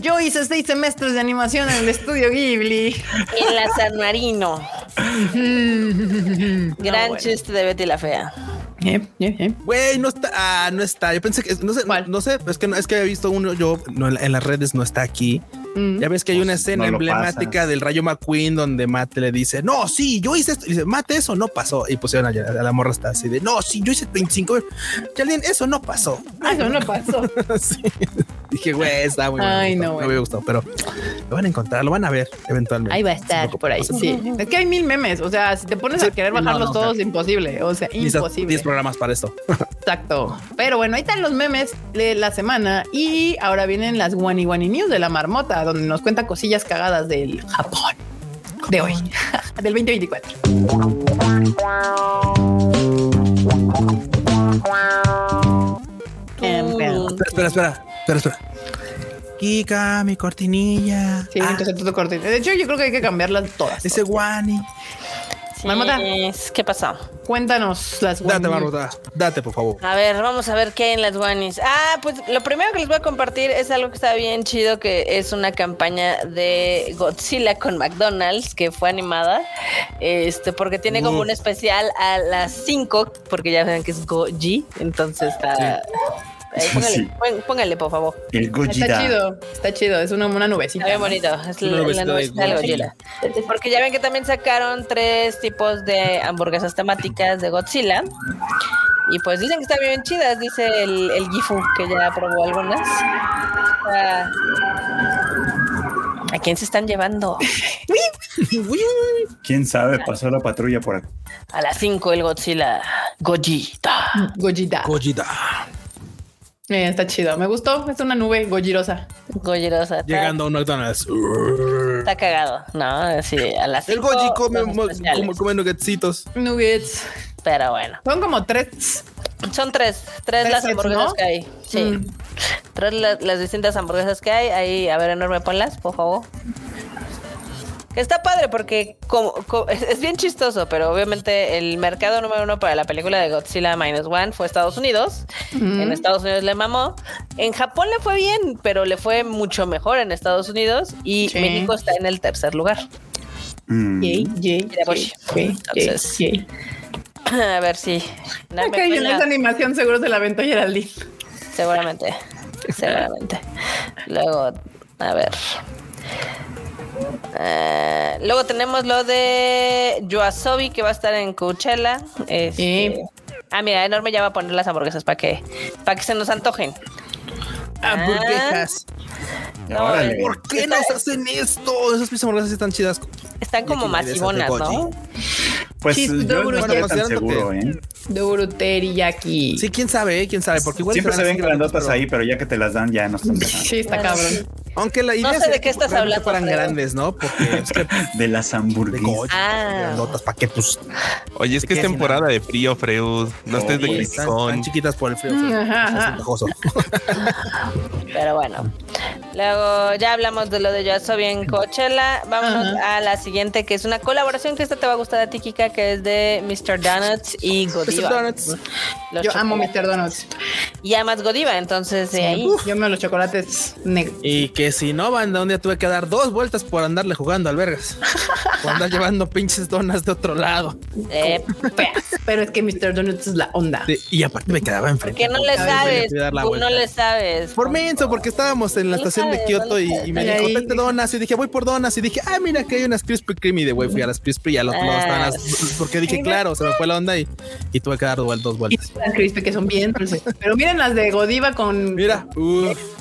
Yo hice seis semestres de animación en el estudio Ghibli. En la San Marino. Gran chiste de Betty la Fea. Güey, no está, ah, no está. Yo pensé que no sé, no, sé, es que es que había visto uno. Yo en las redes no está aquí. Mm. Ya ves que hay una escena emblemática del Rayo McQueen donde Matt le dice, no, sí, yo hice esto. Y dice, Matt, eso no pasó. Y pusieron a, la morra hasta así de, no, sí, yo hice 25. alguien eso no pasó. Ah, eso no pasó. Dije, güey, está muy Ay, no, no, me gustó, pero lo van a encontrar, lo van a ver eventualmente. Ahí va a estar por ahí. Sí. Es que hay mil memes. O sea, si te pones a querer bajarlos todos, imposible. O sea, imposible. 10 programas para esto. Exacto. Pero bueno, ahí están los memes de la semana. Y ahora vienen las Wani Wani News de la marmota, donde nos cuenta cosillas cagadas del Japón de hoy, del 2024. espera, espera, espera, espera. Kika, mi cortinilla. Sí, ah. entonces todo cortinilla. De hecho, yo creo que hay que cambiarlas todas. Ese Wani. ¿Qué pasó? Cuéntanos las Date, Marmota. Date, por favor. A ver, vamos a ver qué hay en las Wanis. Ah, pues lo primero que les voy a compartir es algo que está bien chido, que es una campaña de Godzilla con McDonald's, que fue animada. Este, porque tiene como un especial a las 5, porque ya saben que es Goji, entonces está póngale, por favor. El Gojira. Está chido, está chido, es una, una nubecita. Está bien bonito, es la, nubecita del Godzilla. Porque ya ven que también sacaron tres tipos de hamburguesas temáticas de Godzilla. Y pues dicen que están bien chidas, dice el, el Gifu, que ya probó algunas. ¿A quién se están llevando? ¿Quién sabe? Pasó la patrulla por acá. A las 5 el Godzilla. Gojita. Gojita. Gojita. Eh, está chido. Me gustó. Es una nube gollirosa. Gollirosa. Llegando a un McDonald's. Está cagado. No, sí, a las El Goji come, come, come nuggetsitos. Nuggets. Pero bueno. Son como tres. Son tres. Tres, las hamburguesas que hay. Sí. Mm. Tres las distintas hamburguesas que hay. Ahí, a ver, enorme, ponlas, por favor. Está padre porque como, es, bien chistoso, pero obviamente el mercado número uno para la película de Godzilla Minus One fue Estados Unidos. En Estados Unidos le mamó. En Japón le fue bien, pero le fue mucho mejor en Estados Unidos y México está en el tercer lugar. Mm. a ver si. Acá en esa animación seguro se la aventó Geraldine. Seguramente. Seguramente. Luego, a ver. Eh, luego tenemos lo de Yoasobi que va a estar en Coachella. Este, ah, mira, enorme ya va a poner las hamburguesas para que, para que se nos antojen. Hamburguesas. Ah, ¿Por qué nos hacen esto? Esas hamburguesas están chidas. Están como masivonas, ¿no? Pues yo no estoy tan seguro, ¿eh? Duro teriyaki. Sí, quién sabe, quién sabe, porque igual siempre se ven grandotas ahí, pero ya que te las dan ya no están. Sí, está cabrón. Aunque la idea no sé de qué estás hablando. fueran grandes, ¿no? Porque es que de las hamburguesas. Ah. Notas para qué pues. Oye, es que es temporada de frío, Freud. No estés de criticón. Están chiquitas por el frío. Ajá, Pero bueno. Luego ya hablamos de lo de Yo bien Coachella. Vámonos a la siguiente, que es una colaboración que esta te va a gustar a ti, Kika, que es de Mr. Donuts y Godiva. Mr. Donuts. Yo amo Mr. Donuts. Y amas Godiva, entonces de ahí. yo me los chocolates negros. Y que si no, banda, un día tuve que dar dos vueltas por andarle jugando al vergas. por andar llevando pinches donas de otro lado. Eh, pero es que Mr. Donuts es la onda. y aparte me quedaba enfrente. Que no le sabes. No le sabes. Por menso, porque estábamos en la estación de Kioto y, me dijo, vete donas. Y dije, voy por donas. Y dije, ah, mira que hay unas Krispy Kreme. Y de güey, fui a las Krispy y al otro lado estaban las. Porque dije, claro, se me fue la onda y, y tuve que dar dos vueltas. Las Krispy que son bien dulces. Pero miren las de Godiva con. Mira,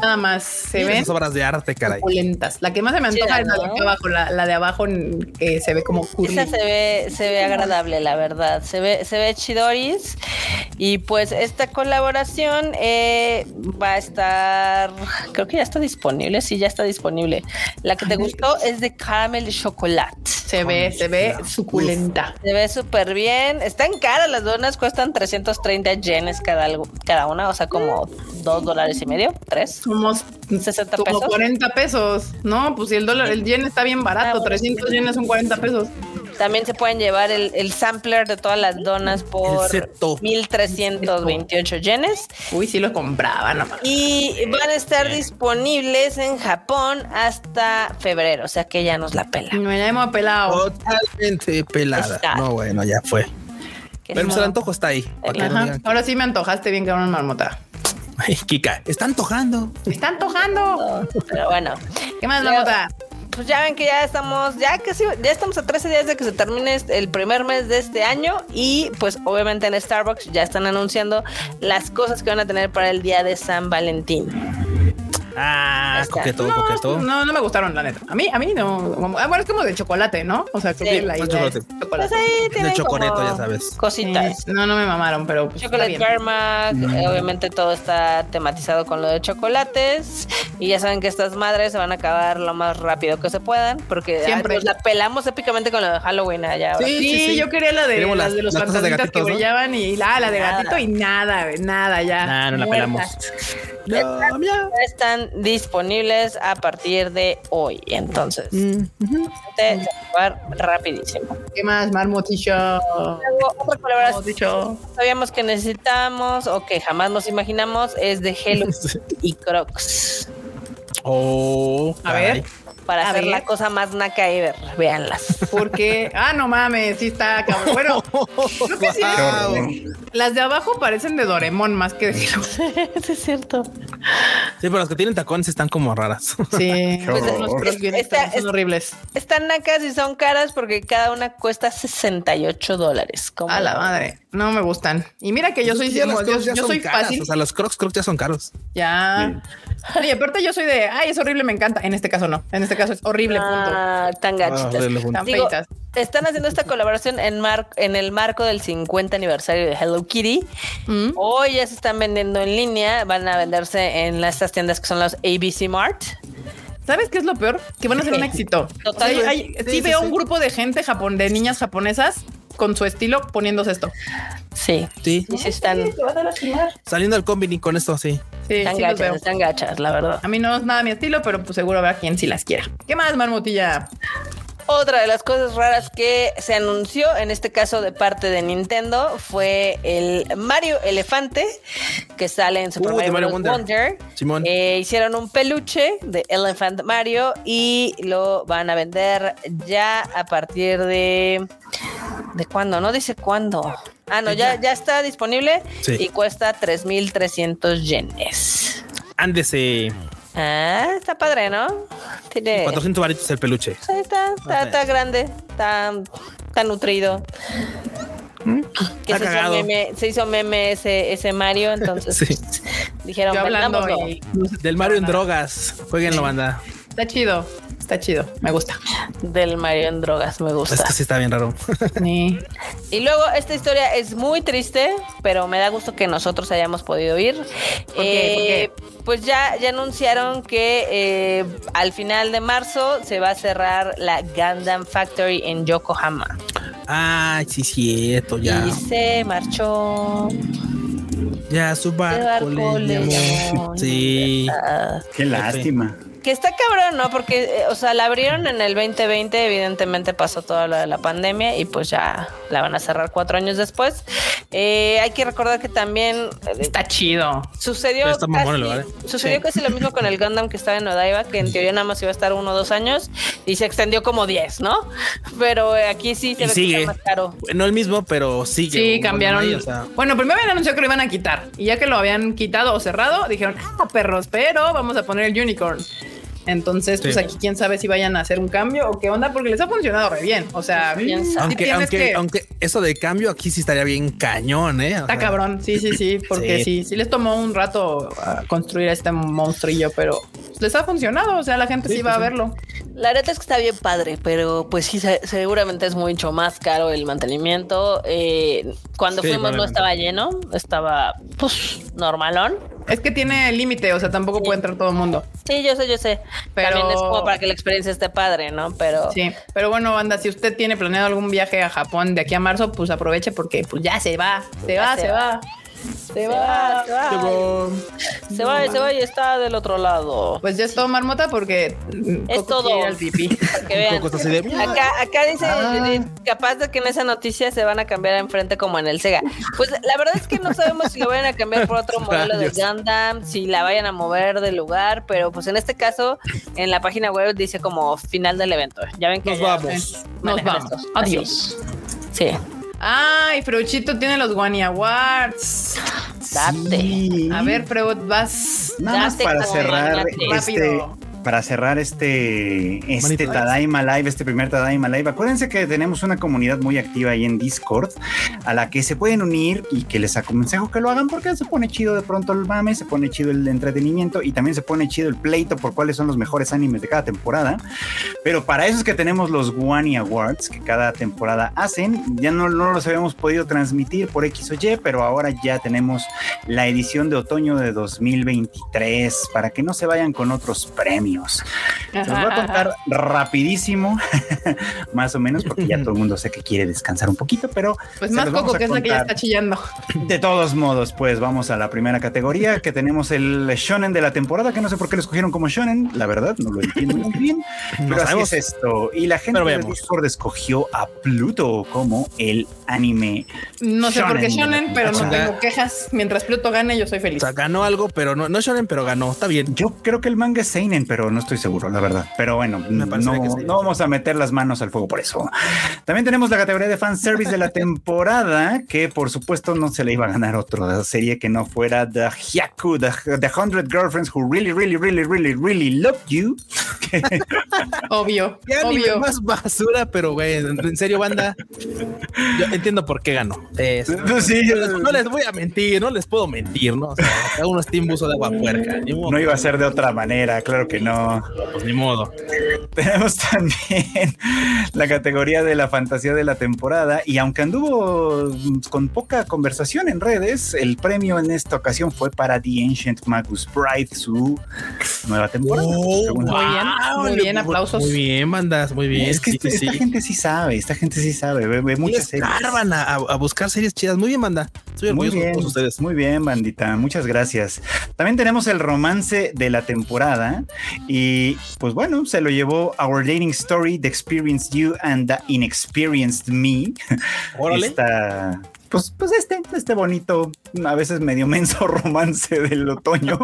nada más se ven. obras de arte, caray. La que más se me antoja es la de abajo, la, de abajo que se ve como curly. Esa se ve, se ve agradable, la verdad. Se ve, se ve chidoris. Y pues esta colaboración eh, va a estar, creo que ya está disponible, sí, ya está disponible. La que te gustó es de caramel chocolate. Se ve, se ve suculenta. Se ve súper bien. Están caras las donas, cuestan 330 yenes cada, cada una, o sea, como dos dólares y medio, tres. Como 60 pesos. Como 40 pesos. No, pues si el dólar, el yen está bien barato, 300 ah, yenes son 40 pesos. También se pueden llevar el, sampler de todas las donas por 1328 yenes. Uy, sí lo compraba nomás. Y van a estar disponibles en Japón hasta febrero, o sea que ya nos la pela. No, ya hemos pelado. Totalmente pelada. No, bueno, ya fue. Pero el antojo está ahí. Ahora sí me antojaste bien, cabrón, marmota. Ay, Kika, está antojando. Está antojando. pero bueno. ¿Qué más, marmota? Pues ya ven que ya estamos, ya casi, ya estamos a 13 días de que se termine este, el primer mes de este año y pues obviamente en Starbucks ya están anunciando las cosas que van a tener para el día de San Valentín. Ah, coqueto, no, coqueto. No, no me gustaron, la neta. A mí, a mí no. Ah, bueno, es como de chocolate, ¿no? O sea, sí, ahí. Chocolate. Pues ahí de choconeto, ya sabes. Cositas. no, no me mamaron, pero. Pues, chocolate Karma, eh, obviamente todo está tematizado con lo de chocolates. Y ya saben que estas madres se van a acabar lo más rápido que se puedan, porque Siempre. la pelamos épicamente con lo de Halloween allá. Sí, sí, yo quería la de, las, de los fantasmitas que brillaban y la, la de gatito y nada, nada, ya. Nah, no la pelamos. No, están disponibles a partir de hoy. Entonces, mm rapidísimo. ¿Qué más, Marmotillo? Otra colaboración sabíamos que necesitamos o que jamás nos imaginamos es de Hello y Crocs. Oh, a ver para hacer la cosa más naca ever. Véanlas. Porque, ah, no mames, sí está cabrón. Bueno, que sí. Las de abajo parecen de Doremon más que de sí, es cierto. Sí, pero las que tienen tacones están como raras. Sí, pues, son horribles. Están nacas y son caras porque cada una cuesta 68 dólares. A la madre. No me gustan. Y mira que yo soy, yo, soy fácil. O sea, los crocs crocs ya son caros. Ya. Y aparte yo soy de, ay, es horrible, me encanta. En este caso no. En este caso es horrible, ah, Tan ah, gachitas. tan feitas. Están haciendo esta colaboración en, mar en el marco del 50 aniversario de Hello Kitty. Mm. Hoy ya se están vendiendo en línea. Van a venderse en estas tiendas que son los ABC Mart. ¿Sabes qué es lo peor? Que van a ser un éxito. Total. sí, veo un grupo de gente japón, de niñas japonesas con su estilo poniéndose esto. Sí. Sí. Y se están saliendo al combini con esto, sí. Sí, están gachas, están gachas, la verdad. A mí no es nada mi estilo, pero pues seguro habrá quien sí las quiera. ¿Qué más, Marmotilla? Otra de las cosas raras que se anunció, en este caso de parte de Nintendo, fue el Mario Elefante, que sale en Super uh, Mario, Wonder. Eh, hicieron un peluche de Elephant Mario y lo van a vender ya a partir de... ¿De cuándo? No dice cuándo. Ah, no, ya, ya está disponible y cuesta 3.300 yenes. Ándese. Ah, está padre, ¿no? Tiene 400 varitos el peluche. está, está, grande, está, está nutrido. ¿Mm? Que se hizo, meme, se hizo, meme, ese, ese Mario, entonces dijeron, hablando del Mario en drogas. Jueguenlo, banda. Está chido. Está chido, me gusta. Del Mario en drogas, me gusta. Es que sí está bien raro. Y luego esta historia es muy triste, pero me da gusto que nosotros hayamos podido ir. Eh, pues ya, ya anunciaron que eh, al final de marzo se va a cerrar la Gundam Factory en Yokohama. Ah, sí, cierto, ya. Y se marchó. Ya su barco, le, Sí. Qué lástima que está cabrón, ¿no? Porque, eh, o sea, la abrieron en el 2020, evidentemente pasó toda la de la pandemia y pues ya la van a cerrar cuatro años después. Eh, hay que recordar que también eh, está chido. Sucedió, casi, sucedió casi lo mismo con el Gundam que estaba en Odaiba, que en teoría nada más iba a estar uno o dos años y se extendió como diez, ¿no? Pero aquí sí se ve sigue. más caro. No el mismo, pero sigue. Sí, cambiaron. Bueno, primero habían anunciado que lo iban a quitar y ya que lo habían quitado o cerrado, dijeron, ah, perros, pero vamos a poner el unicorn. Entonces, pues aquí quién sabe si vayan a hacer un cambio o qué onda, porque les ha funcionado re bien. O sea, aunque, aunque, aunque, eso de cambio aquí sí estaría bien cañón, ¿eh? está cabrón, sí, sí, sí, porque sí. sí. les tomó un rato a construir este monstrillo, pero les ha funcionado. O sea, la gente sí, va a pues verlo. La neta es que está bien padre, pero pues sí, seguramente es mucho más caro el mantenimiento. Eh, cuando fuimos no estaba lleno, estaba pues normalón. Es que tiene límite, o sea, tampoco puede entrar todo el mundo. Sí, yo sé, yo sé. Pero... También es como para que la experiencia esté padre, ¿no? Pero... Sí, pero bueno, banda, si usted tiene planeado algún viaje a Japón de aquí a marzo, pues aproveche porque pues ya se va, se va, se, va. Se, va, se va. Se va, se va y está del otro lado. Pues ya es todo marmota porque es todo. acá, acá dice ah. capaz de que en esa noticia se van a cambiar enfrente como en el Sega. Pues la verdad es que no sabemos si lo vayan a cambiar por otro modelo de Gundam, si la vayan a mover del lugar, pero pues en este caso en la página web dice como final del evento. Ya ven que nos vamos. Nos vamos. Adiós. Sí. Ay, Freuchito tiene los Wani Awards. Date. A ver, Freud, vas. Nada más para cerrar este, para cerrar este, este Tadaima Live, este primer Tadaima Live, acuérdense que tenemos una comunidad muy activa ahí en Discord a la que se pueden unir y que les aconsejo que lo hagan porque se pone chido de pronto el mame, se pone chido el entretenimiento y también se pone chido el pleito por cuáles son los mejores animes de cada temporada. Pero para eso es que tenemos los Wani Awards que cada temporada hacen. Ya no, no los habíamos podido transmitir por X o Y, pero ahora ya tenemos la edición de otoño de 2023 para que no se vayan con otros premios. Se los voy a contar rapidísimo, más o menos, porque ya todo el mundo sé que quiere descansar un poquito, pero... Pues más poco que es la que ya está chillando. De todos modos, pues vamos a la primera categoría, que tenemos el shonen de la temporada, que no sé por qué lo escogieron como shonen, la verdad, no lo entiendo muy bien, pero así es esto. Y la gente de Discord escogió a Pluto como el anime No sé por qué shonen, pero no tengo quejas. Mientras Pluto gane, yo soy feliz. O sea, ganó algo, pero no, no shonen, pero ganó. Está bien. Yo creo que el manga es seinen, pero no estoy seguro, la verdad. Pero bueno, no, no, vamos a meter las manos al fuego por eso. También tenemos la categoría de fan service de la temporada, que por supuesto no se le iba a ganar otra serie que no fuera The Hyaku, The, the Hundred Girlfriends Who Really, Really, Really, Really, Really Love You. obvio, ya obvio. más basura, pero güey, en serio, banda, yo entiendo por qué ganó. sí, no les voy a mentir, no les puedo mentir, ¿no? O sea, unos timbuso de agua puerca. No iba a ser de otra manera, claro que no. Pues ni modo. Tenemos también la categoría de la fantasía de la temporada y aunque anduvo con poca conversación en redes, el premio en esta ocasión fue para The Ancient Magus Bride, su nueva temporada. Oh, muy bien, muy bien, aplausos. Muy bien, bandas, muy bien. Es que esta, gente sí sabe, esta gente sí sabe, ve, muchas series. A, a, buscar series chidas. Muy bien, banda. muy bien, ustedes. Muy bien, bandita. Muchas gracias. También tenemos el romance de la temporada y pues bueno, se lo llevó Our Dating Story, The Experienced You and the Inexperienced Me. Órale. Esta, pues, pues este, este bonito, a veces medio menso romance del otoño.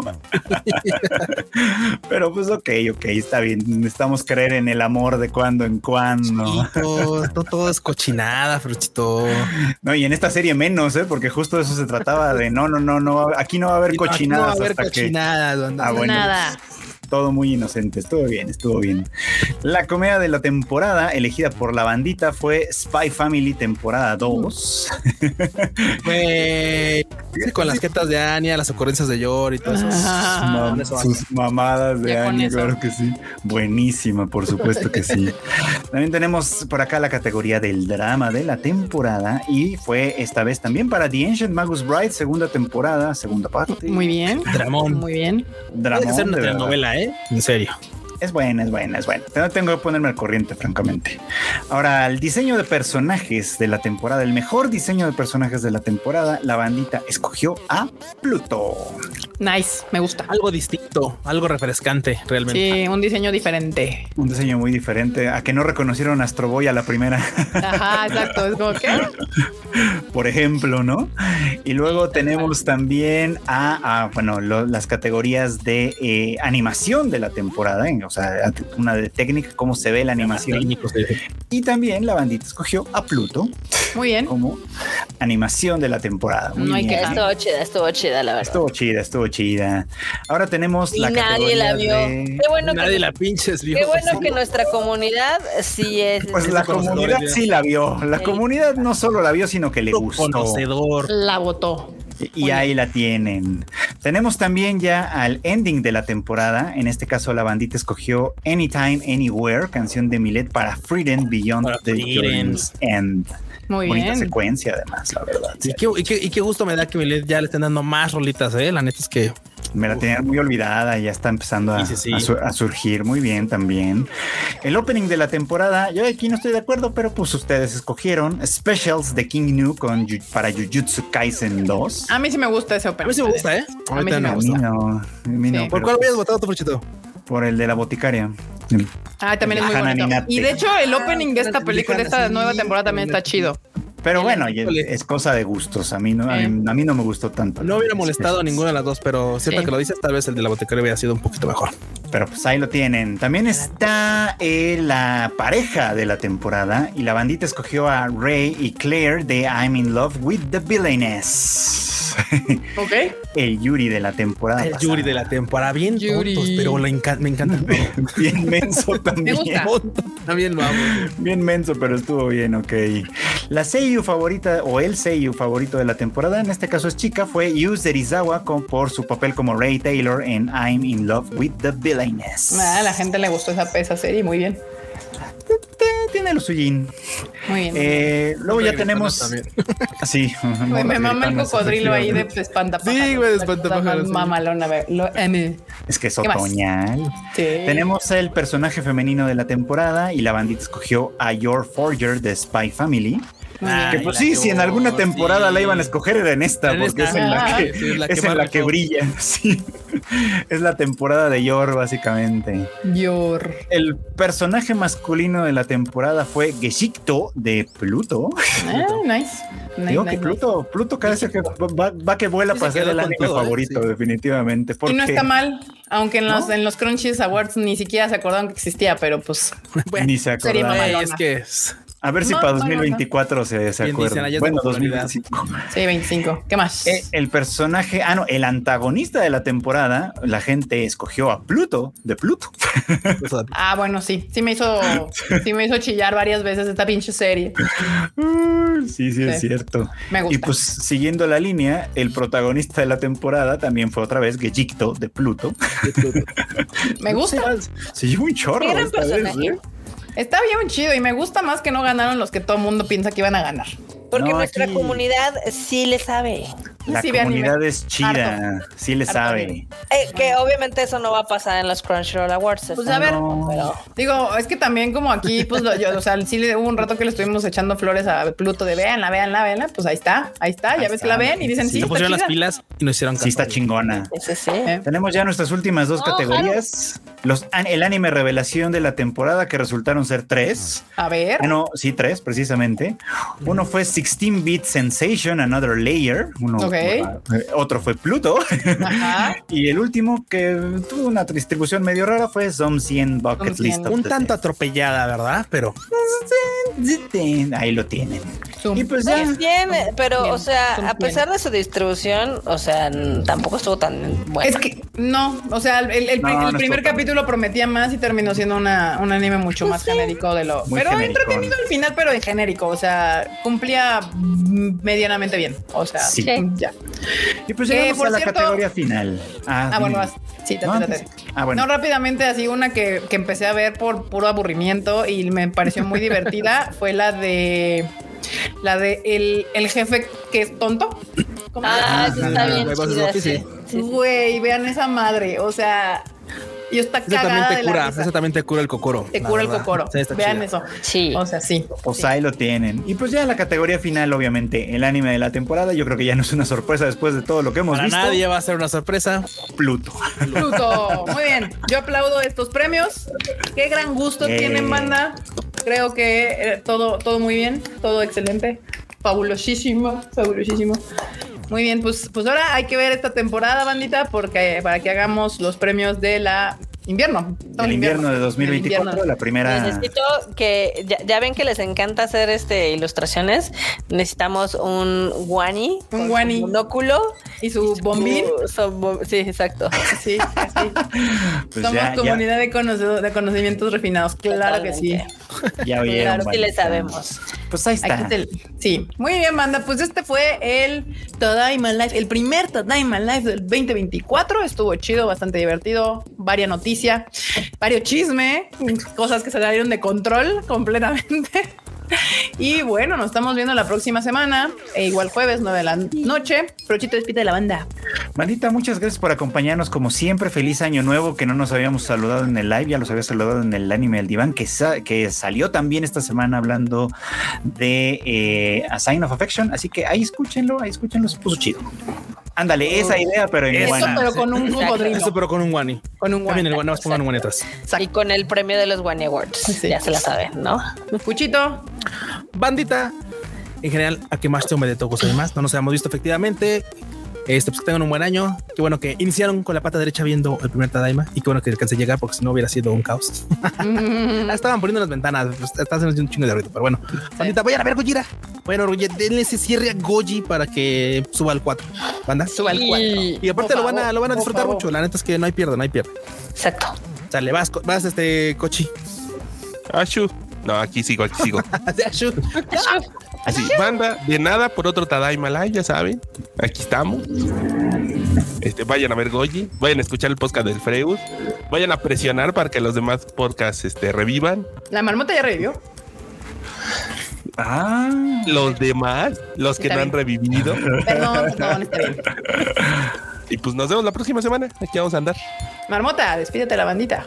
Pero pues ok, ok, está bien. Necesitamos creer en el amor de cuando en cuando. todo, todo es cochinada, Fruchito. No, y en esta serie menos, ¿eh? porque justo eso se trataba de no, no, no, no, aquí no va a haber cochinadas. No va a haber cochinadas. Ah, Nada todo muy inocente. Estuvo bien, estuvo bien. La comedia de la temporada elegida por la bandita fue Spy Family temporada 2. con las jetas de Anya, las ocurrencias de Yor y todo eso. sus mamadas de Anya, claro que sí. Buenísima, por supuesto que sí. También tenemos por acá la categoría del drama de la temporada y fue esta vez también para The Ancient Magus Bride, segunda temporada, segunda parte. Muy bien. Dramón. Muy bien. Dramón. una telenovela, ¿eh? En serio. Es buena, es buena, es buena. No tengo que ponerme al corriente, francamente. Ahora, el diseño de personajes de la temporada, el mejor diseño de personajes de la temporada, la bandita escogió a Pluto. Nice, me gusta. Algo distinto, algo refrescante, realmente. Sí, un diseño diferente. Un diseño muy diferente. A que no reconocieron a Astro Boy a la primera. Ajá, exacto. Es como que. Por ejemplo, ¿no? Y luego tenemos también a, a, bueno, lo- las categorías de eh, animación de la temporada, ¿eh? o sea, una de técnica, cómo se ve la animación. Y también la bandita escogió a Pluto Muy bien. como animación de la temporada. Muy No hay bien. que- Estuvo chida, estuvo chida, la verdad. Estuvo chida, estuvo chida. Ahora tenemos Y la nadie la vio. de- Qué bueno, Nadie que, la pinches vio. qué bueno que nuestra comunidad sí es. Pues Es la comunidad sí la vio. La Sí. comunidad no solo la vio, sino que le gustó. conocedor. La votó. Y ahí la tienen. Tenemos también ya al ending de la temporada. En este caso, la bandita escogió Anytime, Anywhere, canción de Milet para Freedom Beyond Para the Freedom. End. Muy Bonita bien. secuencia, además, la verdad. Y qué, y qué- y qué gusto me da que Milet ya le estén dando más rolitas, eh. La neta es que Me la tenían muy olvidada, ya está empezando a, Sí, sí, sí. a su- a surgir muy bien también. El opening de la temporada, yo aquí no estoy de acuerdo, pero pues ustedes escogieron Specials de King Nu con, para Jujutsu Kaisen 2. A mí sí me gusta ese a opening. mí sí me gusta, eh. A mí sí me a no. mí gusta. no, a mí no, Sí. ¿Por cuál pues, habías votado tu Fruchito? por el de la boticaria. Ah, también es muy bonito. Y de hecho, el opening de esta Ah, película, de esta nueva temporada también está chido. Pero bueno, es cosa de gustos. A mí no, a mí, a mí no me gustó tanto. No hubiera molestado a ninguna de las dos, pero siento Sí. que lo dices, tal vez el de la boticaria hubiera sido un poquito mejor. Pero pues ahí lo tienen. También está eh, la pareja de la temporada y la bandita escogió a Ray y Claire de I'm in Love with the Villainess. ¿Ok? El Yuri de la temporada. El pasada. Yuri de la temporada, bien Yuri. tontos, pero le me encanta. Bien menso también. gusta. También lo amo. Bien menso, pero estuvo bien, ok. La Seiyu favorita o el Seiyu favorito de la temporada, en este caso es chica, fue Yu Serizawa con, por su papel como Ray Taylor en I'm in Love with the Villainess. Ah, a la gente le gustó esa, esa serie. Muy bien. Tiene lo suyín. Muy bien. Eh, luego ya tenemos. también. Sí, Güey, me mama el cocodrilo ahí de espantapájaros. Sí, güey, de espantapájaros. Mamalona. Es que es otoñal. Sí. Tenemos el personaje femenino de la temporada y la bandita escogió a Your Forger de Spy Family. Bien. Que pues sí, que si en alguna vos, temporada sí. la iban a escoger era en esta, En porque esta. es en la Ah, que, sí, es la que es en la que brilla. Sí. Es la temporada de Yor, básicamente. Yor. El personaje masculino de la temporada fue Geshikto de Pluto. Ah, nice. Nice, Digo nice, que Pluto, Pluto cada vez que va, va que vuela para ser el anime todo, ¿eh? favorito, Sí. definitivamente. nice. Y no está mal, aunque en los, ¿No? en los Crunchies Awards ni siquiera se acordaban que existía, pero pues ni se mamalona. Ey, es que es- A ver si No, para no, no, no. 2024 se, se Bueno, de popularidad. 2025. sí, 25. ¿Qué más? Eh, el personaje, ah, no, el antagonista de la temporada, la gente escogió a Pluto, de Pluto. Ah, bueno, sí, sí me hizo, sí me hizo chillar varias veces esta pinche serie. sí, sí, es cierto. Me gusta. Y pues siguiendo la línea, el protagonista de la temporada también fue otra vez Gejicto de Pluto. me gusta. Se llevó un chorro. Gran vez. ¿eh? Está bien chido y me gusta más que no ganaron los que todo el mundo piensa que iban a ganar. Porque No, nuestra aquí- comunidad sí le sabe. La Sí, comunidad es chida, sí le Harto sabe. Eh, que obviamente eso no va a pasar en los Crunchyroll Awards. Pues a ver, pero- digo, es que también como aquí, pues lo- yo, o sea, sí le hubo un rato que le estuvimos echando flores a Pluto de veanla, veanla, veanla, pues ahí está, ahí está, ya ves que la ven y dicen sí, se está pusieron las pilas y no hicieron caso. Sí está chingona. Sí. Eh, Tenemos ya nuestras últimas dos No, categorías. Los, an- el anime revelación de la temporada que resultaron ser tres. A ver, Ah, no, sí, tres, precisamente. Uno fue 16-Bit Sensation, Another Layer. Uno, Ok. eh, otro fue Pluto. ajá, y el último que tuvo una distribución medio rara fue Some 100 Bucket Some List. 100. of Un the tanto atropellada, ¿verdad? Pero. Ahí lo tienen. zoom. Y pues ya. Pues bien, pero, Bien, o sea, a pesar de su distribución, o sea, tampoco estuvo tan bueno. Es que no, o sea, el, el- el No, pri- no el primer tan- capítulo prometía más y terminó siendo una, un anime mucho más genérico de lo. Muy pero genericón. entretenido al final, pero en genérico. O sea, cumplía medianamente bien. O sea, Sí. ya. Y pues llegamos por a la cierto- categoría final. Ah, bueno, dime. vas. Sí, te, No, te- te- antes- Ah, bueno. No, rápidamente, así una que, que empecé a ver por puro aburrimiento y me pareció muy divertida fue la de la de el, el jefe que es tonto. ¿Cómo? Ah, eso está Ah, bien Loki, sí. sí. Güey, vean esa madre. O sea, y está cagada te de cura, la risa. Eso también te cura el cocoro. Te cura el cocoro. Sí, Vean chida. eso. Sí. O sea, sí. Pues sí. ahí lo tienen. Y pues ya la categoría final, obviamente, el anime de la temporada. Yo creo que ya no es una sorpresa después de todo lo que hemos Para visto. nadie va a ser una sorpresa. Pluto. Pluto. Muy bien. Yo aplaudo estos premios. Qué gran gusto Eh. tienen, banda. Creo que eh, todo, todo muy bien, todo excelente. Fabulosísimo, fabulosísimo. Muy bien, pues, pues ahora hay que ver esta temporada, bandita, porque para que hagamos los premios de la invierno. El invierno de Del 2024, invierno. la primera. Necesito que ya, ya ven que les encanta hacer este ilustraciones. Necesitamos un guani, Un guani. su monóculo Y su bombín. sí, exacto. Sí, así. Pues Somos ya, ya, comunidad de, conoce- de conocimientos refinados. Claro que sí. Ya oyeron. Claro, sí le sabemos. Pues ahí está. Te- sí, muy bien, banda. Pues este fue el Tadaima Live, el primer Tadaima Live del 2024. Estuvo chido, bastante divertido. Varia noticia, vario chisme, cosas que se salieron de control completamente. Y bueno, nos estamos viendo la próxima semana, e igual jueves, 9 de la noche. Prochito despide de la banda. Bandita, muchas gracias por acompañarnos como siempre. Feliz año nuevo que no nos habíamos saludado en el live, ya los había saludado en el anime del diván que, que salió también esta semana hablando de eh, A Sign of Affection. Así que ahí escúchenlo, ahí escúchenlo, se puso chido. Ándale, esa idea, pero en Eso, pero con un cocodrilo. Eso, pero con un guani. Con un También el guani, pongan un guani atrás. Y con el premio de los Guani Awards. Sí. Ya se la saben, ¿no? Puchito, Bandita, en general, a que más te de todos y demás. No nos habíamos visto efectivamente. Este, pues que tengan un buen año. Qué bueno que iniciaron con la pata derecha viendo el primer Tadaima y qué bueno que alcancé a llegar porque si no hubiera sido un caos. La estaban poniendo en las ventanas. pues, Está haciendo un chingo de ruido, pero bueno. Bandita, vayan a ver Gojira. Bueno, oye, denle ese cierre a Goji para que suba al 4. Banda. suba al cuatro. Y aparte Por lo van a, lo van a disfrutar mucho. La neta es que no hay pierde, no hay pierde. Exacto. Sale, vas, vas este cochi. Ashu. No, aquí sigo, aquí sigo. Ashu. Así, banda, de nada por otro Tadaima Live, ya saben. Aquí estamos. Este, vayan a ver Goji, vayan a escuchar el podcast del Freud, vayan a presionar para que los demás podcasts este, revivan. La marmota ya revivió. Ah, Los demás, los que Está no han revivido. Perdón, perdón, está bien. Y pues nos vemos la próxima semana. Aquí vamos a andar. Marmota, despídete de la bandita.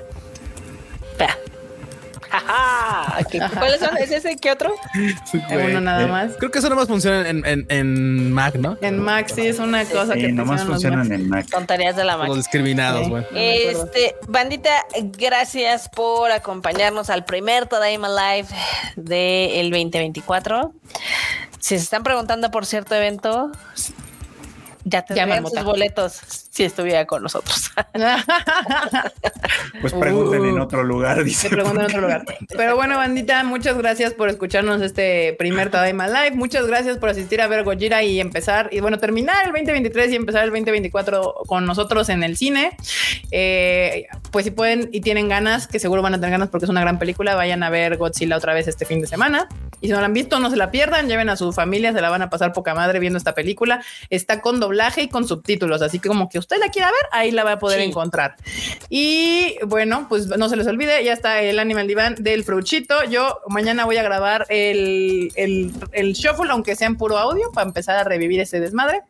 Espera. ¿Qué- ¿Cuáles son? ¿Es ese? ¿Qué otro? Uno nada eh, más. Creo que eso nomás funciona en, en, en Mac, ¿no? En Max sí es una cosa sí, que nomás funcionan los en Mac. Tonterías de la Los máquina. discriminados, Sí. güey. No. Este, bandita, gracias por acompañarnos al primer Tadaima Live del 2024. Si se están preguntando por cierto evento, ya tendrían sus boletos si estuviera con nosotros. Pues pregunten en Uh. otro lugar, dice. Se pregunta en otro lugar. Pero bueno, bandita, muchas gracias por escucharnos este primer Tadaima Live. Muchas gracias por asistir a ver Gojira y empezar, y bueno, terminar el 2023 y empezar el 2024 con nosotros en el cine. Eh, pues si pueden y tienen ganas, que seguro van a tener ganas porque es una gran película, vayan a ver Godzilla otra vez este fin de semana. Y si no la han visto, no se la pierdan, lleven a su familia, se la van a pasar poca madre viendo esta película. Está con doblaje y con subtítulos, así que como que usted la quiera ver, ahí la va a poder Sí. encontrar. Y bueno, pues no se les olvide, ya está el Animal Divan del Fruchito. Yo mañana voy a grabar el, el, el shuffle, aunque sea en puro audio, para empezar a revivir ese desmadre.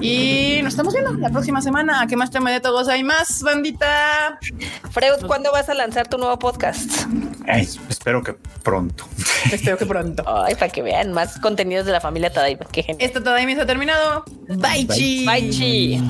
Y nos estamos viendo la próxima semana. ¿A qué más tema de todos hay más, bandita? Freud, ¿cuándo vas a lanzar tu nuevo podcast? Ay, espero que pronto. Espero que pronto. Ay, para que vean más contenidos de la familia Tadaima. Qué genial. Esta todavía se ha terminado. Bye, chi. Bye, chi.